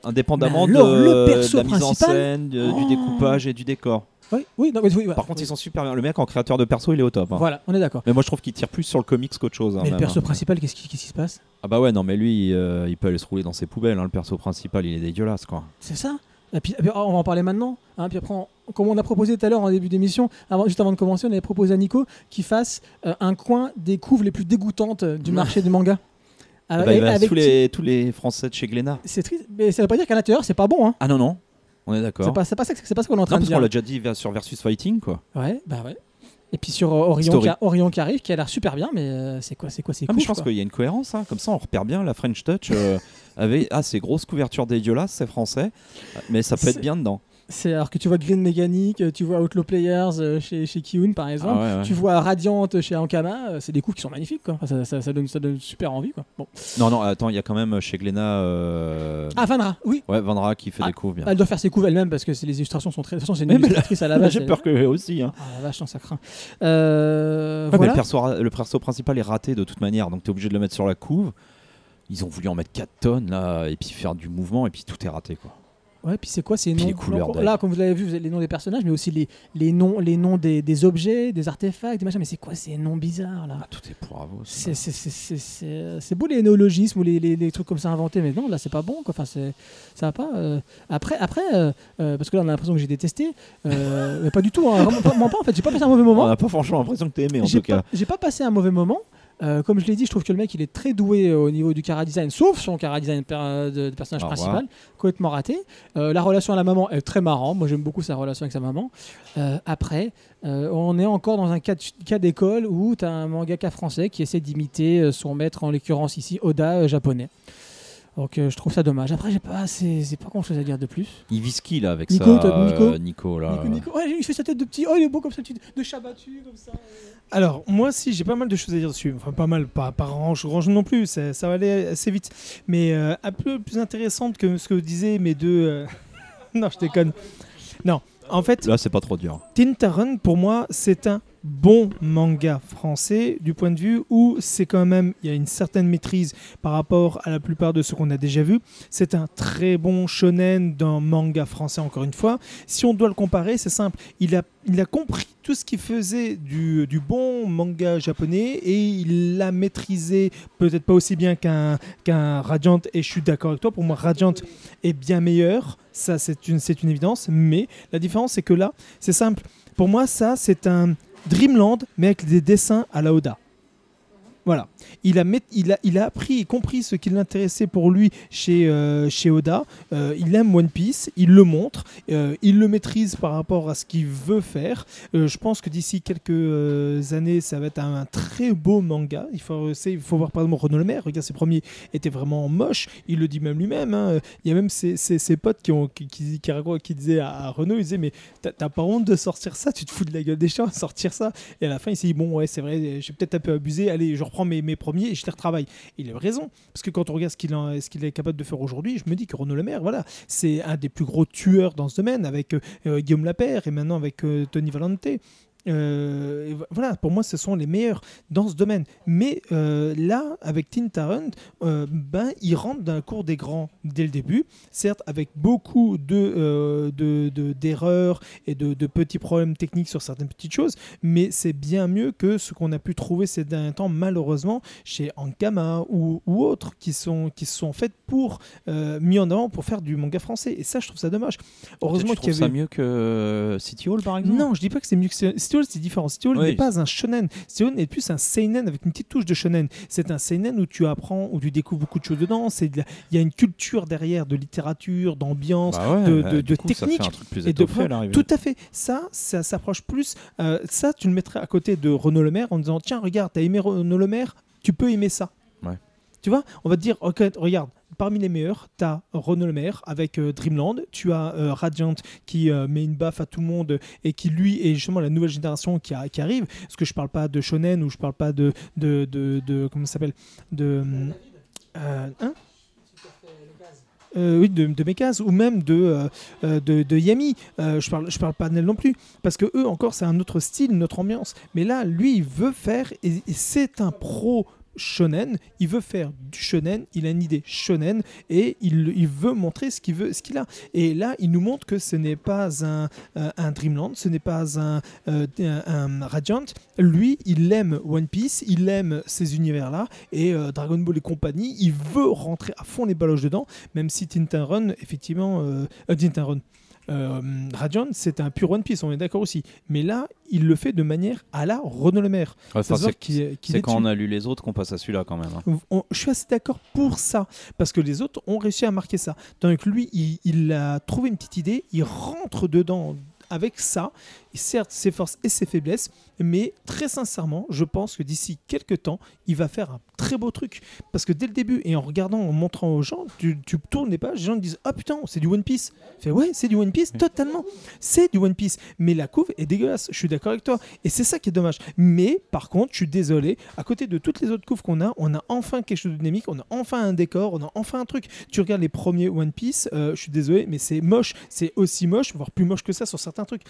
indépendamment Mais de, alors, le perso de la mise en principal scène, de- Oh. du découpage et du décor. Oui, oui, non, oui, oui, voilà. Par contre, ils sont super bien. Le mec en créateur de perso, il est au top. hein. Voilà, on est d'accord. Mais moi, je trouve qu'il tire plus sur le comics qu'autre chose. hein, Mais le même, perso hein. principal, qu'est-ce qui, qui se passe? Ah bah ouais, non, mais lui, euh, il peut aller se rouler dans ses poubelles. hein, Le perso principal, il est dégueulasse, quoi. C'est ça? Et puis, on va en parler maintenant. puis après, on- comme on a proposé tout à l'heure en début d'émission, juste avant de commencer, on avait proposé à Nico qu'il fasse euh, un coin des couves les plus dégoûtantes euh, du marché du manga. Ah bah, et il va avec tous les, tous les Français de chez Glénat. C'est triste, mais ça veut pas dire qu'à l'intérieur c'est pas bon. Hein. Ah non, non, on est C'est d'accord. pas, c'est pas ça, c'est pas ce qu'on est en train Non, de dire. qu'on l'a déjà dit sur Versus Fighting, quoi. Ouais, bah ouais. Et puis sur euh, Orion, Story. qui, a- Orion qui arrive, qui a l'air super bien, mais euh, c'est quoi, c'est quoi, c'est Ah, mais je pense qu'il y a une cohérence, hein. comme ça on repère bien la French Touch euh, (laughs) avec ah, ces grosses couvertures dégueulasses, c'est français, mais ça peut C'est- être bien dedans. C'est alors que tu vois Green Mechanic, euh, tu vois Outlaw Players euh, chez, chez Kiun par exemple. Ah ouais, ouais. Tu vois Radiant chez Ankama, euh, c'est des coups qui sont magnifiques quoi. Enfin, ça, ça- ça donne, ça donne super envie quoi. Bon. Non, non, attends, il y a quand même chez Glénat euh, Ah Vanra, oui, ouais, Vandra qui fait Ah, des bien. elle doit faire ses coups elle-même parce que les illustrations sont très. De toute façon, c'est une Mais- mais là- illustratrice à la base. (laughs) J'ai peur que aussi. Hein. Ah la vache, non, ça craint. Euh, Ouais, mais voilà. le, perso, le perso principal est raté de toute manière, donc tu es obligé de le mettre sur la couve. Ils ont voulu en mettre 4 tonnes là, et puis faire du mouvement, et puis tout est raté quoi. Ouais, puis c'est quoi ces noms les couleurs Non. Là, comme vous l'avez vu, vous avez les noms des personnages, mais aussi les, les noms, les noms des, des objets, des artefacts, des machins. Mais c'est quoi ces noms bizarres là? Ah, tout est pour avou. C'est- c'est- beau les néologismes ou les, les- les trucs comme ça inventés, mais non, là c'est pas bon. Quoi. Enfin, ça va pas. euh. Après, après euh, euh, parce que là on a l'impression que j'ai détesté, euh, (laughs) mais pas du tout. hein, vraiment pas, en fait, j'ai pas passé un mauvais On moment. n'a pas franchement l'impression que t'es aimé en tout cas. j'ai pas passé un mauvais moment. Euh, comme je l'ai dit, je trouve que le mec il est très doué euh, au niveau du cara design, sauf son cara design per- euh, de, de personnage Au principal, revoir. complètement raté. Euh, la relation à la maman est très marrant. Moi j'aime beaucoup sa relation avec sa maman. Euh, après, on est encore dans un cas, cas d'école où tu as un mangaka français qui essaie d'imiter son maître, en l'occurrence ici Oda japonais. Donc euh, je trouve ça dommage. Après, j'ai pas, c'est, pas grand chose à dire de plus. Il vise qui là avec Nico, ça Nico euh, Nico là. Nico, Nico, ouais, il fait sa tête de petit. Oh, il est beau comme ça, petit- de chat battu comme ça. Alors, moi aussi, j'ai pas mal de choses à dire dessus. Enfin, pas mal, pas, pas range, range non plus, ça, ça va aller assez vite. Mais euh, un peu plus intéressante que ce que disaient mes deux. euh, (laughs) non, je déconne. Non, en fait, Là, c'est pas trop dur. Tintaron, pour moi, c'est un bon manga français du point de vue où c'est quand même, il y a une certaine maîtrise par rapport à la plupart de ce qu'on a déjà vu. C'est un très bon shonen d'un manga français, encore une fois. Si on doit le comparer, c'est simple. Il a, il a compris tout ce qui faisait du, du bon manga japonais et il l'a maîtrisé peut-être pas aussi bien qu'un qu'un Radiant. Et je suis d'accord avec toi, pour moi, Radiant est bien meilleur. Ça, c'est une, c'est une évidence. Mais la différence, c'est que là, c'est simple. Pour moi, ça, c'est un Dreamland, mais avec des dessins à la Oda. Voilà. Il a, il a, il a appris et compris ce qui l'intéressait pour lui chez, euh, chez Oda. Euh, il aime One Piece, il le montre, euh, il le maîtrise par rapport à ce qu'il veut faire. Je pense que d'ici quelques années, ça va être un, très beau manga. Il faut, il faut voir par exemple Renaud Le Maire. Regarde, ses premiers étaient vraiment moches. Il le dit même lui-même. hein. Il y a même ses, ses- potes qui, ont, qui, qui, qui disaient à, à Renaud, ils mais t'as t'as pas honte de sortir ça? Tu te fous de la gueule des gens, (laughs) sortir ça? Et à la fin, il s'est dit bon ouais, c'est vrai, j'ai peut-être un peu abusé. Allez, je reprends mes, premiers et je les retravaille. Il a raison parce que quand on regarde ce qu'il est capable de faire aujourd'hui, je me dis que Renaud Le Maire, voilà, c'est un des plus gros tueurs dans ce domaine avec euh, Guillaume Lapère et maintenant avec euh, Tony Valente. Euh, voilà, pour moi, ce sont les meilleurs dans ce domaine. Mais euh, là, avec Tintarun, euh, ben, il rentre dans la cour des grands dès le début, certes avec beaucoup de, euh, de- de- d'erreurs et de, de petits problèmes techniques sur certaines petites choses, mais c'est bien mieux que ce qu'on a pu trouver ces derniers temps, malheureusement, chez Ankama ou, ou autres qui sont, qui sont faites pour, mis en avant pour faire du manga français. Et ça, je trouve ça dommage. Heureusement qu'il y avait. ça mieux que City Hall par exemple? Non, je dis pas que c'est mieux que City C'est différent. Oui. n'est pas un shonen. Hall est plus un seinen avec une petite touche de shonen. C'est un seinen où tu apprends, où tu découvres beaucoup de choses dedans. C'est de la- Il y a une culture derrière de littérature, d'ambiance. Bah ouais, de- bah, de- coup, technique et de à l'arrivée. Tout à fait. Ça, ça s'approche plus. euh, ça, tu le mettrais à côté de Renaud Le Maire en disant Tiens, regarde, t'as aimé Renaud Le Maire, tu peux aimer ça. Tu vois, on va te dire regarde, parmi les meilleurs, tu as Renaud Le Maire avec euh, Dreamland, tu as euh, Radiant qui euh, met une baffe à tout le monde et qui, lui, est justement la nouvelle génération qui, a- qui arrive. Parce que je parle pas de Shonen ou je parle pas de. de, de, comment ça s'appelle De. hein oui, de, de Mekaz ou même de, de, Yami. Je parle, je parle pas d'elle non plus. Parce que eux, encore, c'est un autre style, une autre ambiance. Mais là, lui, il veut faire, et c'est un pro shonen, il veut faire du shonen, il a une idée shonen et il, veut montrer ce qu'il veut, ce qu'il a. Et là, il nous montre que ce n'est pas un, euh, un Dreamland, ce n'est pas un, euh, un, Radiant. Lui, il aime One Piece, il aime ces univers-là et euh, Dragon Ball et compagnie. Il veut rentrer à fond les baloches dedans, même si Tintin Run, effectivement, euh, Tintin Run. Euh, c'est un pur One Piece, on est d'accord aussi. Mais là, il le fait de manière à la Renaud Le Maire. Ouais, c'est quand dessus. on a lu les autres qu'on passe à celui-là quand même. hein. On- je suis assez d'accord pour ça, parce que les autres ont réussi à marquer ça. Que lui, il, il a trouvé une petite idée, il rentre dedans avec ça, certes ses forces et ses faiblesses, mais très sincèrement, je pense que d'ici quelques temps, il va faire un très beau truc. Parce que dès le début, et en regardant, en montrant aux gens, tu, tu tournes les pages, les gens te disent Ah putain, c'est du One Piece. Fait ouais, c'est du One Piece, totalement. C'est du One Piece. Mais la couve est dégueulasse, je suis d'accord avec toi. Et c'est ça qui est dommage. Mais par contre, je suis désolé, à côté de toutes les autres couves qu'on a, on a enfin quelque chose de dynamique, on a enfin un décor, on a enfin un truc. Tu regardes les premiers One Piece, euh, je suis désolé, mais c'est moche. C'est aussi moche, voire plus moche que ça sur certains trucs.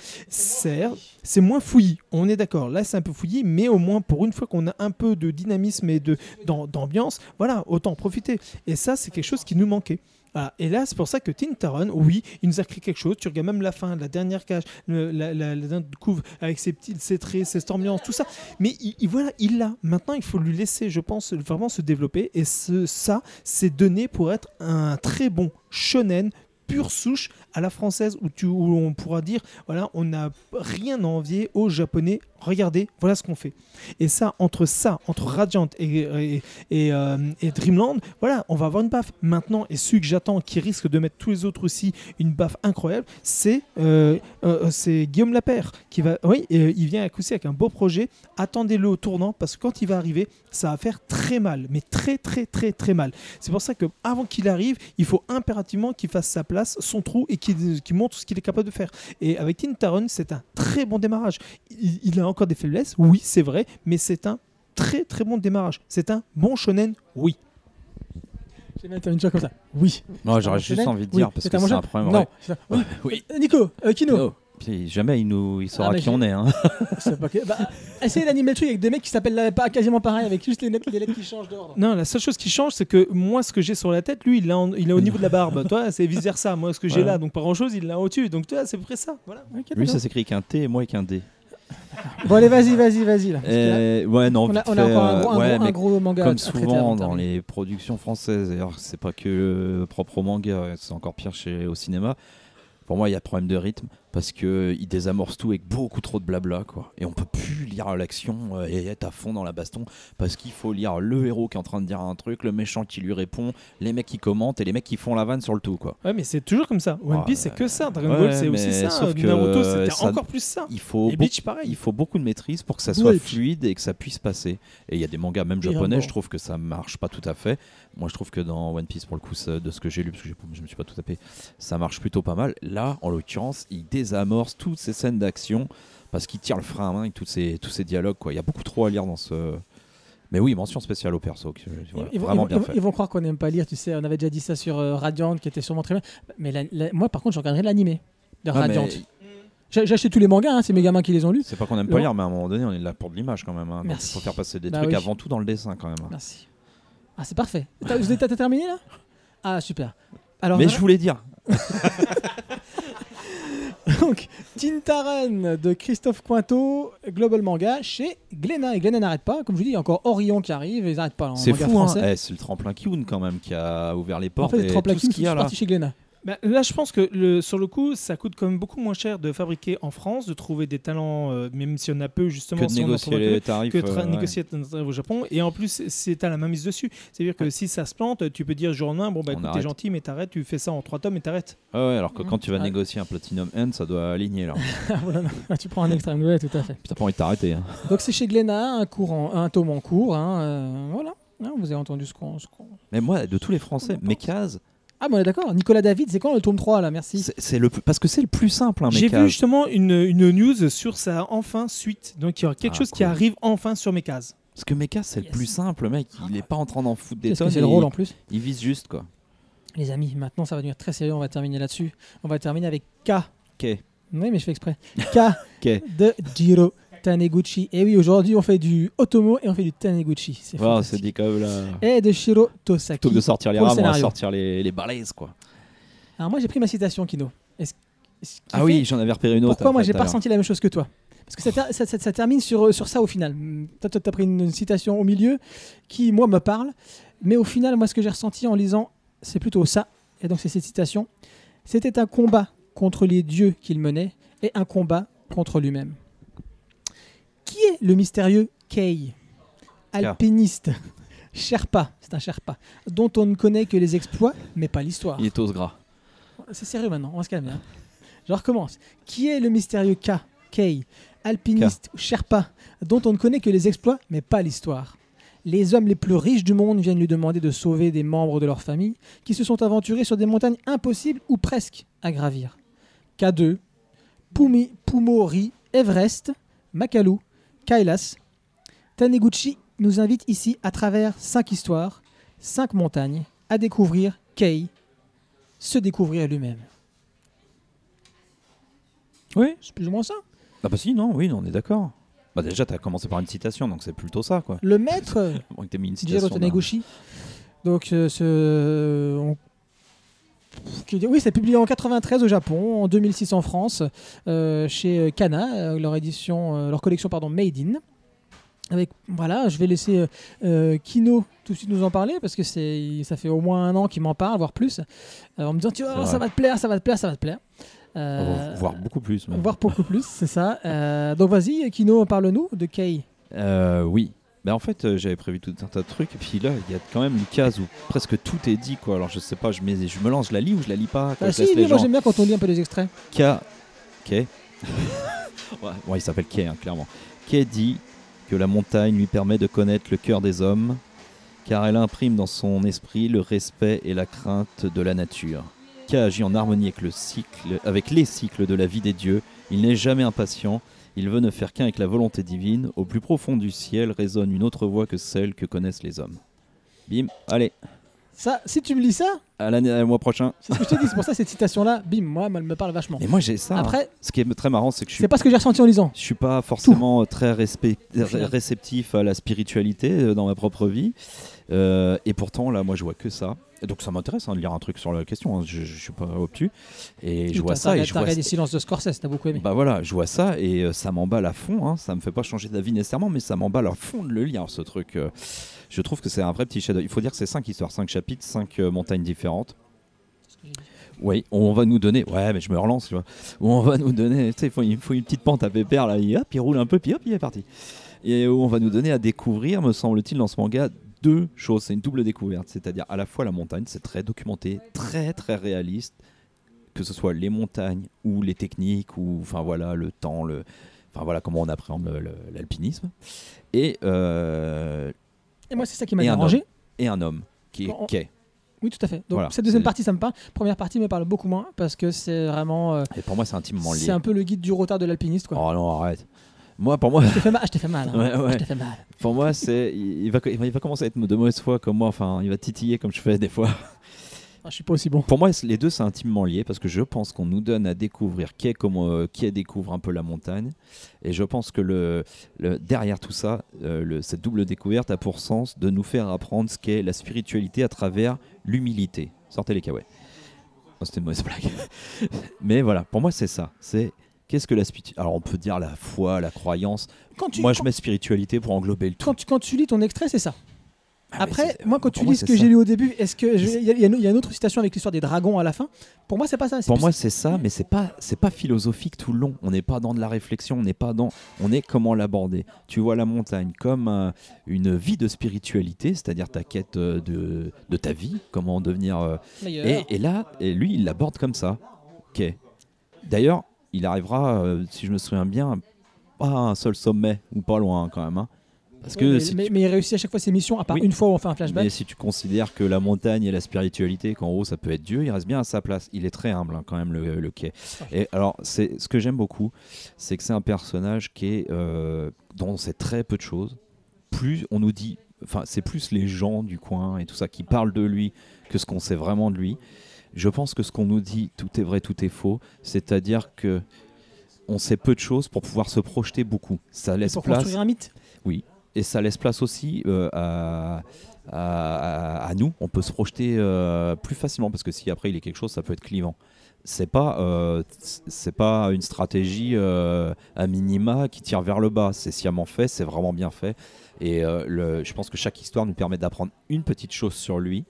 C'est moins fouillis, on est d'accord. Là, c'est un peu fouillis, mais au moins pour une fois qu'on a un peu de dynamisme et d'ambiance, voilà, autant en profiter. Et ça, c'est quelque chose qui nous manquait. Voilà. Et là, c'est pour ça que Tintaron, oui, il nous a créé quelque chose. Tu regardes même la fin, la dernière cage, la, la, couve avec ses petits, ses traits, ses ambiances, tout ça. Mais il, il- voilà, il l'a. Maintenant, il faut lui laisser, je pense, vraiment se développer. Et ça, c'est donné pour être un très bon shonen pure souche à la française où, tu, où on pourra dire voilà on n'a rien à envier aux japonais. Regardez voilà ce qu'on fait. Et ça entre ça entre Radiant et, euh, Dreamland voilà on va avoir une baffe. Maintenant et celui que j'attends qui risque de mettre tous les autres aussi une baffe incroyable c'est euh, euh, Guillaume Lapère qui va oui il vient à avec un beau projet. Attendez-le au tournant parce que quand il va arriver ça va faire très mal mais très très très très mal c'est pour ça que avant qu'il arrive il faut impérativement qu'il fasse sa place son trou et qu'il qu'il montre ce qu'il est capable de faire et avec Tintaron c'est un très bon démarrage il, il a encore des faiblesses oui c'est vrai mais c'est un très très bon démarrage c'est un bon shonen oui J'aime bien terminer comme ça. Oui. Moi, j'aurais juste shonen envie de Oui. dire parce C'est que c'est un problème. Non. ouais. c'est ça. Oui. Oui. Euh, Nico, euh, Kino. Puis jamais il nous, il saura Ah, qui on est. Hein. (laughs) C'est pas que- bah, essayez d'animer le truc avec des mecs qui s'appellent pas quasiment pareil, avec juste les lettres, les lettres qui changent d'ordre. Non, la seule chose qui change, c'est que moi, ce que j'ai sur la tête, lui, il l'a en- il est au niveau de la barbe. toi, c'est vice versa. Moi, ce que j'ai Voilà. là, donc pas grand chose, il l'a au-dessus. Donc, toi, c'est à peu près ça. Voilà. Lui, ça s'écrit qu'un T et moi avec un D. Bon, allez, vas-y, vas-y, vas-y. là. Euh, ouais, non, On a, encore un gros, un euh, ouais, gros- un gros manga à- comme souvent dans les productions françaises, d'ailleurs, c'est pas que euh, propre au manga, c'est encore pire chez au cinéma. Pour moi, il y a problème de rythme parce que il désamorce tout avec beaucoup trop de blabla quoi. Et on peut plus lire l'action euh, et être à fond dans la baston parce qu'il faut lire le héros qui est en train de dire un truc, le méchant qui lui répond, les mecs qui commentent et les mecs qui font la vanne sur le tout quoi. Ouais, mais c'est toujours comme ça. One Piece, c'est que ça. Dragon ouais, Ball, c'est aussi ça. sauf que Naruto, c'était encore plus ça. Il faut Et Bleach, pareil. il faut beaucoup de maîtrise pour que ça soit fluide et que ça puisse passer. Et il y a des mangas même Et japonais, je trouve que ça marche pas tout à fait. Moi, je trouve que dans One Piece, pour le coup, de ce que j'ai lu, parce que je me suis pas tout tapé, ça marche plutôt pas mal. Là, en l'occurrence, il désamorce toutes ces scènes d'action parce qu'il tire le frein à main avec tous ces, tous ces dialogues. Quoi. Il y a beaucoup trop à lire dans ce. Mais oui, mention spéciale au perso. que- voilà, ils, vont, vraiment ils vont- bien ils vont- fait. ils vont croire qu'on n'aime pas lire, tu sais. On avait déjà dit ça sur euh, Radiant, qui était sûrement très bien. Mais la- la- moi, par contre, je regarderai l'animé de Ah, mais Radiant. J'ai acheté tous les mangas, hein, c'est mes gamins qui les ont lus. C'est pas qu'on aime pas lire, mais à un moment donné, on est là pour de l'image quand même. hein. Donc, il faut faire passer des Bah trucs oui. avant tout dans le dessin quand même. hein. Merci. Ah, c'est parfait. T'as- Vous êtes t'as terminé là? Ah, super. Alors, Mais voilà. je voulais dire, (laughs) (laughs) Donc, Tintaren de Christophe Cointeau, Global Manga, chez Glénat. Et Glénat n'arrête pas. Comme je vous dis, il y a encore Orion qui arrive, ils n'arrêtent pas. en c'est fou, hein. Eh, c'est le tremplin Kyun quand même qui a ouvert les en portes. fait, les et tremplins tout ce qu'il y a sont là. partis chez Glénat. Bah, là, je pense que le, sur le coup, ça coûte quand même beaucoup moins cher de fabriquer en France, de trouver des talents, euh, même si on a peu justement, Que de si en négocier un les tarifs. que ouais. négocier au Japon. Et en plus, c'est à la main mise dessus. C'est-à-dire que si ça se plante, tu peux dire jour au lendemain, bon bah On écoute, t'es gentil, mais t'arrêtes, tu fais ça en trois tomes et t'arrêtes. Ah ouais, alors que quand tu vas Ouais. négocier un Platinum End, ça doit aligner là. (laughs) Ah, voilà. Ah, (laughs) tu prends un extrême, ouais, tout à fait. Puis t'as pas envie de t'arrêter. hein. Donc, c'est chez Glénat, un, cours en- un tome en cours. hein, euh, voilà. Hein, vous avez entendu ce qu'on. ce qu'on- Mais moi, de tous les Français, Mekaz, Ah, bon, on est d'accord. Nicolas David, c'est quand le tome 3 là? Merci. c'est c'est le parce que c'est le plus simple. Hein, J'ai vu justement une, une news sur sa enfin suite. Donc il y aura quelque Ah, chose qui arrive enfin sur mes cases. Parce que Mekaz, c'est Yes. le plus simple, le mec. Il est pas en train d'en foutre des tonnes. c'est le rôle en plus? il vise juste quoi. Les amis, maintenant ça va devenir très sérieux. On va terminer là-dessus. On va terminer avec K. Ok. Oui, mais je fais exprès. (laughs) K Ok. de Jiro Taniguchi. Et oui, aujourd'hui, on fait du Otomo et on fait du Taniguchi. C'est Wow, c'est dit comme là. Et de Shiro Tosaki. Plutôt que de sortir les le rames, on va sortir les, les balaises quoi. Alors moi, j'ai pris ma citation, Kino. Ah oui, j'en avais repéré une autre. Pourquoi moi, j'ai pas ressenti la même chose que toi? Parce que ça, ter- ça- ça- ça termine sur, sur ça au final. Hum, Toi, tu as pris une, une citation au milieu qui, moi, me parle. Mais au final, moi, ce que j'ai ressenti en lisant, c'est plutôt ça. Et donc, c'est cette citation. C'était un combat contre les dieux qu'il menait et un combat contre lui-même. Qui est le mystérieux Kei Alpiniste, Sherpa, c'est un Sherpa, dont on ne connaît que les exploits, mais pas l'histoire. Il est os gras. C'est sérieux maintenant, on va se calmer. hein. Je recommence. Qui est le mystérieux K Kei, alpiniste Sherpa, dont on ne connaît que les exploits, mais pas l'histoire? Les hommes les plus riches du monde viennent lui demander de sauver des membres de leur famille qui se sont aventurés sur des montagnes impossibles ou presque à gravir. K2, Pumi, Pumori, Everest, Makalu, Kailas. Taniguchi nous invite ici à travers cinq histoires, cinq montagnes, à découvrir Kei, se découvrir lui-même. Oui. C'est plus ou moins ça. Ah bah si, non, oui, on est d'accord. Bah déjà, t'as commencé par une citation, donc c'est plutôt ça quoi. Le maître, (laughs) Bon, mis une citation. Taniguchi. Donc, euh, ce. on- Oui, c'est publié en 93 au Japon, en 2006 en France, euh, chez Kana, euh, leur édition, euh, leur collection pardon, Made in. Avec, voilà, je vais laisser euh, euh, Kino tout de suite nous en parler parce que c'est, ça fait au moins un an qu'il m'en parle, voire plus, euh, en me disant tu vrai. ça va te plaire, ça va te plaire, ça va te plaire. Euh, Voire beaucoup plus. même. Voire beaucoup plus, c'est ça. Euh, donc vas-y, Kino, parle-nous de Kei. Euh, oui. Bah en fait, euh, j'avais prévu tout un tas de trucs, et puis là, il y a quand même une case où presque tout est dit, quoi. Alors je sais pas, je, mets, je me lance, je la lis ou je la lis pas quoi, Bah je si, laisse les moi gens. j'aime bien quand on lit un peu des extraits. K. K. (laughs) ouais, ouais, il s'appelle K, hein, clairement. K dit que la montagne lui permet de connaître le cœur des hommes, car elle imprime dans son esprit le respect et la crainte de la nature. K agit en harmonie avec, le cycle, avec les cycles de la vie des dieux. Il n'est jamais impatient. Il veut ne faire qu'un avec la volonté divine. Au plus profond du ciel résonne une autre voix que celle que connaissent les hommes. Bim, allez, Ça, si tu me lis ça, à l'année, le mois prochain. c'est ce que je te dis, c'est pour ça cette citation-là, bim, moi, elle me parle vachement. Et moi j'ai ça. hein. Après, Ce qui est très marrant, c'est que je suis c'est pas ce que j'ai ressenti en lisant. Je suis pas forcément très respect- Au réceptif à la spiritualité euh, dans ma propre vie. Euh, et pourtant, là, moi, je vois que ça. Donc, ça m'intéresse hein, de lire un truc sur la question. hein. Je, je suis pas obtus. Et je vois ça. Et je vois regardé Silence de Scorsese, t'as beaucoup aimé. bah voilà, je vois ça et euh, ça m'emballe à fond. Hein. Ça me fait pas changer d'avis nécessairement, mais ça m'emballe à fond de le lire ce truc. euh. Je trouve que c'est un vrai petit chef Il faut dire que c'est 5 histoires, 5 chapitres, 5 montagnes différentes. Oui, on va nous donner. Ouais, mais je me relance, tu vois. On va nous donner. Tu sais, il faut, il faut une petite pente à pépère, là. Et hop, il roule un peu, puis hop, il est parti. Et où on va nous donner à découvrir, me semble-t-il, dans ce manga, deux choses. C'est une double découverte. C'est-à-dire, à la fois, la montagne, c'est très documenté, très, très réaliste. Que ce soit les montagnes ou les techniques, ou enfin voilà, le temps, le. Enfin voilà, comment on appréhende l'alpinisme. Et, euh, Et moi, c'est ça qui m'a dérangé. et un homme qui est on-. Oui, tout à fait. Donc, Voilà. cette deuxième partie, ça me parle. Première partie me parle beaucoup moins parce que c'est vraiment. euh, Et pour moi, c'est intimement lié. c'est un peu le guide du retard de l'alpiniste, quoi. Oh non, arrête. Moi, pour moi, Je t'ai fait mal. je t'ai fait mal. hein. Ouais, ouais. Je t'ai fait mal. Pour moi, c'est il va, il va commencer à être de mauvaise foi comme moi. Enfin, il va titiller comme je fais des fois. Ah, je suis pas aussi bon. Pour moi, les deux c'est intimement lié parce que je pense qu'on nous donne à découvrir qui est comme euh, qui est découvre un peu la montagne. Et je pense que le, le- derrière tout ça, euh, le- cette double découverte a pour sens de nous faire apprendre ce qu'est la spiritualité à travers l'humilité. Sortez les kawaii. Oh, C'était une mauvaise (laughs) blague. Mais voilà, pour moi c'est ça. C'est qu'est-ce que la spiritualité Alors on peut dire la foi, la croyance. Quand tu, moi, quand, je mets spiritualité pour englober le tout. quand tu, quand tu lis ton extrait, c'est ça. Ah, Après, moi, quand tu lis ce que j'ai lu au début, est-ce que il y, y a une- il y a une autre citation avec l'histoire des dragons à la fin? Pour moi, c'est pas ça. Pour plus- moi, c'est ça, mais c'est pas c'est pas philosophique tout le long. On n'est pas dans de la réflexion, on n'est pas dans on est comment l'aborder. Tu vois la montagne comme euh, une vie de spiritualité, c'est-à-dire ta quête euh, de, de ta vie, comment devenir. euh, et, et là, et lui, il l'aborde comme ça. Ok. D'ailleurs, il arrivera, euh, si je me souviens bien, pas à un seul sommet ou pas loin quand même. hein. Parce que mais, si mais- tu- mais il réussit à chaque fois ses missions, à part Oui. une fois où on fait un flashback. mais si tu considères que la montagne et la spiritualité, qu'en haut ça peut être Dieu, il reste bien à sa place. Il est très humble hein, quand même le, le quai. Et alors c'est ce que j'aime beaucoup, c'est que c'est un personnage qui est euh, dont on sait très peu de choses. Plus on nous dit, enfin c'est plus les gens du coin et tout ça qui parlent de lui que ce qu'on sait vraiment de lui. Je pense que ce qu'on nous dit, tout est vrai, tout est faux. C'est-à-dire que on sait peu de choses pour pouvoir se projeter beaucoup. Ça laisse pour place construire un mythe. et ça laisse place aussi euh, à, à- à- à nous. On peut se projeter euh, plus facilement parce que si après il est quelque chose, ça peut être clivant. C'est pas, euh, c'est pas une stratégie à minima qui tire vers le bas. C'est sciemment fait, c'est vraiment bien fait. Et le- je pense que chaque histoire nous permet d'apprendre une petite chose sur lui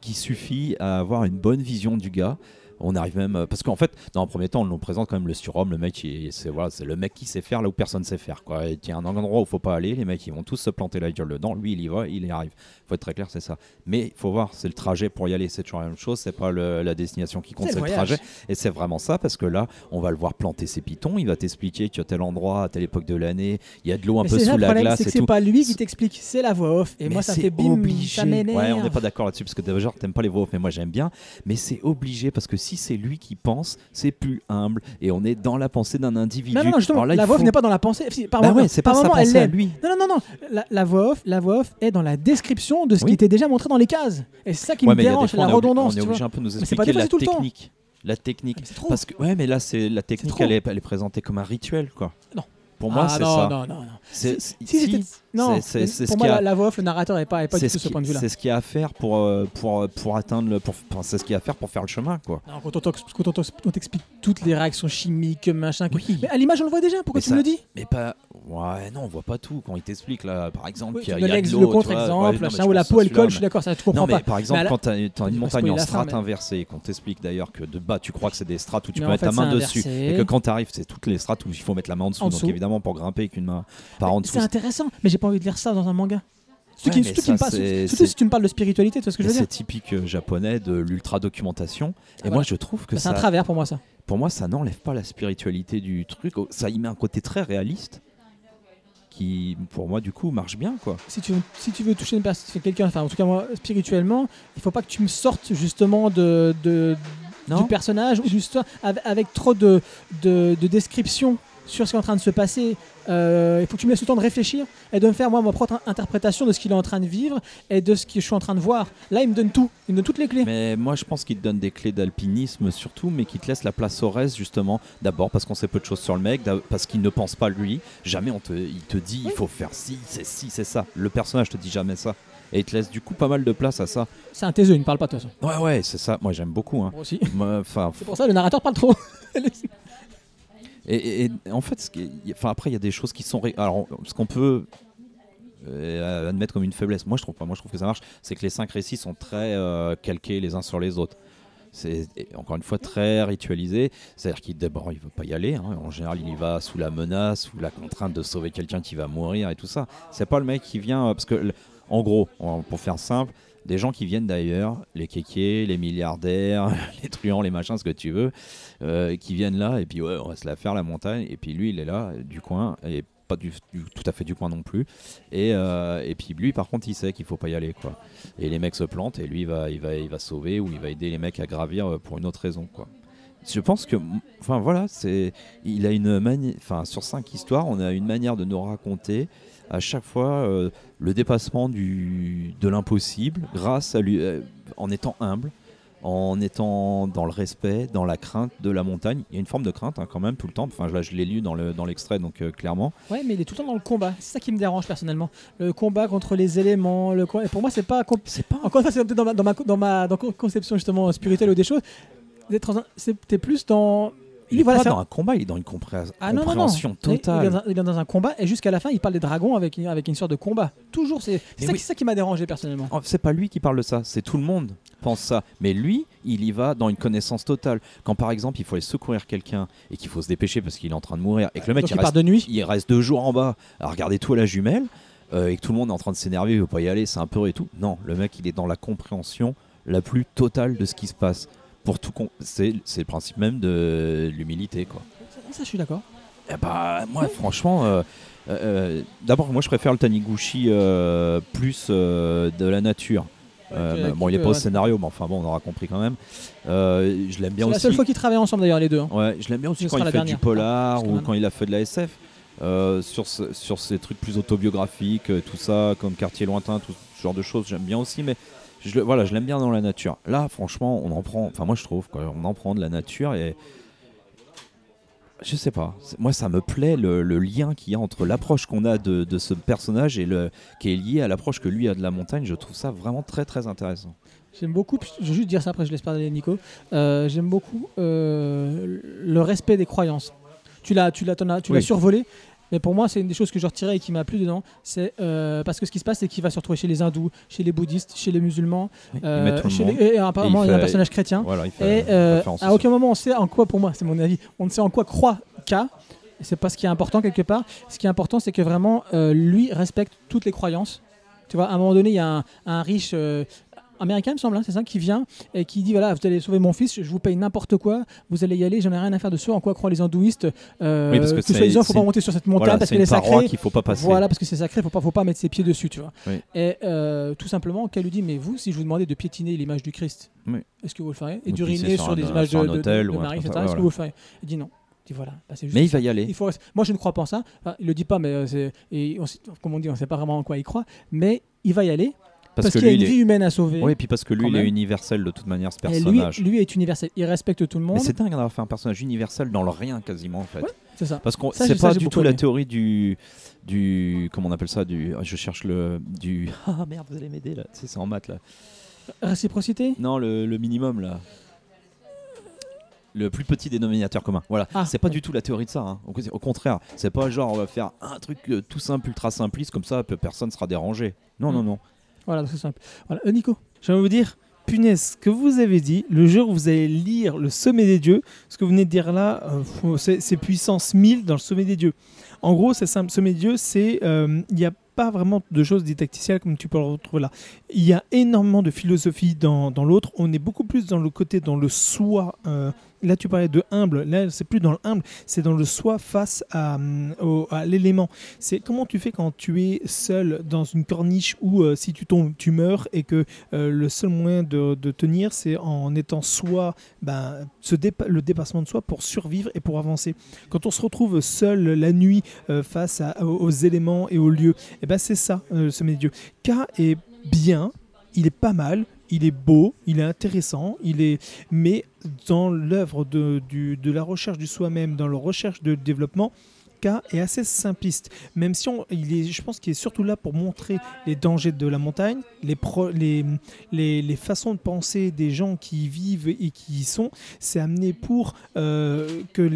qui suffit à avoir une bonne vision du gars. On arrive même euh, parce qu'en fait, dans un premier temps, on nous présente quand même le surhomme, le mec, c'est voilà, c'est le mec qui sait faire là où personne sait faire. Quoi. Il y a un endroit où faut pas aller, les mecs ils vont tous se planter la gueule dedans. Lui, il y va, il y arrive. Faut être très clair, c'est ça. Mais il faut voir, c'est le trajet pour y aller, c'est toujours la même chose. C'est pas le- la destination qui compte, C'est le trajet. Et c'est vraiment ça parce que là, on va le voir planter ses pitons. Il va t'expliquer qu'à tel endroit, à telle époque de l'année, il y a de l'eau un Mais peu ça sous la problème, glace c'est que et c'est tout. pas lui qui t'explique, c'est la voix off. Et Mais moi, ça fait bim, obligé. ça. Ouais, on n'est pas d'accord là-dessus parce que déjà t'aimes pas les voix off, mais moi j'aime bien. Mais c'est obligé parce que si c'est lui qui pense, c'est plus humble et on est dans la pensée d'un individu. Non, non, non, justement, là, la voix off faut- n'est pas dans la pensée. Si, par Bah moment, ouais, c'est par pas sa moment, elle pensée à lui. Non, non, non, non. La, la voix off, la voix off est dans la description de ce Oui. qui était déjà montré dans les cases. Et c'est ça qui Ouais, me dérange, fois, la on redondance. On est obligé un peu de nous expliquer la technique. La technique. Mais c'est trop. Parce que ouais, mais là c'est la technique, elle est, elle est présentée comme un rituel quoi. Non. Pour moi, Ah, c'est ça. Non, non, non. Si, si- si, non, c'est- pour moi, a- la, voix off, le narrateur n'est pas, est pas c'est du tout ce ce point de vue-là. c'est ce qu'il y a à faire pour, euh, pour, pour atteindre le. pour- enfin, c'est ce qu'il y a à faire pour faire le chemin quoi. Alors, quand on t'explique toutes les réactions chimiques, machin. que- Oui. Mais à l'image, on le voit déjà. Pourquoi Mais tu ça- me le dis Mais pas. Ouais, non, on voit pas tout. Quand il t'explique, là, par exemple, Oui, qu'il y a, y de le contre-exemple, Ouais, où la peau elle colle, je suis d'accord, ça tu comprends Non, mais pas. par exemple, quand tu as, une montagne en strates inversées qu'on t'explique d'ailleurs que de bas, tu crois que c'est des strates où tu peux mettre ta main dessus. Et que quand tu arrives, c'est toutes les strates où il faut mettre la main en dessous. Donc évidemment, pour grimper avec une main par en dessous. C'est intéressant, mais pas envie de lire ça dans un manga. Surtout, Ouais, qui- ça, c'est- c'est- si tu me parles de spiritualité, tu vois ce que je veux c'est dire typique euh, japonais de l'ultra documentation. Et Ah, moi, je trouve que Bah, C'est un ça, travers pour moi ça. pour moi, ça n'enlève pas la spiritualité du truc. Oh, Ça y met un côté très réaliste qui, pour moi, du coup, marche bien, quoi. Si tu veux, si tu veux toucher une personne, quelqu'un, enfin en tout cas moi spirituellement, il faut pas que tu me sortes justement de, de du personnage ou du avec trop de, de, de descriptions sur ce qui est en train de se passer. Euh, il faut que tu me laisses le temps de réfléchir et de me faire moi ma propre interprétation de ce qu'il est en train de vivre et de ce que je suis en train de voir. Là, il me donne tout, il me donne toutes les clés. Mais moi, je pense qu'il te donne des clés d'alpinisme surtout, mais qui te laisse la place au reste justement. D'abord parce qu'on sait peu de choses sur le mec, parce qu'il ne pense pas lui. Jamais on te, il te dit il faut faire ci, c'est ci, c'est ça. Le personnage te dit jamais ça. Et il te laisse du coup pas mal de place à ça. C'est un taiseux, il ne parle pas de toute façon. Ouais, ouais, c'est ça. Moi, j'aime beaucoup. Hein. Moi aussi. Enfin, C'est pour ça le narrateur parle trop. (laughs) Et, en fait, après, il y a des choses qui sont. Alors, ce qu'on peut euh, admettre comme une faiblesse, moi je trouve pas. Moi je trouve que ça marche, c'est que les cinq récits sont très euh, calqués les uns sur les autres. C'est encore une fois très ritualisé. C'est-à-dire qu'il d'abord il veut pas y aller. hein. En général, il y va sous la menace, sous la contrainte de sauver quelqu'un qui va mourir et tout ça. C'est pas le mec qui vient euh, parce que en gros, pour faire simple, des gens qui viennent d'ailleurs, les kékés, les milliardaires, (laughs) les truands, les machins, ce que tu veux, euh, qui viennent là et puis ouais, on va se la faire la montagne. Et puis lui, il est là du coin et pas du, tout à fait du coin non plus. Et, euh, et puis lui, par contre, il sait qu'il faut pas y aller quoi. Et les mecs se plantent et lui il va, il va, il va sauver ou il va aider les mecs à gravir euh, pour une autre raison quoi. Je pense que, enfin voilà, c'est, il a une manière, enfin sur cinq histoires, on a une manière de nous raconter à chaque fois le dépassement du, de l'impossible grâce à lui, euh, en étant humble, en étant dans le respect, dans la crainte de la montagne. Il y a une forme de crainte hein, quand même tout le temps. Enfin là, je l'ai lu dans le dans l'extrait donc euh, clairement. Ouais, mais il est tout le temps dans le combat. C'est ça qui me dérange personnellement. Le combat contre les éléments. Le co- et pour moi, c'est pas. comp- C'est pas Encore une fois, c'est peut-être dans ma, dans ma, dans ma dans conception justement spirituelle ou des choses. D'être un- T'es plus dans. Il est voilà, pas c'est dans un- combat, il est dans une compré- Ah non, non, non. compréhension Il- Il, est totale. dans il est dans un combat et jusqu'à la fin, il parle des dragons avec, une- avec une sorte de combat. Toujours, c'est ça, oui. ça qui m'a dérangé personnellement. Oh, C'est pas lui qui parle de ça, c'est tout le monde pense ça. Mais lui, il y va dans une connaissance totale. Quand par exemple, il faut aller secourir quelqu'un et qu'il faut se dépêcher parce qu'il est en train de mourir et que le mec Donc il il part reste, de nuit. il reste deux jours en bas à regarder tout à la jumelle euh, et que tout le monde est en train de s'énerver, il veut pas y aller, c'est un peu et tout. Non, le mec il est dans la compréhension la plus totale de ce qui se passe. Pour tout, c'est c'est le principe même de l'humilité quoi. Ça, je suis d'accord. Eh bah, moi, franchement, euh, euh, d'abord, moi, je préfère le Taniguchi euh, plus de la nature. Euh, tu- bon, il est tu- pas au scénario, mais enfin, bon, on aura compris quand même. Euh, je l'aime bien C'est la aussi. seule fois qu'ils travaillent ensemble d'ailleurs, les deux. hein. Ouais, je l'aime bien aussi Ce quand il fait dernière. du polar ou quand il a fait de la SF. euh, sur, ce- sur ces trucs plus autobiographiques, tout ça, comme Quartier Lointain, tout ce genre de choses, j'aime bien aussi, mais je, le- voilà, je l'aime bien dans la nature. Là, franchement, on en prend, enfin, moi je trouve, quoi, on en prend de la nature et. Je sais pas, moi ça me plaît le, le lien qu'il y a entre l'approche qu'on a de, de ce personnage et le, qui est lié à l'approche que lui a de la montagne. Je trouve ça vraiment très très intéressant. J'aime beaucoup, je vais juste dire ça après je laisse parler Nico. Euh, J'aime beaucoup euh, le respect des croyances. Tu l'as, tu l'as, tu l'as Oui. survolé, mais pour moi c'est une des choses que je retirais et qui m'a plu dedans. C'est euh, parce que ce qui se passe c'est qu'il va se retrouver chez les hindous, chez les bouddhistes, chez les musulmans, euh, chez les- et apparemment Et il il y a un personnage chrétien. Voilà, il fait Et euh, à aucun moment on sait en quoi, pour moi, c'est mon avis, on ne sait en quoi croit K. C'est pas ce qui est important quelque part. Ce qui est important, c'est que vraiment lui respecte toutes les croyances. Tu vois, à un moment donné, il y a un, un riche euh, américain, il me semble, hein, c'est ça, qui vient et qui dit voilà, vous allez sauver mon fils, je vous paye n'importe quoi, vous allez y aller, j'en ai rien à faire de ce en quoi croient les hindouistes. Euh, Oui, parce que tout c'est- soi-disant, faut pas monter sur cette montagne Voilà, parce qu'elle est sacrée. qu'il faut pas passer. Voilà, parce que c'est sacré, faut pas, faut pas mettre ses pieds dessus, tu vois. Oui. Et euh, tout simplement, qu'elle lui dit, mais vous, si je vous demandais de piétiner l'image du Christ, Oui. est-ce que vous le ferez? Et d'uriner sur, sur des un- images sur de, de- de Marie, etc. Est-ce que vous le ferez? Il dit non. Il dit voilà. bah, c'est juste Mais il va y aller. Il faut Moi, je ne crois pas en ça. Enfin, il le dit pas, mais euh, et on comme on dit, on ne sait pas vraiment en quoi il croit. Mais il va y aller parce, Parce, que qu'il y a une est... vie humaine à sauver. Oui, puis parce que lui, il est universel de toute manière, ce et lui, personnage. lui est universel. Il respecte tout le monde. Mais c'est dingue d'avoir fait un personnage universel dans le rien quasiment en fait. Ouais, C'est ça. Parce Ça, c'est ça, pas du tout la théorie du du comment on appelle ça du ah, je cherche le du (laughs) ah merde vous allez m'aider là c'est en maths là Réciprocité. non le, le minimum là le plus petit dénominateur commun voilà Ah, c'est pas du tout la théorie de ça hein. au, contraire c'est pas genre on va faire un truc euh, tout simple ultra simpliste comme ça personne sera dérangé non Mm. non non Voilà, c'est simple. Voilà, Euh, Nico. J'ai envie de vous dire, punaise, ce que vous avez dit, le jour où vous allez lire le sommet des dieux, ce que vous venez de dire là, euh, c'est puissance 1000 dans le sommet des dieux. En gros, c'est simple, sommet des dieux, c'est euh, il n'y a pas vraiment de choses didacticielles comme tu peux le retrouver là. Il y a énormément de philosophie dans, dans l'autre. On est beaucoup plus dans le côté, dans le soi. Euh, là, tu parlais de humble. Là, c'est plus dans le humble, c'est dans le soi face à, à l'élément. C'est comment tu fais quand tu es seul dans une corniche où euh, si tu tombes, tu meurs et que euh, le seul moyen de, tenir, c'est en étant soi, ben, le dépassement de soi pour survivre et pour avancer. Quand on se retrouve seul la nuit euh, face aux, éléments et aux lieux, et ben c'est ça, euh, le sommet des dieux. K est bien, il est pas mal, il est beau, il est intéressant, il est, mais dans l'œuvre de, de la recherche du soi-même, dans la recherche de développement, K est assez simpliste, même si on, est, je pense qu'il est surtout là pour montrer les dangers de la montagne, les, pro- les, façons de penser des gens qui y vivent et qui y sont. C'est amené pour euh, que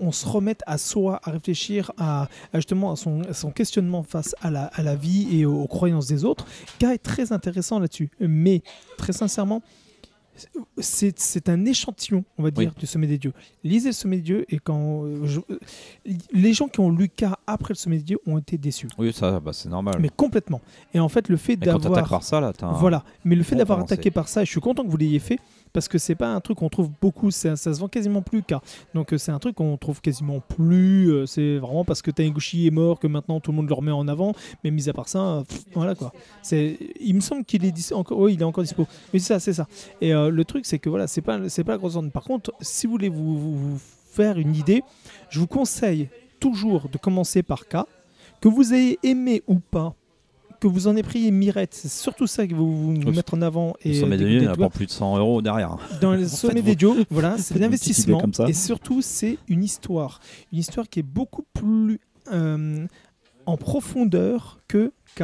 on, se remette à soi, à réfléchir à, justement à son, questionnement face à la, vie et aux, aux croyances des autres. K est très intéressant là-dessus, mais très sincèrement, c'est un échantillon, on va dire, Oui. du Sommet des Dieux. Lisez le Sommet des Dieux et quand euh, je- euh, les gens qui ont lu K après le Sommet des Dieux ont été déçus, Oui, ça, bah, c'est normal. mais complètement. Et en fait, le fait d'avoir par ça, là, t'as un- voilà, mais le fait bon d'avoir attaqué par ça, et je suis content que vous l'ayez fait parce que c'est pas un truc qu'on trouve beaucoup, ça, ça se vend quasiment plus K. Donc euh, c'est un truc qu'on trouve quasiment plus. c'est vraiment parce que Taniguchi est mort que maintenant tout le monde le remet en avant. Mais mis à part ça, pff, voilà quoi. C'est, il me semble qu'il est encore, oui, il est encore dispo. Mais c'est ça, c'est ça. Et euh, le truc c'est que voilà, c'est pas, c'est pas la grosse zone. Par contre, si vous voulez vous, vous- vous faire une idée, je vous conseille toujours de commencer par K, que vous ayez aimé ou pas. Que vous en ayez pris Mirette, c'est surtout ça que vous, vous Le- mettre en avant. Le Et sommet euh, des n'a tout le pas plus de 100 euros derrière. dans (laughs) le sommet des dieux, voilà, c'est faites un une petite idée investissement. comme ça. Et surtout, c'est une histoire. Une histoire qui est beaucoup plus euh, en profondeur que K.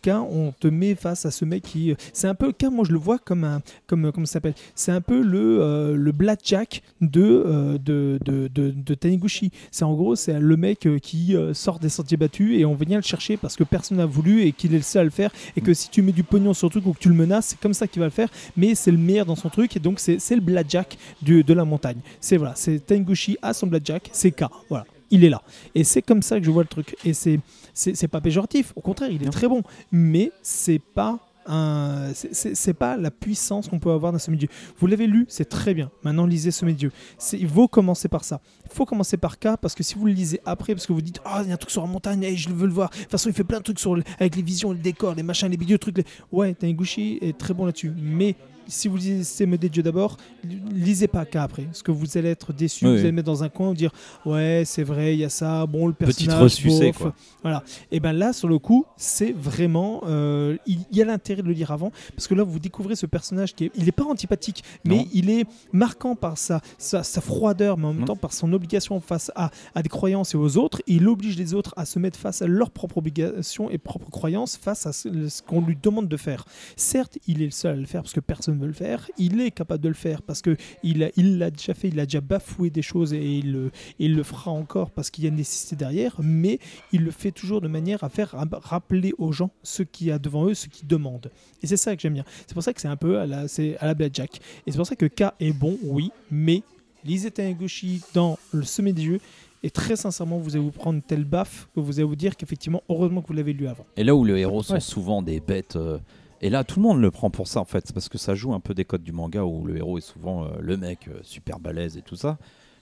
K, on te met face à ce mec qui. euh, C'est un peu. K, moi, je le vois comme un. Comme, comment ça s'appelle? C'est un peu le, euh, le Blackjack de, euh, de, de, de, de Taniguchi. C'est en gros, c'est le mec qui sort des sentiers battus et on vient le chercher parce que personne n'a voulu et qu'il est le seul à le faire. Et que si tu mets du pognon sur le truc ou que tu le menaces, c'est comme ça qu'il va le faire. Mais c'est le meilleur dans son truc et donc c'est c'est le Blackjack du, de la montagne. C'est voilà, c'est Taniguchi à son Blackjack, c'est K. Voilà. Il est là. Et c'est comme ça que je vois le truc. Et c'est c'est pas péjoratif. Au contraire, il est Non. très bon. Mais c'est pas un, c'est- pas la puissance qu'on peut avoir dans Sommet de Dieu. Vous l'avez lu, c'est très bien. Maintenant, lisez Sommet de Dieu. Il faut commencer par ça. Il faut commencer par K parce que si vous le lisez après, parce que vous dites Ah, il y a un truc sur la montagne, hey, je veux le voir. De toute façon, il fait plein de trucs sur le- avec les visions, les décors, les machins, les vidéos, trucs. les- Ouais, Taniguchi est très bon là-dessus. Mais si vous lisez Sommet des Dieux d'abord, li- lisez pas K après. Parce que vous allez être déçu, Oui, vous oui. allez mettre dans un coin et dire Ouais, c'est vrai, il y a ça. Bon, le Petite personnage. bof. quoi. Voilà. Et ben là, sur le coup, c'est vraiment. euh, il y a l'intérêt de le lire avant, parce que là, vous découvrez ce personnage qui est. Il n'est pas antipathique, mais Non. il est marquant par sa, sa, sa froideur, mais en même Mm. temps par son obligation face à, à des croyances et aux autres. Il oblige les autres à se mettre face à leurs propres obligations et propres croyances, face à ce, ce qu'on lui demande de faire. Certes, il est le seul à le faire parce que personne ne veut le faire. Il est capable de le faire parce que il a- il l'a déjà fait, il a déjà bafoué des choses et il le, il le fera encore parce qu'il y a une nécessité derrière. Mais il le fait toujours de manière à faire ra- rappeler aux gens ce qu'il y a devant eux, ce qu'ils demandent. Et c'est ça que j'aime bien. C'est pour ça que c'est un peu à la, c'est à la Blackjack. Et c'est pour ça que K est bon, oui, mais lisez Taniguchi dans le sommet des yeux. Et très sincèrement, vous allez vous prendre telle baffe que vous allez vous dire qu'effectivement, heureusement que vous l'avez lu avant. Et là où les héros sont Ouais. souvent des bêtes. euh, et là, tout le monde le prend pour ça en fait. C'est parce que ça joue un peu des codes du manga où le héros est souvent euh, le mec euh, super balèze et tout ça.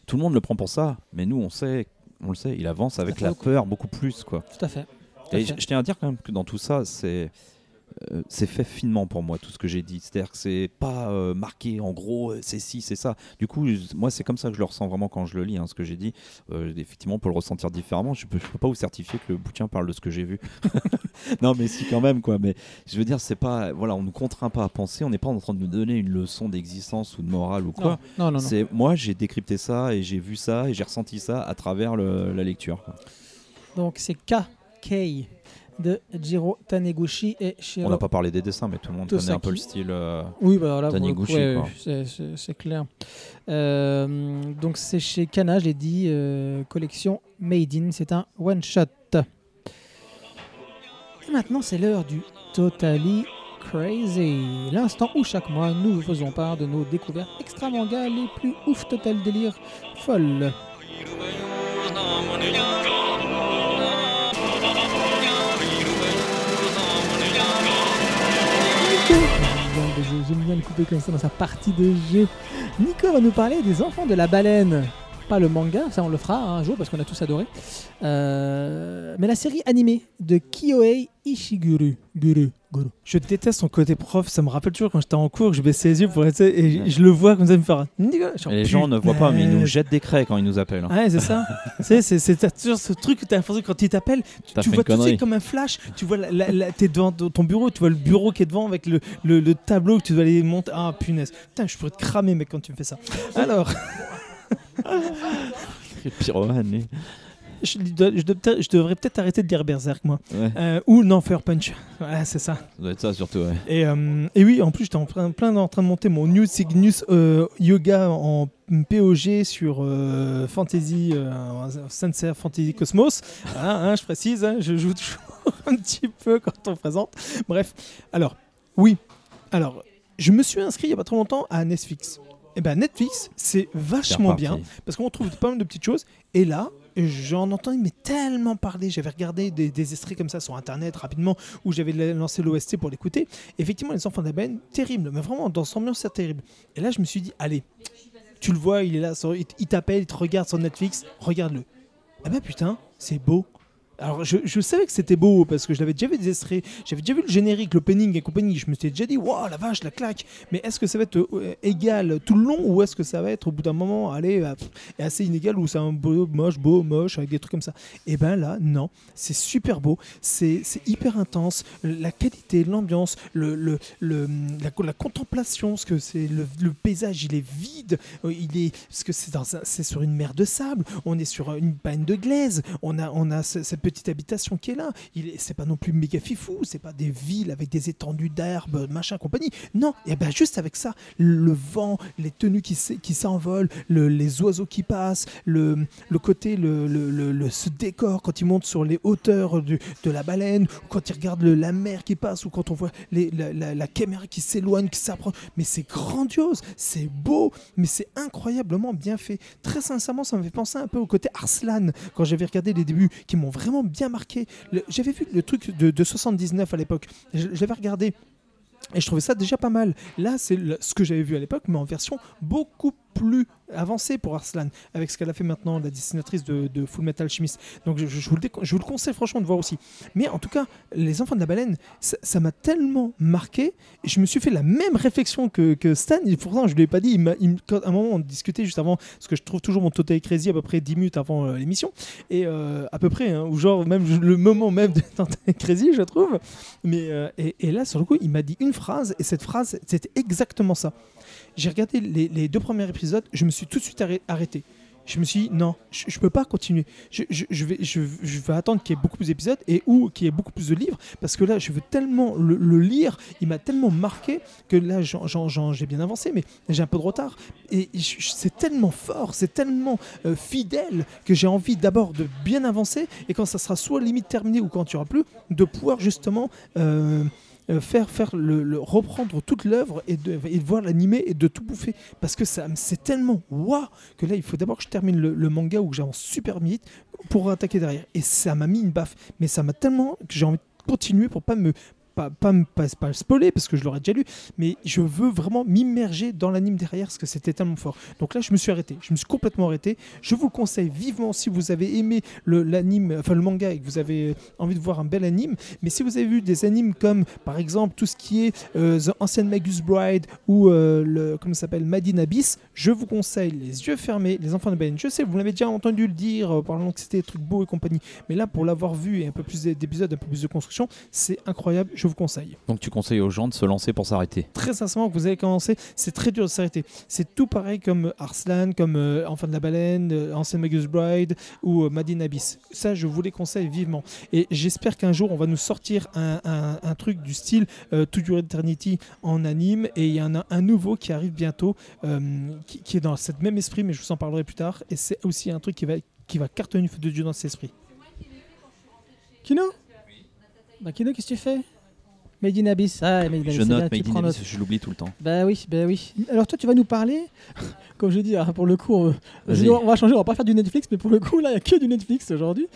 Tout le monde le prend pour ça. Mais nous, on sait, on le sait, il avance avec fait la peur beaucoup plus quoi. Tout à fait. Tout à Et fait. je tiens à dire quand même que dans tout ça, c'est euh, c'est fait finement pour moi tout ce que j'ai dit. C'est-à-dire que c'est pas euh, marqué en gros, euh, c'est ci, c'est ça. Du coup, je- moi, c'est comme ça que je le ressens vraiment quand je le lis. hein, ce que j'ai dit, Euh, effectivement, on peut le ressentir différemment. Je peux, je peux pas vous certifier que le bouquin parle de ce que j'ai vu. (laughs) non, mais si quand même quoi. Mais je veux dire, c'est pas, voilà, on nous contraint pas à penser. On n'est pas en train de nous donner une leçon d'existence ou de morale ou quoi. Non, non, non. non. C'est moi, j'ai décrypté ça et j'ai vu ça et j'ai ressenti ça à travers le- la lecture. quoi. Donc c'est K. K de Jiro Taniguchi et Shiro. On n'a pas parlé des dessins, mais tout le monde connaît un peu le style. euh, Oui, bah coup, Taniguchi, ouais, c'est- clair. Euh, donc c'est chez Kana, je l'ai dit, euh, collection Made in, c'est un one shot. Et maintenant c'est l'heure du Totally Crazy, l'instant où chaque mois nous vous faisons part de nos découvertes extra manga les plus ouf total délire folle. J'aime bien le couper comme ça dans sa partie de jeu. Nico va nous parler des enfants de la baleine. Pas le manga, ça on le fera hein, un jour parce qu'on a tous adoré. Euh, mais la série animée de Kyohei Ishiguro. Guru, guru. Je déteste son côté prof, ça me rappelle toujours quand j'étais en cours, je baissais les yeux pour être et je le vois comme ça me faire. Et les gens ne voient pas, mais ils nous jettent des craies quand ils nous appellent. hein. Ouais, c'est ça. tu (laughs) c'est toujours ce truc que t'as l'impression que quand ils t'appellent, tu, tu vois tout de suite comme un flash. Tu vois, la, la- la- t'es devant ton bureau, tu vois le bureau qui est devant avec le, le- le tableau que tu dois aller monter. Ah punaise. Putain, je pourrais te cramer, mec, quand tu me fais ça. (laughs) Alors, (laughs) Pyromane, je, devrais peut-être arrêter de dire Berserk, moi. Ouais, Euh, ou non, Fire Punch. C'est ça. ça doit être ça surtout. Ouais. Et, euh, et oui, en plus, j'étais en plein, plein en train de monter mon New Cygnus euh, Yoga en POG sur Fantasy, Fantasy Cosmos. Voilà, hein, je précise, hein, je joue toujours (laughs) un petit peu quand on présente. Bref, alors, oui. Alors, je me suis inscrit il y a pas trop longtemps à Netflix. Et ben Netflix, c'est vachement bien parce qu'on trouve pas mal de petites choses. Et là, j'en entends mais tellement parler. J'avais regardé des, des extraits comme ça sur internet rapidement où j'avais lancé l'OST pour l'écouter. Effectivement, les enfants d'Aben, terrible, mais vraiment dans son ambiance, c'est terrible. Et là, je me suis dit, allez, tu le vois, il est là, il t'appelle, il te regarde sur Netflix, regarde-le. Ah bah putain, c'est beau. Alors je, savais que c'était beau parce que je l'avais déjà vu des extraits, j'avais déjà vu le générique, l'opening et compagnie, je me suis déjà dit waouh la vache, la claque. Mais est-ce que ça va être euh, égal tout le long ou est-ce que ça va être au bout d'un moment allez euh, assez inégal ou c'est un beau moche beau moche avec des trucs comme ça? Et ben là non, c'est super beau, c'est hyper intense, la qualité, l'ambiance, le, le, le- la, la contemplation, parce que c'est le, paysage il est vide, euh, il est parce que c'est sur une mer de sable, on est sur une panne de glaise, on a on a ce- cette petite habitation qui est là. C'est pas non plus méga fifou, c'est pas des villes avec des étendues d'herbes, machin compagnie. Non, et ben juste avec ça, le vent, les tenues qui s'envolent, le- les oiseaux qui passent, le, côté le, ce décor quand il monte sur les hauteurs de la baleine, ou quand il regarde la mer qui passe ou quand on voit la- la caméra qui s'éloigne, qui s'approche. Mais c'est grandiose, c'est beau, mais c'est incroyablement bien fait. Très sincèrement, ça me fait penser un peu au côté Arslan quand j'avais regardé les débuts, qui m'ont vraiment bien marqué. J'avais vu le truc de, de 79 à l'époque. J'avais regardé. Et je trouvais ça déjà pas mal. Là, c'est ce que j'avais vu à l'époque, mais en version beaucoup plus avancée pour Arslan, avec ce qu'elle a fait maintenant, la dessinatrice de, Full Metal Alchemist. Donc je, vous le conseille franchement de voir aussi. Mais en tout cas, Les Enfants de la Baleine, ça m'a tellement marqué, je me suis fait la même réflexion que, Stan, pourtant je ne lui ai pas dit, à un moment on discutait juste avant, parce que je trouve toujours mon Total Crazy à peu près 10 minutes avant euh, l'émission, et euh, à peu près, hein, ou genre même le moment même de (laughs) Total Crazy, je trouve. Mais, euh, et là, sur le coup, il m'a dit une phrase, et cette phrase, c'était exactement ça. J'ai regardé les, deux premiers épisodes, je me suis tout de suite arrê- arrêté. Je me suis dit, non, je, je peux pas continuer. Je, vais, attendre qu'il y ait beaucoup plus d'épisodes et ou qu'il y ait beaucoup plus de livres, parce que là, je veux tellement le, lire, il m'a tellement marqué que là, j'ai bien avancé, mais j'ai un peu de retard. Et c'est tellement fort, c'est tellement euh, fidèle que j'ai envie d'abord de bien avancer, et quand ça sera soit limite terminé ou quand tu auras plus, de pouvoir justement euh, euh, faire, faire le, reprendre toute l'œuvre et de, voir l'animé et de tout bouffer. Parce que ça, c'est tellement waouh que là, il faut d'abord que je termine le, manga où j'avance super vite pour attaquer derrière. Et ça m'a mis une baffe. Mais ça m'a tellement que j'ai envie de continuer pour pas me. Pas, pas, pas, pas le spoiler parce que je l'aurais déjà lu, mais je veux vraiment m'immerger dans l'anime derrière parce que c'était tellement fort. Donc là, je me suis arrêté, je me suis complètement arrêté. Je vous le conseille vivement si vous avez aimé l'anime, enfin le manga et que vous avez envie de voir un bel anime. Mais si vous avez vu des animes comme par exemple tout ce qui est euh, The Ancient Magus Bride ou euh, le comment ça s'appelle Madin Abyss, je vous conseille les yeux fermés, les enfants de Baleine. Je sais, vous l'avez déjà entendu le dire, euh, parlant que c'était des trucs beaux et compagnie. Mais là, pour l'avoir vu et un peu plus d'épisodes, un peu plus de construction, c'est incroyable. Vous conseille. Donc tu conseilles aux gens de se lancer pour s'arrêter. Très sincèrement, que vous avez commencé, c'est très dur de s'arrêter. C'est tout pareil comme Arslan, comme euh, Enfant de la Baleine, euh, Ancient Magus Bride ou euh, Madin Abyss. Ça, je vous les conseille vivement. Et j'espère qu'un jour, on va nous sortir un, un- un truc du style euh, To Your Eternity en anime. Et il y en a un nouveau qui arrive bientôt, euh, qui, qui est dans cet même esprit, mais je vous en parlerai plus tard. Et c'est aussi un truc qui va, qui va cartonner feu de Dieu dans cet esprit. Kino? Bah Kino, qu'est-ce que tu fais? Made in Abyss. Ah, Made in Abyss. Je note, Made in Abyss, je l'oublie tout le temps. Bah oui, bah oui. Alors toi, tu vas nous parler, (laughs) comme je dis, hein, pour le coup, euh, on va changer, on va pas faire du Netflix, mais pour le coup, là, il n'y a que du Netflix aujourd'hui.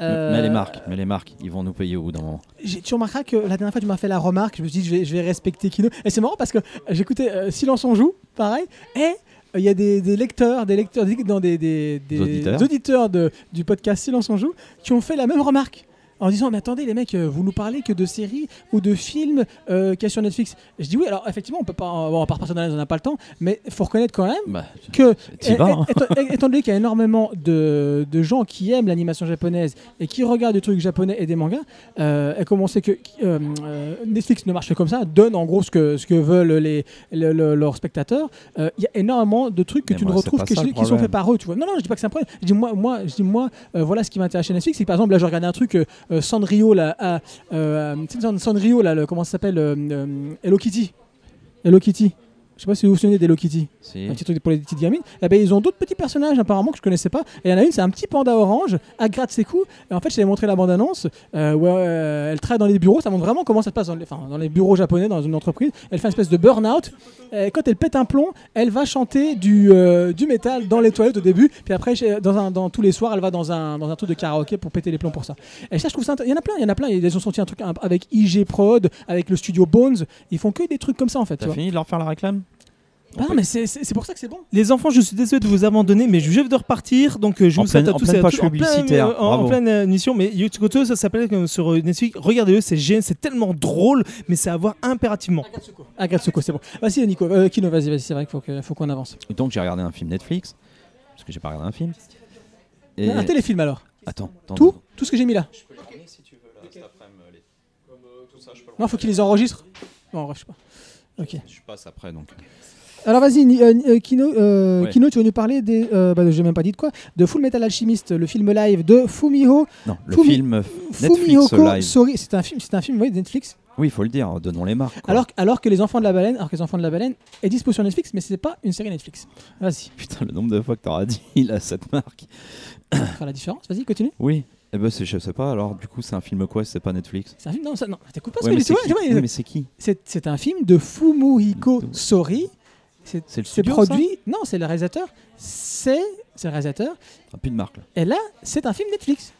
Euh, Mais les marques, mais les marques, ils vont nous payer au bout d'un moment. Tu remarqueras que la dernière fois, tu m'as fait la remarque, je me suis dit, je vais, je vais respecter Kino. Et c'est marrant parce que j'écoutais euh, Silence on joue, pareil, et euh, il y a des, des lecteurs, des lecteurs, des, non, des, des- des Auditeurs. auditeurs de, du podcast Silence on joue qui ont fait la même remarque. En disant, mais attendez, les mecs, euh, vous nous parlez que de séries ou de films euh, qu'il y a sur Netflix. Je dis oui, alors effectivement, on peut pas, bon, on dans la- on n'a pas le temps, mais il faut reconnaître quand même Bah, que vas, hein. Étant, étant donné qu'il y a énormément de, de gens qui aiment l'animation japonaise et qui regardent des trucs japonais et des mangas, euh, et comme on sait que euh, euh, Netflix ne marche que comme ça, donne en gros ce que, ce que veulent les, le- le- leurs spectateurs, euh, il y a énormément de trucs que Mais tu ne retrouves pas que ça, qui sont faits par eux. Tu vois. Non, non, je dis pas que c'est un problème. Je dis moi, moi, je dis moi euh, voilà ce qui m'intéresse chez Netflix, c'est que par exemple là je regardais un truc euh, euh, Sanrio là, à, euh, là, le- comment ça s'appelle euh, euh, Hello Kitty. Hello Kitty. Je sais pas si vous vous souvenez d'Hello Kitty. Si. un petit truc pour les petites gamines. Eh ben, ils ont d'autres petits personnages apparemment que je connaissais pas. Et il y en a une, c'est un petit panda orange, elle gratte ses coups. Et en fait, je t'avais montré la bande-annonce euh, où euh, elle travaille dans les bureaux. Ça montre vraiment comment ça se passe dans les, enfin, dans les bureaux japonais, dans une entreprise. Elle fait une espèce de burn-out. Et quand elle pète un plomb, elle va chanter du, euh, du métal dans les toilettes au début. Puis après, dans, un, dans tous les soirs, elle va dans un, dans un truc de karaoké pour péter les plombs pour ça. Et ça, je trouve ça. int- Il y en a plein, il y en a plein. Ils ont sorti un truc avec IG Prod, avec le studio Bones. Ils font que des trucs comme ça en fait. tu T'as fini de leur faire la réclame? Ah, mais c'est pour ça que c'est bon. Les enfants, je suis désolé de vous abandonner, mais je viens de repartir, donc euh, je vous souhaite à en tous pleine et à pleine, publicitaire, euh, en, pleine euh, émission. Mais Yotsukoto, ça s'appelle comme sur Netflix. Regardez-le, c'est génial, c'est tellement drôle, mais c'est à voir impérativement. Agatsuko, c'est bon. Vas-y, Nico. Euh, Kino, vas-y, vas-y. C'est vrai qu'il faut qu'on avance. Et donc j'ai regardé un film Netflix, parce que j'ai pas regardé un film. Et... Un téléfilm alors. Attends, attends, Tout. Tout ce que j'ai mis là. Non, faut qu'il les enregistre. Non, bref, je sais pas. Ok. Je passe après donc. Alors vas-y, euh, euh, Kino, euh, Ouais. Kino, tu veux nous parler des. Euh, bah, j'ai même pas dit de quoi. De Full Metal Alchemist, le film live de Fumiho. Non, le Fumi- film Netflix live. Sori. C'est un film, c'est un film oui, de Netflix. Oui, il faut le dire, donnons les marques. quoi. Alors, alors que les enfants de la baleine, alors que les enfants de la baleine est dispo sur Netflix, mais c'est pas une série Netflix. Vas-y, (laughs) Putain, le nombre de fois que t'auras dit (laughs) là, cette marque. faire la différence. Vas-y, continue. Oui. Eh ben, je sais pas, alors du coup, c'est un film quoi c'est pas Netflix? C'est un film. Non, ça, non. T'écoutes pas ce Ouais, que mais je c'est qui? Oui, qui? C'est un film de Fumihiko Sori. C'est le studio, produit. Non, c'est le réalisateur. C'est le réalisateur. Ah, plus de marque là. Et là, c'est un film Netflix.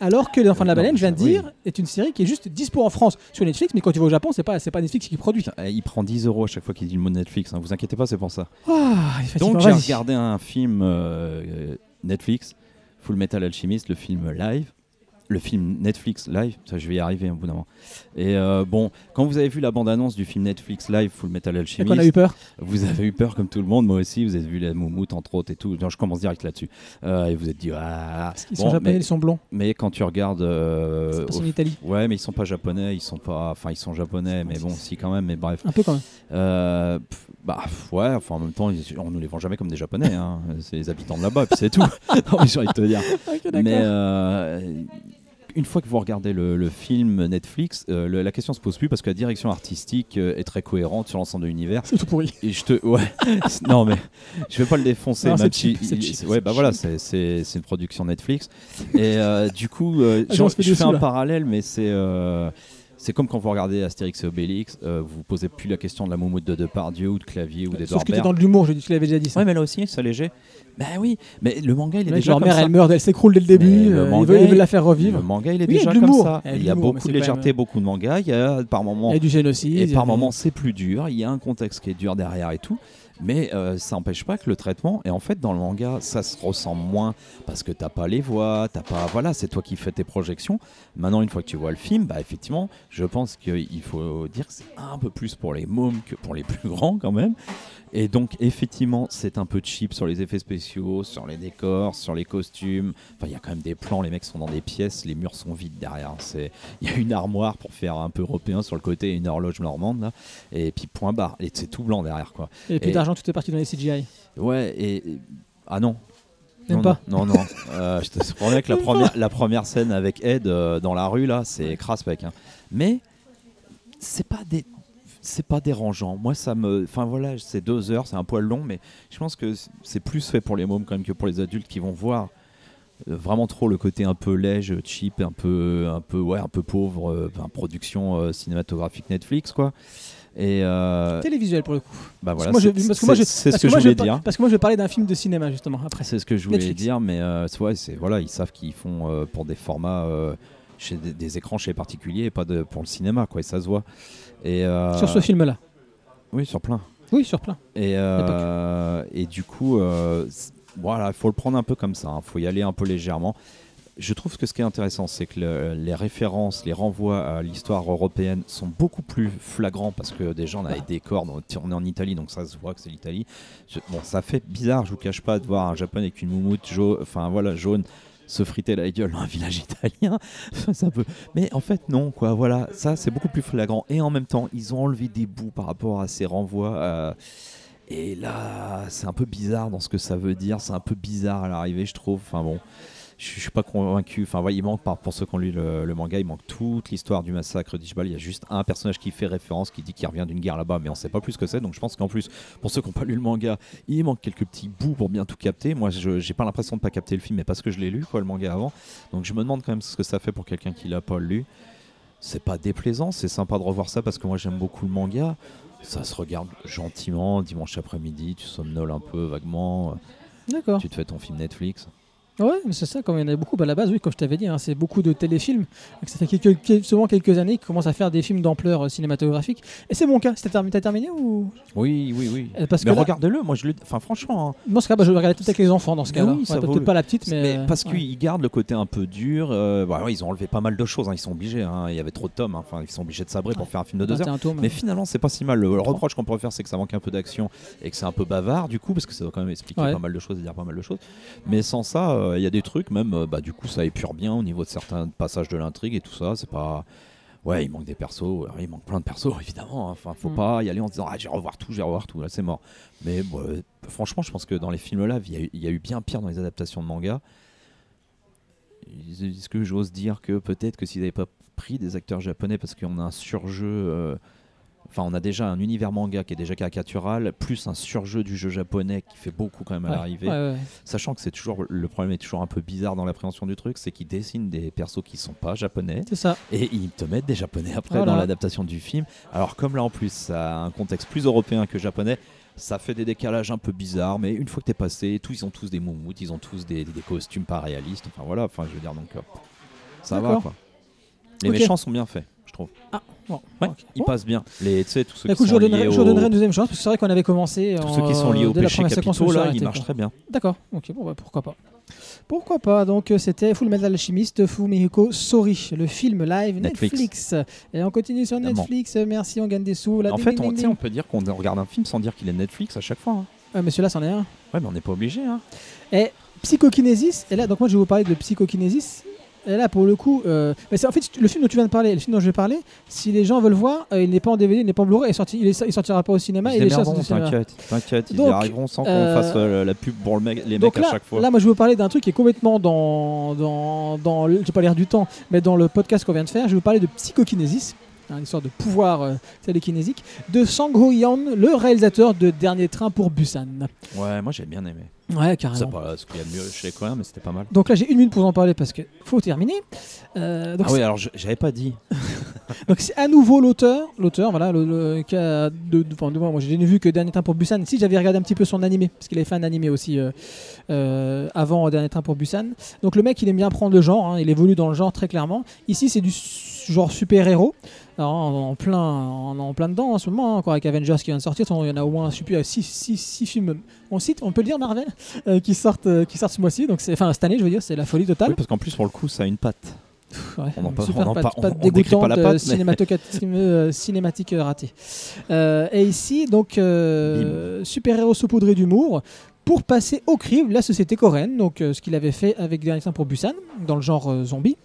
Alors que Les Enfants de la Non, Baleine, je viens de oui. dire, est une série qui est juste dispo en France sur Netflix, mais quand tu vas au Japon, c'est pas, pas Netflix qui produit. Eh, il prend 10 euros à chaque fois qu'il dit le mot Netflix, hein, vous inquiétez pas, c'est pour ça. Fatigant, Donc j'ai regardé un film euh, Netflix, Full Metal Alchemist, le film live. Le film Netflix live, ça je vais y arriver un bout d'un moment. Et euh, bon, quand vous avez vu la bande-annonce du film Netflix live Full Metal Et Alchemist, a eu peur. vous avez eu peur comme tout le monde, moi aussi, vous avez vu la moumoute entre autres et tout. Non, je commence direct là-dessus. Euh, et vous êtes dit, ah, Parce qu'ils bon, sont japonais, mais, ils sont blonds. mais quand tu regardes, euh, C'est pas au- en Italie. ouais, mais ils sont pas japonais, ils sont pas, enfin ils sont japonais, mais bon, si quand même, mais bref. Un peu quand même. Euh, pff, bah ouais, enfin en même temps, ils- on nous les vend jamais comme des japonais, hein. c'est les habitants de là-bas, puis c'est tout. (laughs) (laughs) non, mais j'ai envie de te dire. Mais euh, une fois que vous regardez le, le film Netflix, euh, le- la question se pose plus parce que la direction artistique euh, est très cohérente sur l'ensemble de l'univers. C'est tout pourri. Et je te, ouais, (laughs) non mais je vais pas le défoncer, Non, même c'est si, cheap, c'est il- cheap, ouais, c'est bah voilà, c'est c'est c'est une production Netflix. Et euh, du coup, euh, Ah, j'en- je des fais sous, un là. parallèle, mais c'est euh, c'est comme quand vous regardez Astérix et Obélix, euh, vous posez plus la question de la moumoute de Depardieu ou de Clavier ou Sauf d'Edouard que t'es dans de l'humour, je- tu l'avais déjà dit ça. Ouais, mais là aussi, c'est léger. Bah oui, mais le manga, il est Le mec, déjà comme mère, ça. elle meurt, elle s'écroule dès le Mais début. le euh, manga, ils veulent il- la faire Le revivre. manga, il est Oui, il y a déjà comme ça. Il y a de Il y a mais beaucoup de légèreté, même- beaucoup de mangas. Il y a par Il moments y a du génocide. et il par des- moments, c'est plus dur. Il y a un contexte qui est dur derrière et tout. Mais euh, ça n'empêche pas que le traitement, et en fait, dans le manga, ça se ressent moins parce que t'as pas les voix, t'as pas. Voilà, c'est toi qui fais tes projections. Maintenant, une fois que tu vois le film, bah effectivement, je pense qu'il faut dire que c'est un peu plus pour les mômes que pour les plus (laughs) grands quand même. Et donc, effectivement, c'est un peu cheap sur les effets spéciaux, sur les décors, sur les costumes. Enfin, il y a quand même des plans, les mecs sont dans des pièces, les murs sont vides derrière. Il y a une armoire pour faire un peu européen sur le côté, et une horloge normande là, et puis point barre. Et c'est tout blanc derrière quoi. A plus Et- d'argent, tout est parti dans les CGI. Ouais, et. et- Ah non. Même non, pas. Non, non. non. (laughs) Euh, je te promets que la première, la première scène avec Ed euh, dans la rue, là, c'est crasse mec. hein. Mais c'est pas des. C'est pas dérangeant. Moi, ça me. Enfin voilà, c'est deux heures, c'est un poil long, mais je pense que c'est plus fait pour les mômes quand même que pour les adultes qui vont voir euh, vraiment trop le côté un peu léger, cheap, un peu, un peu, ouais, un peu pauvre, euh, production euh, cinématographique Netflix, quoi. Et euh, Télévisuel pour le coup. bah voilà, c'est parce que moi, je- c'est- c'est parce ce que je moi, voulais dire. Parce que moi, je vais parler d'un film de cinéma justement après. C'est ce que je voulais Netflix. dire, mais c'est- ouais, c'est voilà, ils savent qu'ils font pour des formats chez des, des écrans chez les particuliers et pas de, pour le cinéma, quoi. Et ça se voit. Et euh, Sur ce film-là. oui, sur plein. Oui, sur plein. Et euh, et du coup, euh, voilà, il faut le prendre un peu comme ça. Il faut y aller un peu légèrement. Je trouve que ce qui est intéressant, c'est que le- les références, les renvois à l'histoire européenne sont beaucoup plus flagrants parce que déjà on a les décors, on est en Italie, donc ça se voit que c'est l'Italie. Bon, ça fait bizarre, je vous cache pas, de voir un japonais avec une moumoute jaune, enfin voilà, jaune se friter la gueule dans un village italien. (laughs) ça peut... Mais en fait, non, quoi, voilà, ça c'est beaucoup plus flagrant. Et en même temps, ils ont enlevé des bouts par rapport à ces renvois. euh, et là, c'est un peu bizarre dans ce que ça veut dire, c'est un peu bizarre à l'arrivée, je trouve. Enfin bon, je suis pas convaincu. Enfin, ouais, il manque, par- pour ceux qui ont lu le, le manga, il manque toute l'histoire du massacre d'Ishbal. Il y a juste un personnage qui fait référence, qui dit qu'il revient d'une guerre là-bas, mais on sait pas plus ce que c'est. Donc je pense qu'en plus, pour ceux qui n'ont pas lu le manga, il manque quelques petits bouts pour bien tout capter. Moi, je j'ai pas l'impression de pas capter le film, mais parce que je l'ai lu, quoi, le manga avant. Donc je me demande quand même ce que ça fait pour quelqu'un qui l'a pas lu. C'est pas déplaisant, c'est sympa de revoir ça parce que moi j'aime beaucoup le manga. Ça se regarde gentiment, dimanche après-midi, tu somnoles un peu vaguement, D'accord. tu te fais ton film Netflix. Ouais, mais c'est ça, comme il y en a beaucoup, bah, à la base, oui, comme je t'avais dit, hein, c'est beaucoup de téléfilms. Donc, ça fait quelques, quel- souvent quelques années qu'ils commencent à faire des films d'ampleur euh, cinématographique. Et c'est mon cas. C'était terminé, t'as terminé ou? Oui, oui, oui. Euh, Parce mais regardez-le, moi je le. Enfin, franchement. hein. Dans ce cas, bah, je vais regarder tout avec les enfants dans ce cas-là. oui, ça Ouais, Peut-être le- pas la petite, mais. euh, parce ouais. qu'ils gardent le côté un peu dur. bah ouais, ils ont enlevé pas mal de choses, hein, ils sont obligés. hein, Il y avait trop de tomes, enfin, ils sont obligés de sabrer pour faire un film de deux heures. 21 tomes. Mais finalement, c'est pas si mal. Le, le reproche qu'on pourrait faire, c'est que ça manque un peu d'action et que c'est un peu bavard, du coup, parce que ça doit quand même expliquer pas mal de choses et dire pas mal de choses. Mais sans ça, euh, il y a des trucs, même, euh, bah, du coup, ça épure bien au niveau de certains passages de l'intrigue et tout ça. C'est pas. Ouais, il manque des persos, il manque plein de persos, (laughs) évidemment. hein. Enfin, faut Mm. pas y aller en se disant, ah, j'ai revoir tout, j'ai revoir tout, là, c'est mort. Mais euh, franchement, je pense que dans les films là, il y, a eu- il y a eu bien pire dans les adaptations de manga. Est-ce que j'ose dire que peut-être que s'ils n'avaient pas pris des acteurs japonais parce qu'on a un surjeu. euh, Enfin, on a déjà un univers manga qui est déjà caricatural, plus un surjeu du jeu japonais qui fait beaucoup quand même à Ouais, l'arrivée. ouais, ouais. Sachant que c'est toujours le problème est toujours un peu bizarre dans l'appréhension du truc, c'est qu'ils dessinent des persos qui sont pas japonais C'est ça. et ils te mettent des japonais après Voilà. dans l'adaptation du film. Alors comme là en plus ça a un contexte plus européen que japonais, ça fait des décalages un peu bizarres, mais une fois que t'es passé, tous ils ont tous des moumoutes, ils ont tous des, des costumes pas réalistes. Enfin voilà, enfin je veux dire donc ça va quoi. Les méchants sont bien faits, je trouve. Bon, Ouais, ils Bon. passent bien. Les, tu sais, tous ceux Bah, qui je liés je redonnerai une deuxième chance, parce que c'est vrai qu'on avait commencé. tous en- ceux qui sont liés au péché capitaux, là, ils marchent très bien. D'accord, ok, bon, bah, pourquoi pas. Pourquoi pas Donc, euh, c'était Full Metal Alchemist, Fumihiko Sori, le film live Netflix. Netflix. Et on continue sur. Netflix. Merci, on gagne des sous. Là, En ding, fait, on, ding, ding. on peut dire qu'on regarde un film sans dire qu'il est Netflix à chaque fois. hein. Ouais, mais celui-là, c'en est un. Ouais, mais on n'est pas obligé. Hein. Et Psychokinésis, et là, donc moi je vais vous parler de Psychokinésis. Et là, pour le coup, euh, c'est en fait le film dont tu viens de parler, le film dont je vais parler. Si les gens veulent voir, euh, il n'est pas en DVD, il n'est pas en Blu-ray, il, est sorti, il, est- il sortira pas au cinéma. Démerderont, au cinéma. t'inquiète, t'inquiète, ils y Donc, arriveront sans qu'on euh, fasse euh, la pub pour le mec, les Donc mecs là, à chaque fois. là, moi je vais vous parler d'un truc qui est complètement dans, dans, dans le- j'ai pas l'air du temps, mais dans le podcast qu'on vient de faire, je vais vous parler de Psychokinésis, hein, une sorte de pouvoir euh, télékinésique, de Sang Ho Yan, le réalisateur de Dernier Train pour Busan. Ouais, moi j'ai bien aimé. Ouais, C'est carrément. pas ce qu'il y a de mieux chez les Coréens, mais c'était pas mal. Donc là, j'ai une minute pour en parler parce que faut terminer. Euh, donc Ah oui, alors j'avais pas dit. (laughs) Donc c'est à nouveau l'auteur, l'auteur, voilà, le, le- qui a de, de- enfin, de- moi j'ai vu que Dernier Train pour Busan. Si j'avais regardé un petit peu son animé, parce qu'il avait fait un animé aussi euh, euh, avant Dernier Train pour Busan. Donc le mec, il aime bien prendre le genre, hein, il évolue dans le genre très clairement. Ici, c'est du genre super héros. En, en plein, en, en plein dedans en ce moment, hein, encore avec Avengers qui vient de sortir, il y en a au moins 6 films, on cite, on peut le dire Marvel, euh, qui sortent, euh, qui sortent ce mois-ci. Donc enfin cette année, je veux dire, c'est la folie totale. Oui, parce qu'en plus, pour le coup, ça a une patte. Ouais, On en super on patte, patte pas patte, euh, mais- (laughs) cinématique ratée. Euh, et ici, donc, super-héros saupoudré d'humour pour passer au crible la société coréenne, donc euh, ce qu'il avait fait avec Dernier pour Busan, dans le genre euh, zombie,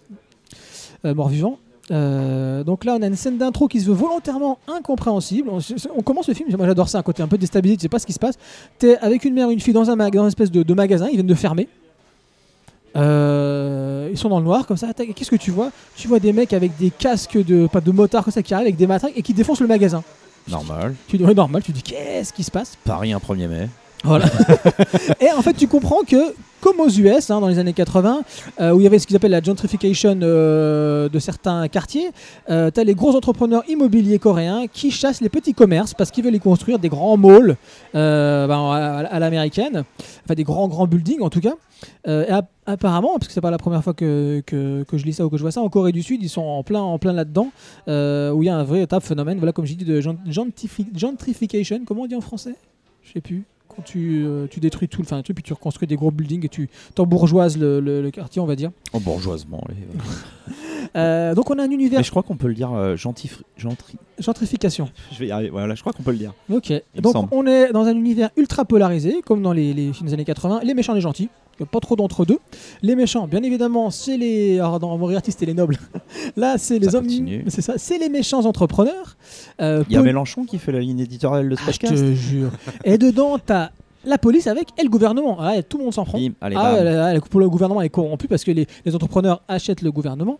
euh, mort-vivant. Euh, donc là, on a une scène d'intro qui se veut volontairement incompréhensible. On, on commence le film, moi j'adore ça, un côté un peu déstabilisé, tu sais pas ce qui se passe. T'es avec une mère et une fille dans un, mag- dans une espèce de, de magasin, ils viennent de fermer. Euh, ils sont dans le noir comme ça. Qu'est-ce que tu vois? Tu vois des mecs avec des casques de pas de motards comme ça qui arrivent avec des matraques et qui défoncent le magasin. Normal. Tu ouais, normal. Tu dis qu'est-ce qui se passe? Paris un 1er mai. Voilà. (laughs) et en fait, tu comprends que, comme aux US, hein, dans les années 80, euh, où il y avait ce qu'ils appellent la gentrification euh, de certains quartiers, euh, tu as les gros entrepreneurs immobiliers coréens qui chassent les petits commerces parce qu'ils veulent y construire des grands malls euh, ben, à, l'américaine, enfin des grands, grands buildings en tout cas. Et app- apparemment, parce que c'est pas la première fois que, je lis ça ou que je vois ça, en Corée du Sud, ils sont en plein, en plein là-dedans, où il y a un véritable phénomène, voilà, comme j'ai dit, de gen- gentrifi- gentrification. Comment on dit en français? Je sais plus. Tu, euh, tu détruis tout, enfin, puis tu reconstruis des gros buildings et tu t'embourgeoises le, le- le quartier, on va dire. En bourgeoisement. allez, (laughs) euh. Donc on a un univers Mais je crois qu'on peut le dire euh, gentif- gentri- gentrification. Je vais y arriver. Voilà, je crois qu'on peut le dire. Ok. Donc on est dans un univers ultra polarisé, comme dans les, les films des années 80. Les méchants, les gentils. Il n'y a pas trop d'entre deux. Les méchants, bien évidemment, c'est les. Alors dans Moriarty, c'était les nobles. (laughs) Là, c'est les Ça hommes. continue. C'est ça. C'est les méchants entrepreneurs. Euh, Il y a Mélenchon qui fait la ligne éditoriale de ce Ah, je podcast. te jure. Et dedans, t'as la police avec et le gouvernement. Ah, tout le monde s'en prend. Bim, allez, Ah, bam. ouais, là, là, pour le gouvernement est corrompu parce que les, les entrepreneurs achètent le gouvernement.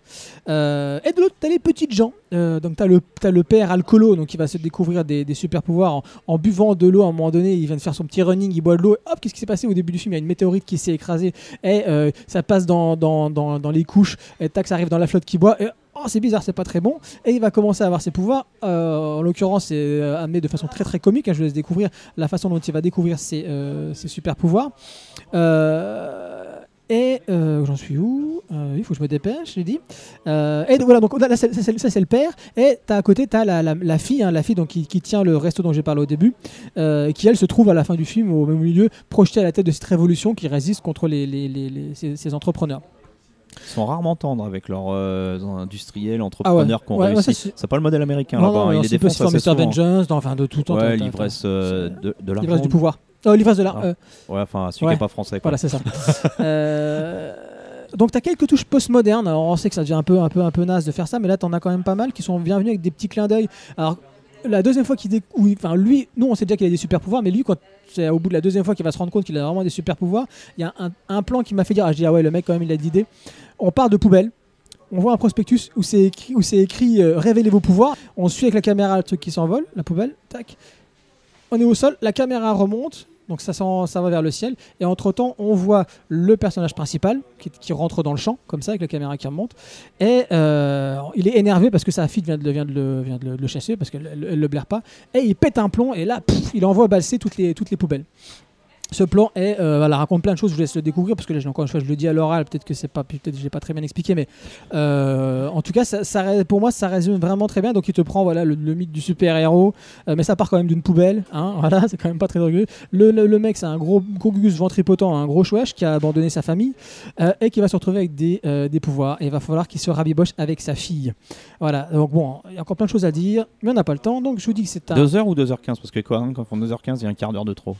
Euh, et de l'autre, t'as les petites gens. Euh, donc t'as le, le père alcoolo, donc il va se découvrir des, des super pouvoirs en, en buvant de l'eau à un moment donné. Il vient de faire son petit running, il boit de l'eau. et Hop, qu'est-ce qui s'est passé au début du film? Il y a une météorite qui s'est écrasée et euh, ça passe dans, dans, dans, dans les couches. Et tac, ça arrive dans la flotte qui boit. Et, Oh, c'est bizarre, c'est pas très bon. Et il va commencer à avoir ses pouvoirs. Euh, en l'occurrence, c'est euh, amené de façon très très comique. hein. Je vous laisse découvrir la façon dont il va découvrir ses, euh, super pouvoirs. Et j'en suis où? Il faut que je me dépêche, dit. Euh, et voilà, donc là, ça, c'est le père. Et as à côté, tu as la, fille, hein, la fille donc, qui, tient le resto dont j'ai parlé au début, qui elle se trouve à la fin du film au même milieu, projetée à la tête de cette révolution qui résiste contre les, ces entrepreneurs. Ils sont rarement tendres avec leurs euh, industriels, entrepreneurs Ah Ouais, ouais, réussi. ça, c'est- pas le modèle américain là-bas. hein, défoncent possible assez dans Mr. Vengeance, dans, enfin de tout temps. Ouais, l'ivresse euh, de, de l'argent. L'ivresse du pouvoir. Oh, l'ivresse de l'art. Ah. euh, Ouais, enfin, celui Ouais. qui n'est pas français. quoi. Voilà, c'est ça. (laughs) Euh, donc, tu as quelques touches postmodernes. Alors, on sait que ça devient un peu, un peu, un peu naze de faire ça, mais là, tu en as quand même pas mal qui sont bienvenus avec des petits clins d'œil. Alors, la deuxième fois qu'il. dé- où il- Enfin, lui, nous, on sait déjà qu'il a des super pouvoirs, mais lui, quand c'est au bout de la deuxième fois qu'il va se rendre compte qu'il a vraiment des super pouvoirs, il y a un, un plan qui m'a fait dire Ah, je dis, ah ouais, le mec, quand même, il a d'idées. On part de poubelle. On voit un prospectus où c'est écrit, où c'est écrit euh, Révélez vos pouvoirs. On suit avec la caméra le truc qui s'envole, la poubelle. Tac. On est au sol, la caméra remonte, donc ça, ça va vers le ciel. Et entre-temps, on voit le personnage principal qui, rentre dans le champ, comme ça, avec la caméra qui remonte. Et euh, il est énervé parce que sa fille vient de, le- vient de le, chasser, parce qu'elle elle- elle le blaire pas. Et il pète un plomb, et là, il envoie balser toutes les, toutes les poubelles. Ce plan est, euh, voilà, raconte plein de choses. Je vous laisse le découvrir parce que là, encore une fois, je le dis à l'oral. Peut-être que c'est pas, peut-être j'ai pas très bien expliqué, mais euh, en tout cas, pour moi, ça résume vraiment très bien. Donc, il te prend, voilà, le, mythe du super héros, mais ça part quand même d'une poubelle. Hein, (laughs) voilà, c'est quand même pas très orgueilleux. Le, le- mec, c'est un gros, gros gus ventripotent, un gros chouèche qui a abandonné sa famille euh, et qui va se retrouver avec des, euh, des pouvoirs. Et il va falloir qu'il se rabiboche avec sa fille. Voilà. Donc bon, il y a encore plein de choses à dire, mais on n'a pas le temps. Donc je vous dis que c'est un. 2h ou 2h15 Parce que quoi, quand on font 2h15, il y a un quart d'heure de trop.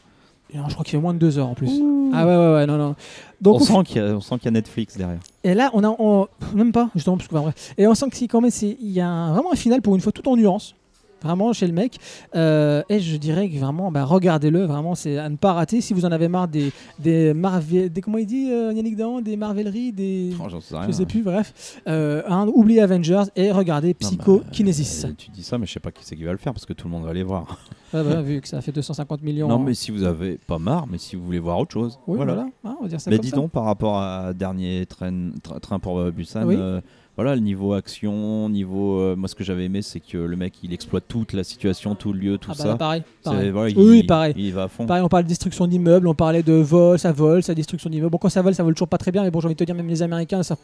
Non, je crois qu'il fait moins de deux heures en plus. Ah ouais, ouais, ouais, non, non. Donc on, sent qu'il y a, qu'il y Netflix derrière. Et là, on a, on- même pas, justement, parce que, enfin, bref. Et on sent que c'est quand même, c'est, il y a un- vraiment un final pour une fois tout en nuance. Vraiment chez le mec. Euh, et je dirais que vraiment, bah, regardez-le. Vraiment, c'est à ne pas rater. Si vous en avez marre des, des Marvel, des comment il dit euh, Yannick Dahan, des Marveleries, des, Oh, sais rien. je sais plus. Bref, euh, hein, oubliez Avengers et regardez Non, Psycho bah, Kinesis. euh, tu dis ça, mais je sais pas qui c'est qui va le faire parce que tout le monde va aller voir. Bah, vu que ça fait 250 millions. Non, hein. mais si vous avez pas marre, mais si vous voulez voir autre chose. oui, voilà. voilà. Hein, on va dire ça Mais comme dis ça. donc, par rapport à dernier train, tra- train pour Busan, Oui. euh, voilà, le niveau action, niveau. euh, moi, ce que j'avais aimé, c'est que le mec, il exploite toute la situation, tout le lieu, tout Ah bah, ça. là, pareil. Pareil. voilà, Oui, il, pareil. Il va à fond. Pareil, on parlait de destruction d'immeubles, on parlait de vol, ça vole, ça destruction d'immeubles. Bon, quand ça vole, ça vole toujours pas très bien, mais bon, j'ai envie de te dire, même les Américains, ça-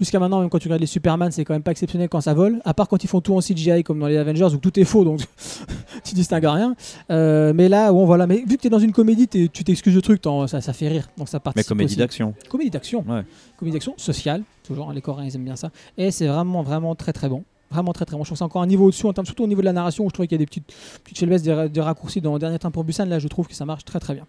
jusqu'à maintenant, même quand tu regardes les Superman, c'est quand même pas exceptionnel quand ça vole, à part quand ils font tout en CGI comme dans les Avengers où tout est faux, donc (laughs) tu distingues rien. Euh, mais là, bon, voilà, mais vu que tu es dans une comédie, tu t'excuses de truc, ça, ça fait rire, donc ça Mais participe. comédie aussi. d'action. Comédie d'action. Ouais. Comédie d'action sociale, toujours, hein, les Coréens ils aiment bien ça. Et c'est vraiment, vraiment très très bon. Vraiment très très bon. Je trouve que c'est encore un niveau au-dessus, en termes, surtout au niveau de la narration, où je trouvais qu'il y a des petites, petites faiblesses, des, ra- des raccourcis dans Dernier Train pour Busan. Là, je trouve que ça marche très très bien.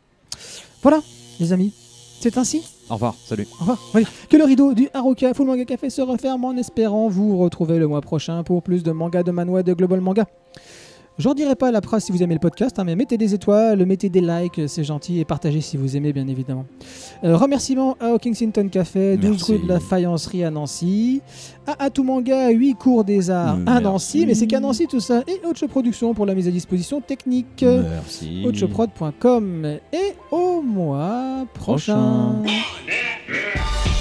Voilà, les amis. C'est ainsi Au revoir, salut. Au revoir. Oui. Que le rideau du Haruka Full Manga Café se referme en espérant vous retrouver le mois prochain pour plus de manga, de manhwa, de global manga. J'en dirai pas à la presse si vous aimez le podcast, hein, mais mettez des étoiles, mettez des likes, c'est gentil, et partagez si vous aimez, bien évidemment. Euh, remerciements à Kensington Café, 12 Merci. rue de la Faïencerie à Nancy, à Atout Manga, 8 cours des arts à. Nancy, mais c'est qu'à Nancy tout ça, et Autre Production pour la mise à disposition technique. Merci. Aucheprod.com et au mois prochain. Prochain.